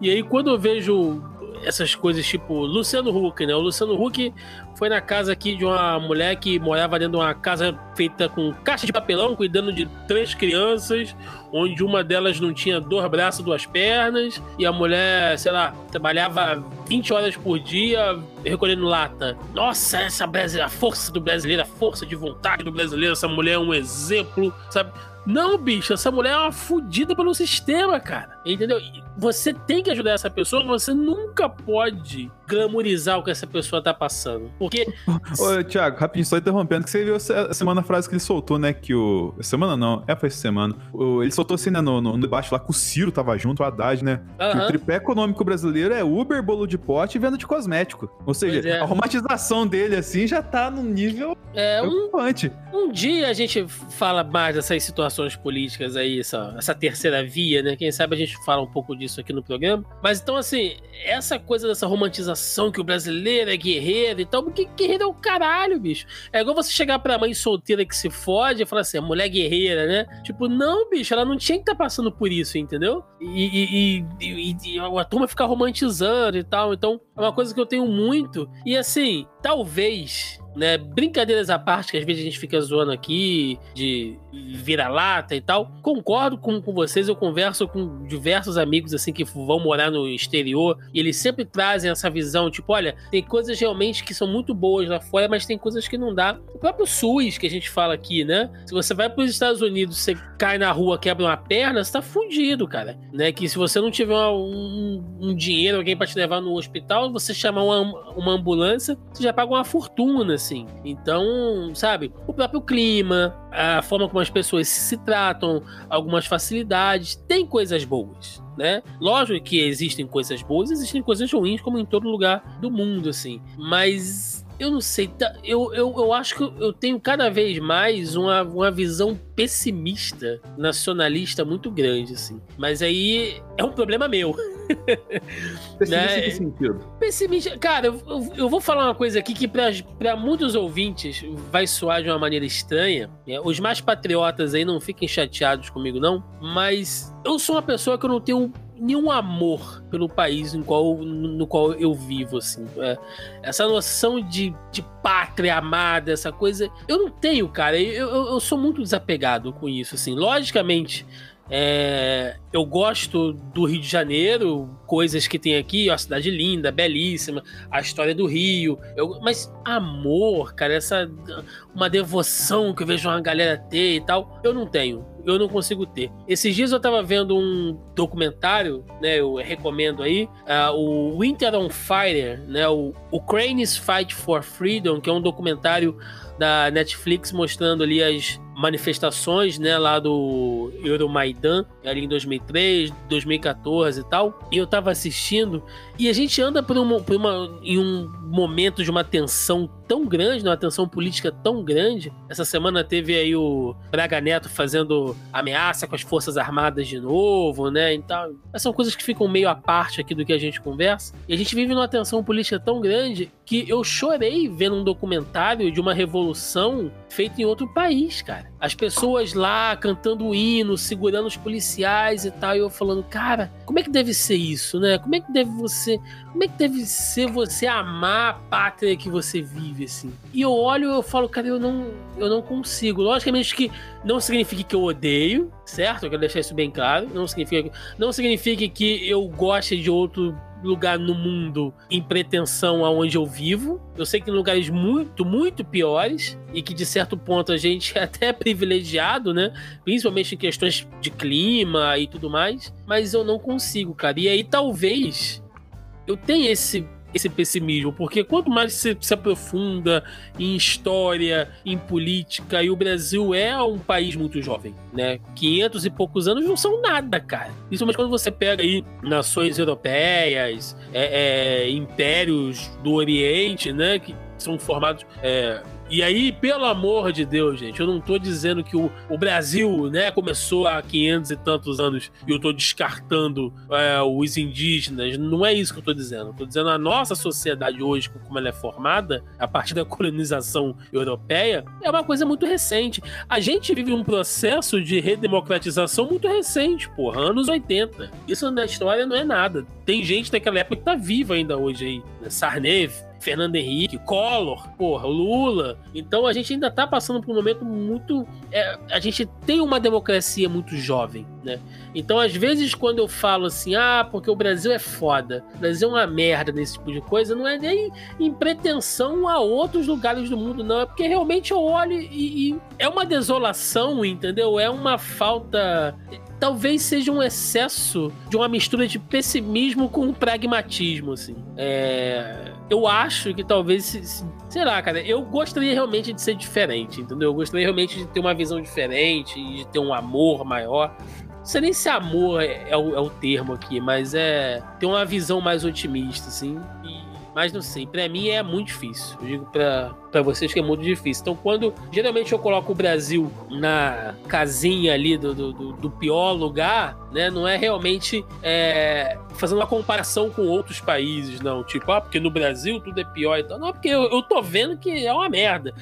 E aí quando eu vejo essas coisas tipo Luciano Huck, né? O Luciano Huck foi na casa aqui de uma mulher que morava dentro de uma casa feita com caixa de papelão, cuidando de três crianças, onde uma delas não tinha dois braços, duas pernas, e a mulher, sei lá, trabalhava 20 horas por dia recolhendo lata. Nossa, essa brasileira, a força do brasileiro, a força de vontade do brasileiro, essa mulher é um exemplo, sabe? Não, bicho, essa mulher é uma fodida pelo sistema, cara. Entendeu? Você tem que ajudar essa pessoa, você nunca pode glamorizar o que essa pessoa tá passando. Porque. Ô, Thiago, rapidinho, só interrompendo, que você viu essa semana a frase que ele soltou, né? Que o. Semana não, é, foi essa semana. O... Ele soltou assim, né, no, no, debate lá, que o Ciro tava junto, o Haddad, né? Uhum. Que o tripé econômico brasileiro é Uber, bolo de pote e venda de cosmético. Ou seja, é. a romantização dele, assim, já tá num nível é. Um, um dia a gente fala mais dessas situações políticas aí, essa, essa terceira via, né? Quem sabe a gente fala um pouco disso aqui no programa. Mas então, assim, essa coisa dessa romantização que o brasileiro é guerreiro e tal, porque guerreiro é o caralho, bicho. É igual você chegar pra mãe solteira que se fode e falar assim, mulher guerreira, né? Tipo, não, bicho, ela não tinha que estar tá passando por isso, entendeu? E, e, e, e, a turma ficar romantizando e tal. Então, é uma coisa que eu tenho muito. E assim, talvez né? Brincadeiras à parte, que às vezes a gente fica zoando aqui, de vira-lata e tal. Concordo com, com vocês, eu converso com diversos amigos assim que vão morar no exterior e eles sempre trazem essa visão, tipo, olha, tem coisas realmente que são muito boas lá fora, mas tem coisas que não dá. O próprio SUS que a gente fala aqui, né? Se você vai para os Estados Unidos, você cai na rua, quebra uma perna, você tá fudido, cara. Né? Que se você não tiver um, um dinheiro, alguém para te levar no hospital, você chamar uma, uma ambulância, você já paga uma fortuna, assim. Então, sabe, o próprio clima, a forma como as pessoas se tratam, algumas facilidades, tem coisas boas. Né? Lógico que existem coisas boas, existem coisas ruins, como em todo lugar do mundo, assim. Mas eu não sei, tá, eu, eu, eu acho que eu tenho cada vez mais uma, uma visão pessimista, nacionalista muito grande, assim. Mas aí é um problema meu. Pessimista né? em que sentido? Pessimista. Cara, eu, eu, vou falar uma coisa aqui que para muitos ouvintes vai soar de uma maneira estranha. Né? Os mais patriotas aí não fiquem chateados comigo, não. Mas eu sou uma pessoa que eu não tenho nenhum amor pelo país no qual, no qual eu vivo, assim. É, essa noção de, de pátria amada, essa coisa, eu não tenho, cara. Eu, eu, eu sou muito desapegado com isso, assim. Logicamente, é, eu gosto do Rio de Janeiro, coisas que tem aqui, a cidade linda, belíssima, a história do Rio. Eu, mas amor, cara, essa uma devoção que eu vejo uma galera ter e tal, eu não tenho. Eu não consigo ter. Esses dias eu tava vendo um documentário, né? Eu recomendo aí, uh, o Winter on Fire, né? O Ukraine's Fight for Freedom, que é um documentário da Netflix mostrando ali as manifestações, né, lá do Euromaidan, ali em 2003, 2014 e tal. E eu tava assistindo e a gente anda por uma, por uma em um momento de uma tensão tão grande, uma tensão política tão grande. Essa semana teve aí o Braga Neto fazendo ameaça com as Forças Armadas de novo, né? Então, essas são coisas que ficam meio à parte aqui do que a gente conversa. E a gente vive numa tensão política tão grande que eu chorei vendo um documentário de uma revolução feita em outro país, cara. As pessoas lá cantando o hino, segurando os policiais e tal, e eu falando, cara, como é que deve ser isso, né? Como é que deve você, como é que deve ser você amar a pátria que você vive assim? E eu olho eu falo, cara, eu não, eu não consigo. Logicamente que não significa que eu odeio, certo? Eu quero deixar isso bem claro. Não significa, não significa que eu goste de outro lugar no mundo em pretensão aonde eu vivo. Eu sei que tem lugares muito, muito piores e que de certo ponto a gente é até privilegiado, né? Principalmente em questões de clima e tudo mais. Mas eu não consigo, cara. E aí talvez eu tenha esse esse pessimismo, porque quanto mais se, se aprofunda em história, em política, e o Brasil é um país muito jovem, né? 500 e poucos anos não são nada, cara. Principalmente quando você pega aí nações europeias, é, é, impérios do Oriente, né? Que são formados é, e aí, pelo amor de Deus, gente, eu não tô dizendo que o, o Brasil, né, começou há 500 e tantos anos e eu tô descartando é, os indígenas. Não é isso que eu tô dizendo. Eu tô dizendo a nossa sociedade hoje, como ela é formada, a partir da colonização europeia, é uma coisa muito recente. A gente vive um processo de redemocratização muito recente, porra, anos 80. Isso na história não é nada. Tem gente daquela época que tá viva ainda hoje aí. Né? Sarney, Fernando Henrique, Collor, porra, Lula. Então a gente ainda tá passando por um momento muito. É, a gente tem uma democracia muito jovem, né? Então, às vezes, quando eu falo assim, ah, porque o Brasil é foda, o Brasil é uma merda nesse tipo de coisa, não é nem em pretensão a outros lugares do mundo, não. É porque realmente eu olho e, e é uma desolação, entendeu? É uma falta talvez seja um excesso de uma mistura de pessimismo com pragmatismo, assim. É... Eu acho que talvez, sei lá, cara, eu gostaria realmente de ser diferente, entendeu? Eu gostaria realmente de ter uma visão diferente, de ter um amor maior. Não sei nem se amor é, é, o, é o termo aqui, mas é ter uma visão mais otimista, assim. E, mas não sei, para mim é muito difícil. Eu digo pra, para vocês que é muito difícil. Então, quando geralmente eu coloco o Brasil na casinha ali do, do, do pior lugar, né? Não é realmente é, fazendo uma comparação com outros países, não. Tipo, ah, porque no Brasil tudo é pior e tal. Não, porque eu, eu tô vendo que é uma merda.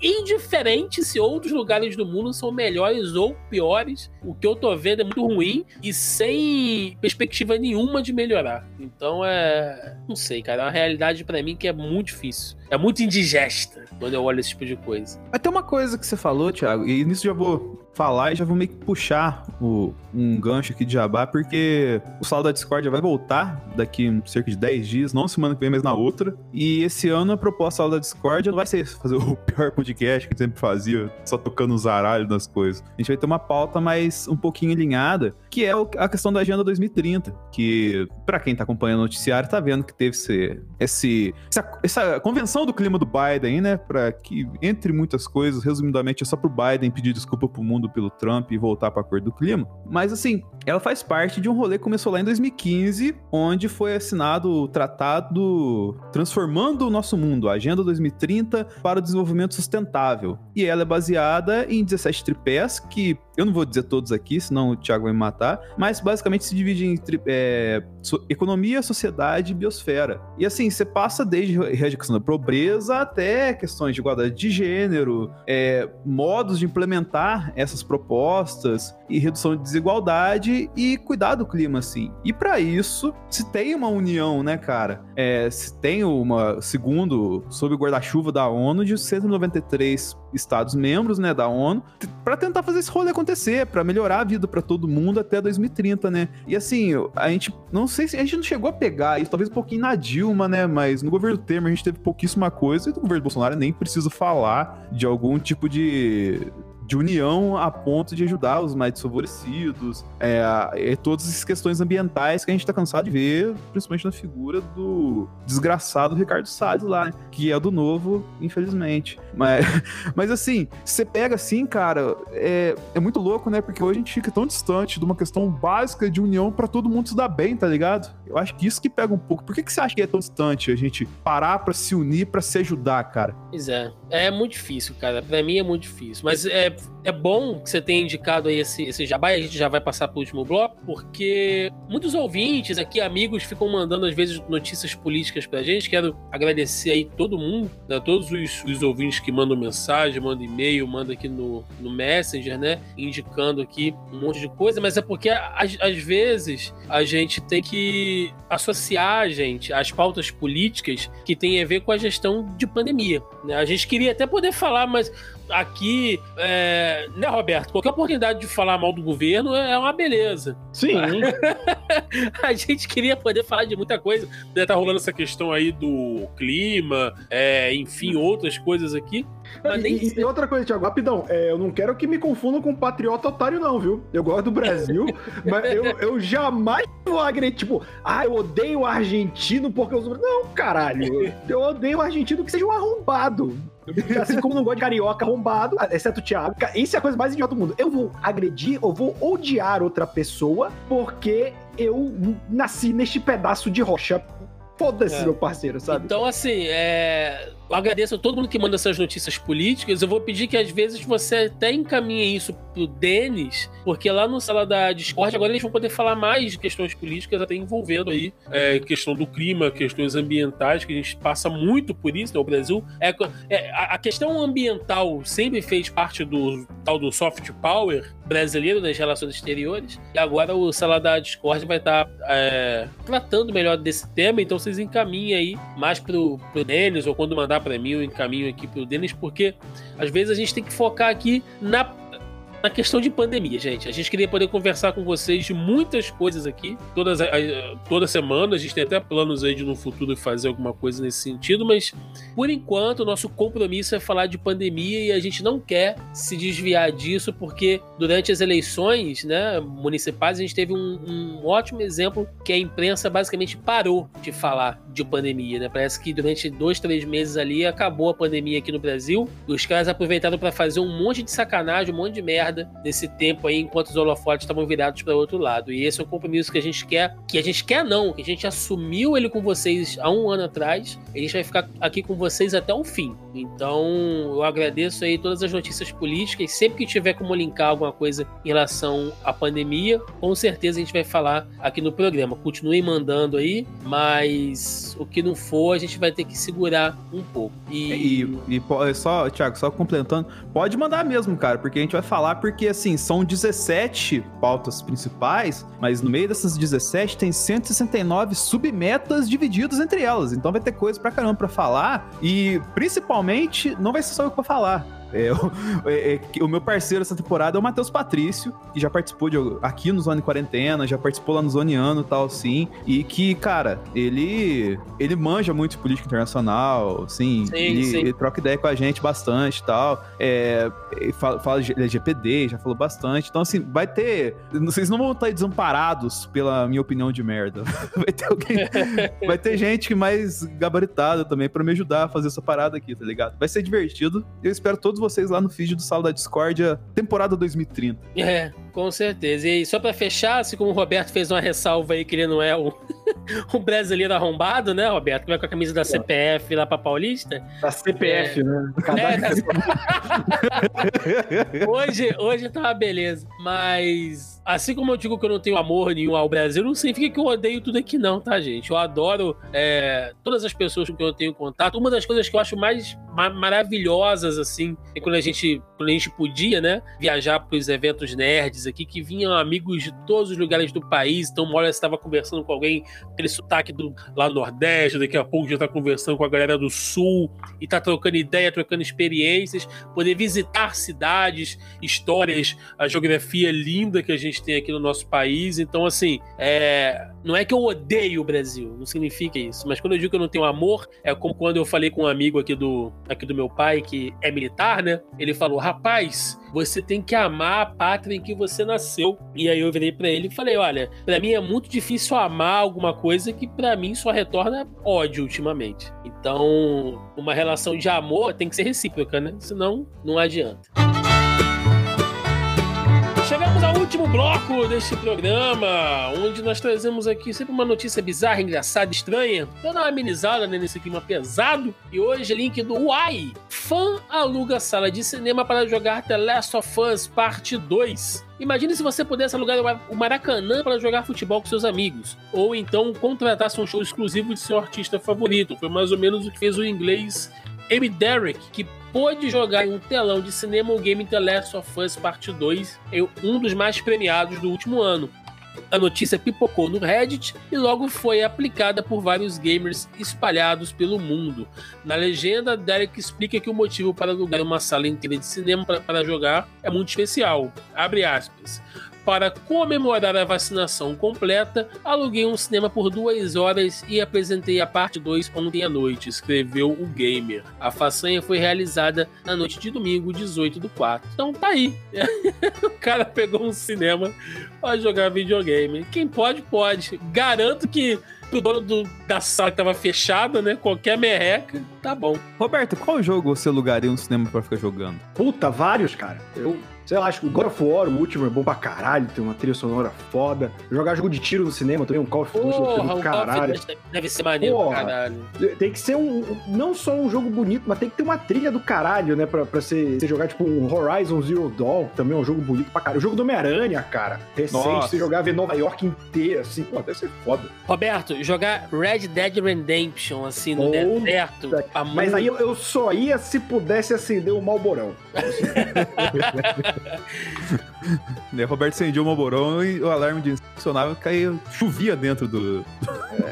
Indiferente se outros lugares do mundo são melhores ou piores, o que eu tô vendo é muito ruim e sem perspectiva nenhuma de melhorar. Então é. Não sei, cara. É uma realidade para mim que é muito difícil. É muito indigesta quando eu olho esse tipo de coisa. Tem uma coisa que você falou, Thiago, e nisso já vou falar e já vou meio que puxar o, um gancho aqui de jabá, porque o Sala da Discord vai voltar daqui cerca de 10 dias, não semana que vem, mas na outra. E esse ano a proposta da Discord não vai ser fazer o pior podcast que sempre fazia, só tocando os aralhos das coisas. A gente vai ter uma pauta mais um pouquinho alinhada, que é a questão da Agenda 2030, que para quem tá acompanhando o noticiário tá vendo que teve esse, esse essa, essa convenção do clima do Biden, né, para que entre muitas coisas, resumidamente é só pro Biden pedir desculpa pro mundo pelo Trump e voltar para a cor do clima. Mas assim, ela faz parte de um rolê que começou lá em 2015, onde foi assinado o tratado transformando o nosso mundo, a Agenda 2030 para o desenvolvimento sustentável. E ela é baseada em 17 tripés que eu não vou dizer todos aqui, senão o Thiago vai me matar, mas basicamente se divide em é, economia, sociedade e biosfera. E assim, você passa desde redução da pobreza até questões de igualdade de gênero, é, modos de implementar essa propostas e redução de desigualdade e cuidar do clima, assim. E para isso, se tem uma união, né, cara? É, se tem uma, segundo, sob o guarda-chuva da ONU, de 193 Estados-membros, né, da ONU, para tentar fazer esse rolê acontecer, para melhorar a vida para todo mundo até 2030, né? E assim, a gente não sei se a gente não chegou a pegar isso, talvez um pouquinho na Dilma, né, mas no governo Temer a gente teve pouquíssima coisa e no governo Bolsonaro nem preciso falar de algum tipo de de união a ponto de ajudar os mais desfavorecidos, é, é, todas as questões ambientais que a gente tá cansado de ver, principalmente na figura do desgraçado Ricardo Salles lá, né? que é do novo, infelizmente. Mas, mas assim, você pega assim, cara, é, é muito louco, né? Porque hoje a gente fica tão distante de uma questão básica de união para todo mundo se dar bem, tá ligado? Eu acho que isso que pega um pouco. Por que, que você acha que é tão distante a gente parar para se unir, para se ajudar, cara? Pois é. É muito difícil, cara. Pra mim é muito difícil. Mas é, é bom que você tenha indicado aí esse, esse jabá a gente já vai passar pro último bloco, porque muitos ouvintes aqui, amigos, ficam mandando às vezes notícias políticas pra gente. Quero agradecer aí todo mundo, né? todos os, os ouvintes que mandam mensagem, mandam e-mail, mandam aqui no, no Messenger, né? Indicando aqui um monte de coisa, mas é porque às, às vezes a gente tem que associar a gente às pautas políticas que tem a ver com a gestão de pandemia. Né? A gente queria até poder falar, mas aqui, é, né, Roberto? Qualquer oportunidade de falar mal do governo é uma beleza. Sim. a gente queria poder falar de muita coisa. Né, tá rolando essa questão aí do clima, é, enfim, outras coisas aqui. E, e, outra coisa, Thiago, rapidão, é, eu não quero que me confundam com patriota otário, não, viu? Eu gosto do Brasil, mas eu, eu jamais vou agredir, tipo, ah, eu odeio o argentino porque os. Não, caralho. Eu odeio o argentino que seja um arrombado. Assim como não gosto de carioca arrombado, exceto o Thiago. Isso é a coisa mais idiota do mundo. Eu vou agredir ou vou odiar outra pessoa porque eu nasci neste pedaço de rocha. Foda-se, é. meu parceiro, sabe? Então, assim, é agradeço a todo mundo que manda essas notícias políticas. Eu vou pedir que às vezes você até encaminhe isso pro Denis, porque lá no sala da Discord agora eles vão poder falar mais de questões políticas, até envolvendo aí é, questão do clima, questões ambientais, que a gente passa muito por isso, né? O Brasil. É, é, a questão ambiental sempre fez parte do tal do soft power brasileiro nas relações exteriores, e agora o sala da Discord vai estar tá, é, tratando melhor desse tema, então vocês encaminhem aí mais pro, pro Denis ou quando mandar mandar para mim, eu encaminho aqui pro Denis, porque às vezes a gente tem que focar aqui na na questão de pandemia, gente. A gente queria poder conversar com vocês de muitas coisas aqui. Todas, toda semana, a gente tem até planos aí de no futuro fazer alguma coisa nesse sentido, mas por enquanto o nosso compromisso é falar de pandemia e a gente não quer se desviar disso, porque durante as eleições né, municipais a gente teve um, um ótimo exemplo que a imprensa basicamente parou de falar de pandemia. Né? Parece que durante dois, três meses ali acabou a pandemia aqui no Brasil. Os caras aproveitaram para fazer um monte de sacanagem, um monte de merda merda nesse tempo aí, enquanto os holofotes estavam virados para outro lado. E esse é o compromisso que a gente quer, que a gente quer não, que a gente assumiu ele com vocês há um ano atrás. A gente vai ficar aqui com vocês até o fim. Então, eu agradeço aí todas as notícias políticas. Sempre que tiver como linkar alguma coisa em relação à pandemia, com certeza a gente vai falar aqui no programa. Continuem mandando aí, mas o que não for, a gente vai ter que segurar um pouco. E, e, e só, Thiago, só complementando, pode mandar mesmo, cara, porque a gente vai falar porque, assim, são 17 pautas principais, mas no meio dessas 17 tem 169 submetas divididas entre elas. Então vai ter coisa pra caramba pra falar e, principalmente, não vai ser só eu pra falar. É, é, é, o meu parceiro essa temporada é o Matheus Patrício, que já participou de, aqui no Zone Quarentena, já participou lá no Zoneano e tal, sim. E que, cara, ele ele manja muito de política internacional, assim. Sim, ele, sim. ele troca ideia com a gente bastante e tal. É, fala, fala de LGPD, já falou bastante. Então, assim, vai ter. Vocês não vão estar desamparados pela minha opinião de merda. Vai ter alguém. vai ter gente mais gabaritada também para me ajudar a fazer essa parada aqui, tá ligado? Vai ser divertido. Eu espero todos vocês lá no feed do Sala da Discordia, temporada 2030. É, com certeza. E só para fechar, assim como o Roberto fez uma ressalva aí que ele não é o, o brasileiro arrombado, né, Roberto? Que vai com a camisa da CPF lá pra Paulista. Da CPF, é... né? É, hoje, hoje tá uma beleza. Mas, assim como eu digo que eu não tenho amor nenhum ao Brasil, não significa que eu odeio tudo aqui, não, tá, gente? Eu adoro é, todas as pessoas com quem eu tenho contato. Uma das coisas que eu acho mais maravilhosas, assim, e quando a gente, quando a gente podia, né, viajar para os eventos nerds aqui, que vinham amigos de todos os lugares do país. Então, uma hora você estava conversando com alguém, aquele sotaque do lá do Nordeste, daqui a pouco já está conversando com a galera do Sul e tá trocando ideia, trocando experiências, poder visitar cidades, histórias, a geografia linda que a gente tem aqui no nosso país. Então, assim, é... não é que eu odeio o Brasil, não significa isso, mas quando eu digo que eu não tenho amor, é como quando eu falei com um amigo aqui do, aqui do meu pai, que é militar, né? Ele falou: rapaz, você tem que amar a pátria em que você nasceu. E aí eu virei para ele e falei: olha, para mim é muito difícil amar alguma coisa que para mim só retorna ódio ultimamente. Então, uma relação de amor tem que ser recíproca, né? Senão, não adianta. Chegamos ao último bloco deste programa, onde nós trazemos aqui sempre uma notícia bizarra, engraçada, estranha, dando uma amenizada né, nesse clima pesado. E hoje, link do Uai. Fã aluga sala de cinema para jogar The Last of Us Parte 2. Imagine se você pudesse alugar o Maracanã para jogar futebol com seus amigos. Ou então contratasse um show exclusivo de seu artista favorito. Foi mais ou menos o que fez o inglês Amy Derrick, que pôde jogar em um telão de cinema o game The Last of Us Parte 2, um dos mais premiados do último ano. A notícia pipocou no Reddit e logo foi aplicada por vários gamers espalhados pelo mundo. Na legenda, Derek explica que o motivo para alugar uma sala inteira de cinema para jogar é muito especial. Abre aspas para comemorar a vacinação completa, aluguei um cinema por duas horas e apresentei a parte 2 ontem à noite, escreveu o gamer. A façanha foi realizada na noite de domingo, 18 do 4. Então tá aí. o cara pegou um cinema para jogar videogame. Quem pode, pode. Garanto que o dono do, da sala que tava fechada, né? Qualquer merreca, tá bom. Roberto, qual jogo você alugaria um cinema para ficar jogando? Puta, vários, cara. Eu Sei lá, acho que o God of War, o último, é bom pra caralho, tem uma trilha sonora foda. Jogar jogo de tiro no cinema também, um Call of Duty do caralho. Deve ser maneiro Porra, pra caralho. Tem que ser um. Não só um jogo bonito, mas tem que ter uma trilha do caralho, né? Pra, pra você, você jogar, tipo, um Horizon Zero Dawn, que também é um jogo bonito pra caralho. O jogo do Homem-Aranha, cara. Recente, Nossa. você jogar ver Nova York inteira, assim, pô, deve ser foda. Roberto, jogar Red Dead Redemption, assim, no oh, deserto. Mas aí eu, eu, só ia se pudesse acender o um Malborão. Daí Roberto acendia o Moborão e o alarme de funcionava caía, chovia dentro do.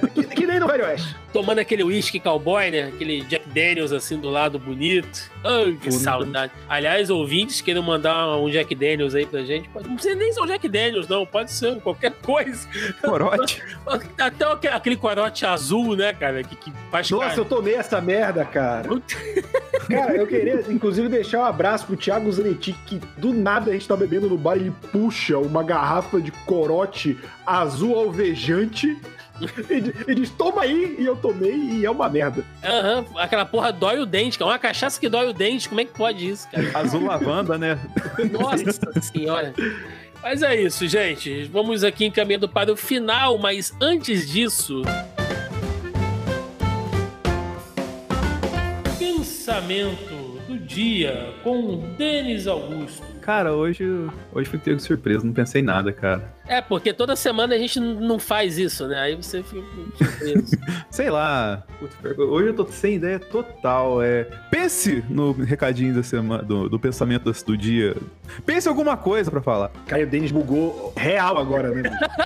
É, que, que, nem no Velho Oeste. Tomando aquele whisky cowboy, né? Aquele Jack Daniels assim do lado bonito. Ai, que bonito. saudade. Aliás, ouvintes queiram mandar um Jack Daniels aí pra gente. Não precisa nem ser um Jack Daniels, não. Pode ser qualquer coisa. Corote. Até aquele corote azul, né, cara? Que, que faz Nossa, cara... eu tomei essa merda, cara. cara, eu queria, inclusive, deixar um abraço pro Thiago Zanetti, que do nada a gente tá bebendo no bar e ele puxa uma garrafa de corote azul alvejante e diz, toma aí, e eu tomei, e é uma merda. Aham, uhum, aquela porra dói o dente, cara. Uma cachaça que dói o dente, como é que pode isso, cara? Azul lavanda, né? Nossa senhora. Mas é isso, gente. Vamos aqui encaminhando para o final, mas antes disso. Pensamento do dia com Denis Augusto. Cara, hoje, hoje fui pego surpresa, não pensei em nada, cara. É, porque toda semana a gente não faz isso, né? Aí você fica surpreso. Sei lá. Hoje eu tô sem ideia total. É... Pense no recadinho da semana, do, do pensamento do dia. Pense alguma coisa para falar. Caio Denis bugou real agora, né?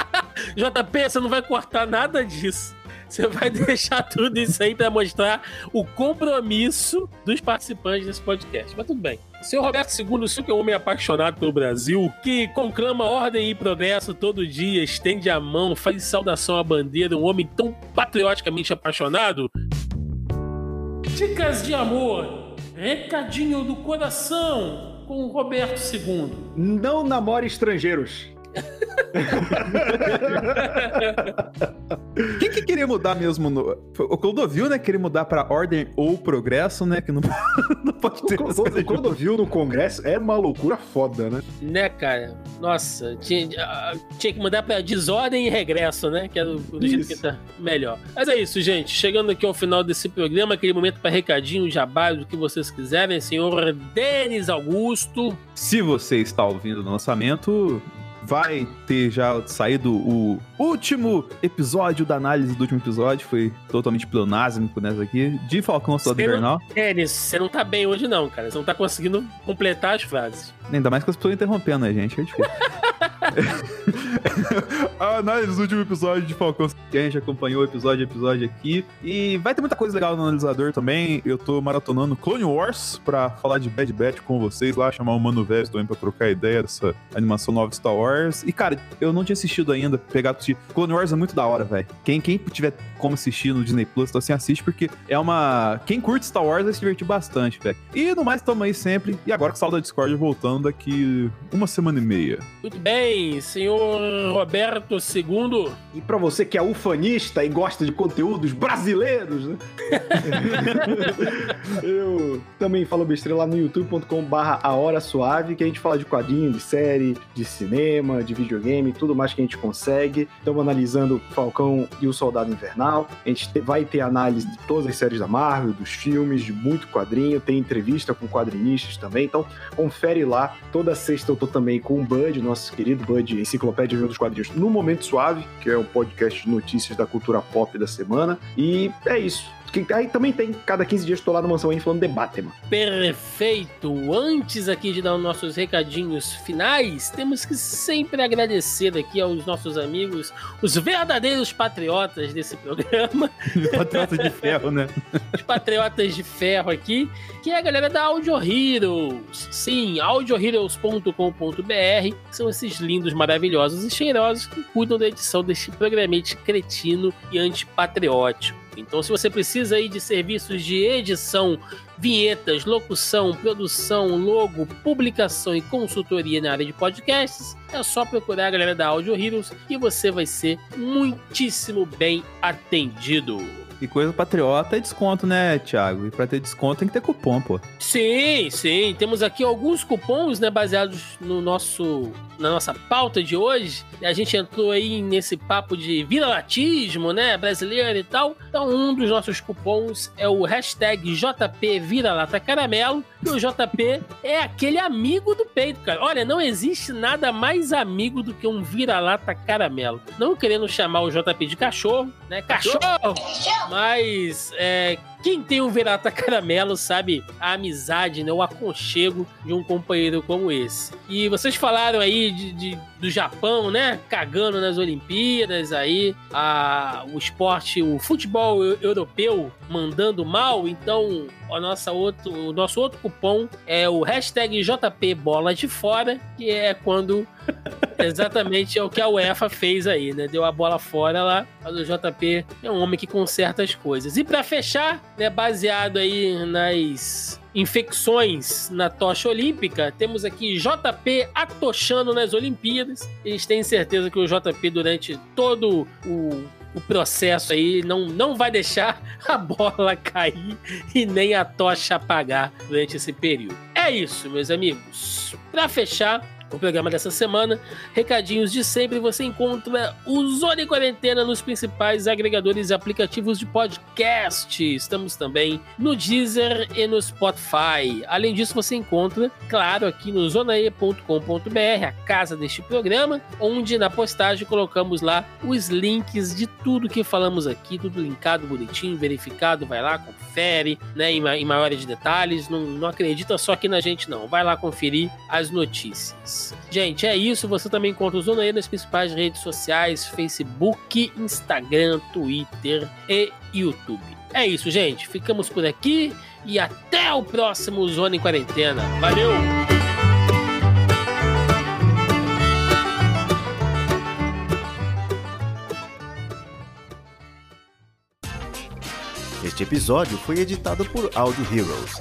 JP, você não vai cortar nada disso. Você vai deixar tudo isso aí para mostrar o compromisso dos participantes desse podcast. Mas tudo bem. Seu Roberto II, o senhor que é um homem apaixonado pelo Brasil, que conclama ordem e progresso todo dia, estende a mão, faz saudação à bandeira, um homem tão patrioticamente apaixonado. Dicas de amor, recadinho do coração com o Roberto II. Não namore estrangeiros. Quem que queria mudar mesmo? No... O Clodovil, né? Queria mudar pra ordem ou progresso, né? Que não, não pode ter. O, o, o Clodovil no Congresso é uma loucura foda, né? Né, cara? Nossa, tinha, tinha que mudar pra desordem e regresso, né? Que é do, do jeito que tá melhor. Mas é isso, gente. Chegando aqui ao final desse programa, aquele momento para recadinho, jabá, do que vocês quiserem. Senhor Denis Augusto. Se você está ouvindo o lançamento, vai ter já saído o último episódio da análise do último episódio. Foi totalmente pleonásmico nessa aqui. De Falcão Soldado Invernal. É, você não tá bem hoje, não, cara. Você não tá conseguindo completar as frases. Ainda mais com as pessoas interrompendo a gente, é difícil. a análise do último episódio de Falcão. Que a gente acompanhou episódio a episódio aqui. E vai ter muita coisa legal no analisador também. Eu tô maratonando Clone Wars pra falar de Bad Batch com vocês lá, chamar o Mano Vélez também pra trocar ideia dessa animação nova Star Wars. E, cara, eu não tinha assistido ainda, pegado assistir. Clone Wars é muito da hora, velho. Quem, quem tiver como assistir no Disney Plus, então assim, assiste, porque é uma. Quem curte Star Wars vai se divertir bastante, velho. E no mais, tamo aí sempre. E agora com o saldo da Discord voltando daqui uma semana e meia. Muito bem, senhor Roberto II. E para você que é ufanista e gosta de conteúdos brasileiros, né? eu também falo besteira lá no youtube.com/barra A Hora Suave, que a gente fala de quadrinho, de série, de cinema, de videogame, tudo mais que a gente consegue. Estamos analisando Falcão e o Soldado Invernal. A gente vai ter análise de todas as séries da Marvel, dos filmes, de muito quadrinho. Tem entrevista com quadrinistas também. Então, confere lá. Toda sexta eu tô também com o Bud, nosso querido Bud, Enciclopédia dos Quadrinhos, no Momento Suave, que é um podcast de notícias da cultura pop da semana. E é isso. Aí também tem, cada 15 dias estou lá no Mansão N falando de Batman. Perfeito! Antes aqui de dar os nossos recadinhos finais, temos que sempre agradecer aqui aos nossos amigos, os verdadeiros patriotas desse programa. patriotas de ferro, né? Os patriotas de ferro aqui, que é a galera da Audio Heroes. Sim, audioheroes.com.br são esses lindos, maravilhosos e cheirosos que cuidam da edição deste programete cretino e antipatriótico. Então, se você precisa aí de serviços de edição, vinhetas, locução, produção, logo, publicação e consultoria na área de podcasts, é só procurar a galera da Audio Heroes que você vai ser muitíssimo bem atendido. E coisa patriota é desconto, né, Thiago? E pra ter desconto tem que ter cupom, pô. Sim, sim. Temos aqui alguns cupons, né, baseados no nosso, na nossa pauta de hoje. A gente entrou aí nesse papo de viralatismo, né, brasileiro e tal. Então, um dos nossos cupons é o hashtag JP Vira-Lata Caramelo. E o JP é aquele amigo do peito, cara. Olha, não existe nada mais amigo do que um vira-lata caramelo. Não querendo chamar o JP de cachorro, né? Cachorro! Mas é, quem tem um Virata Caramelo sabe a amizade, né, o aconchego de um companheiro como esse. E vocês falaram aí de, de do Japão, né? Cagando nas Olimpíadas, aí a, o esporte, o futebol europeu mandando mal. Então, a nossa outro, o nosso outro cupom é o hashtag JP de Fora, que é quando exatamente é o que a UEFA fez aí, né? Deu a bola fora lá, mas o JP é um homem que conserta as coisas. E para fechar, né, baseado aí nas infecções na tocha olímpica, temos aqui JP atochando nas Olimpíadas. Eles têm certeza que o JP, durante todo o, o processo aí, não, não vai deixar a bola cair e nem a tocha apagar durante esse período. É isso, meus amigos. Para fechar, o programa dessa semana. Recadinhos de sempre, você encontra o Zona em Quarentena nos principais agregadores e aplicativos de podcast. Estamos também no Deezer e no Spotify. Além disso, você encontra, claro, aqui no zonae.com.br, a casa deste programa, onde na postagem colocamos lá os links de tudo que falamos aqui, tudo linkado, bonitinho, verificado. Vai lá, confere, né, em, em maiores detalhes. Não, não acredita só aqui na gente, não. Vai lá conferir as notícias. Gente, é isso. Você também encontra o Zona E nas principais redes sociais: Facebook, Instagram, Twitter e YouTube. É isso, gente. Ficamos por aqui e até o próximo Zona em Quarentena. Valeu! Este episódio foi editado por Audio Heroes.